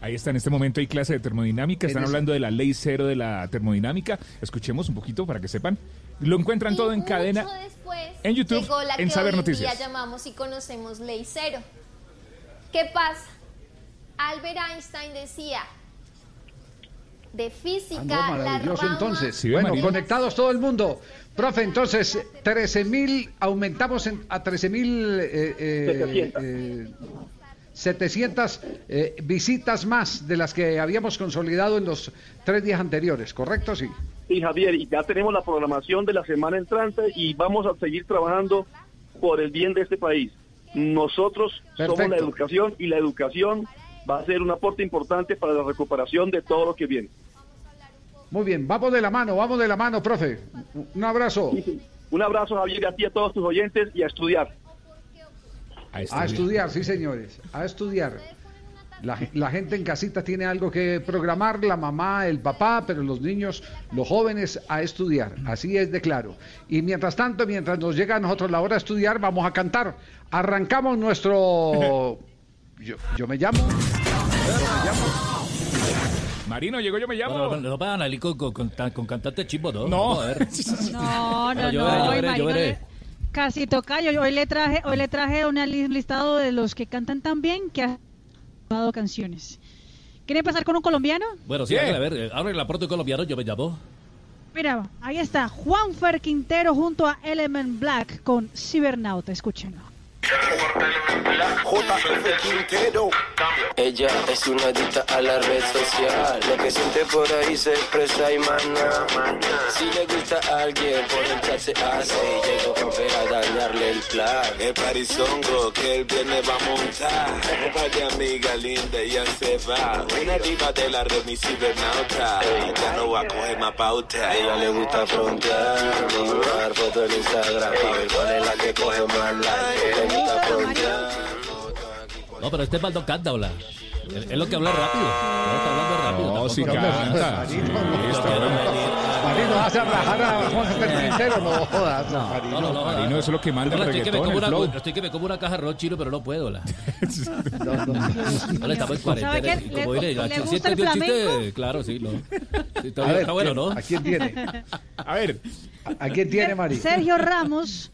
Ahí está, en este momento hay clase de termodinámica. Están hablando de la ley cero de la termodinámica. Escuchemos un poquito para que sepan. Lo encuentran todo en cadena después en YouTube, llegó la en que Saber hoy Noticias. llamamos y conocemos ley cero. ¿Qué pasa? Albert Einstein decía, de física, Ah, no, la maravilloso entonces. Sí, bueno, conectados todo el mundo. Profe, entonces, 13.000, aumentamos en- a 13.000... Eh, eh, eh, 700 eh, visitas más de las que habíamos consolidado en los tres días anteriores, ¿correcto? Sí. Sí, Javier, y ya tenemos la programación de la semana entrante y vamos a seguir trabajando por el bien de este país. Nosotros somos la educación y la educación va a ser un aporte importante para la recuperación de todo lo que viene. Muy bien, vamos de la mano, vamos de la mano, profe. Un abrazo. Un abrazo, Javier, y a ti y a todos tus oyentes y a estudiar. A estudiar, sí, señores, a estudiar. La, la gente en casita tiene algo que programar, la mamá, el papá, pero los niños, los jóvenes a estudiar. Así es de claro. Y mientras tanto, mientras nos llega a nosotros la hora de estudiar, vamos a cantar. Arrancamos nuestro... Yo, yo me llamo... Marino, llegó yo me llamo. Bueno, no van a ir con, con, con, con cantante chimbo, ¿no? No. A ver. <laughs> No, no, yo no. veré, yo veré, yo veré. Casi tocayo. Hoy le traje, hoy le traje li- listado de los que cantan tan bien que ha grabado canciones. ¿Quiere empezar con un colombiano? Bueno, sí, a ver, eh, abre la puerta colombiano, yo me llamo. Mira, ahí está Juanfer Quintero junto a Element Black con Cibernauta. Escúchenlo. Ella es una adicta a la red social. Lo que siente por ahí se expresa y mana. Si le gusta a alguien, por el chat se hace. Llegó Juanfer a dañarle el plan. El parizongo que el viernes va a montar. Un par amiga linda ya se va. Una diva de la red, mi cibernauta. Ya no va a coger más pauta. A ella le gusta frontear, montar fotos en Instagram. Pa' ver cuál es la que coge más like. No, pero este mal no canta, hola. Es lo que habla rápido. No, está hablando rápido. No, habla- canta. Marino, no. Marino, a rajar a Juan Quintero, no jodas. No, no, no, Marino, eso es lo que manda el Hola, estoy que me reggaetón, como el una- flow. Estoy que me como una caja de arroz chino, pero no puedo, hola. <laughs> Hola, estamos en ¿Sabe cuarentena. como diré, le ¿sí gusta el entendió el chiste? flamenco? Claro, sí, no. Está, bueno, ¿quién- ¿no? ¿A quién tiene? <laughs> A ver. ¿A quién tiene, Mari? Sergio Ramos.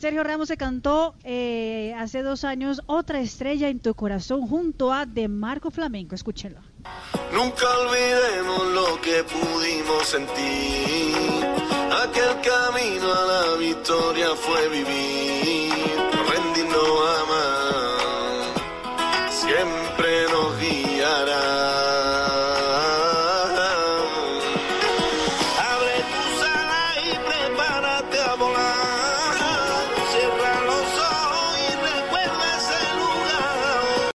Sergio Ramos se cantó eh, hace dos años Otra estrella en tu corazón junto a De Marco Flamenco. Escúchelo. Nunca olvidemos lo que pudimos sentir. Aquel camino a la victoria fue vivir, rendirnos a más. Siempre nos guiará.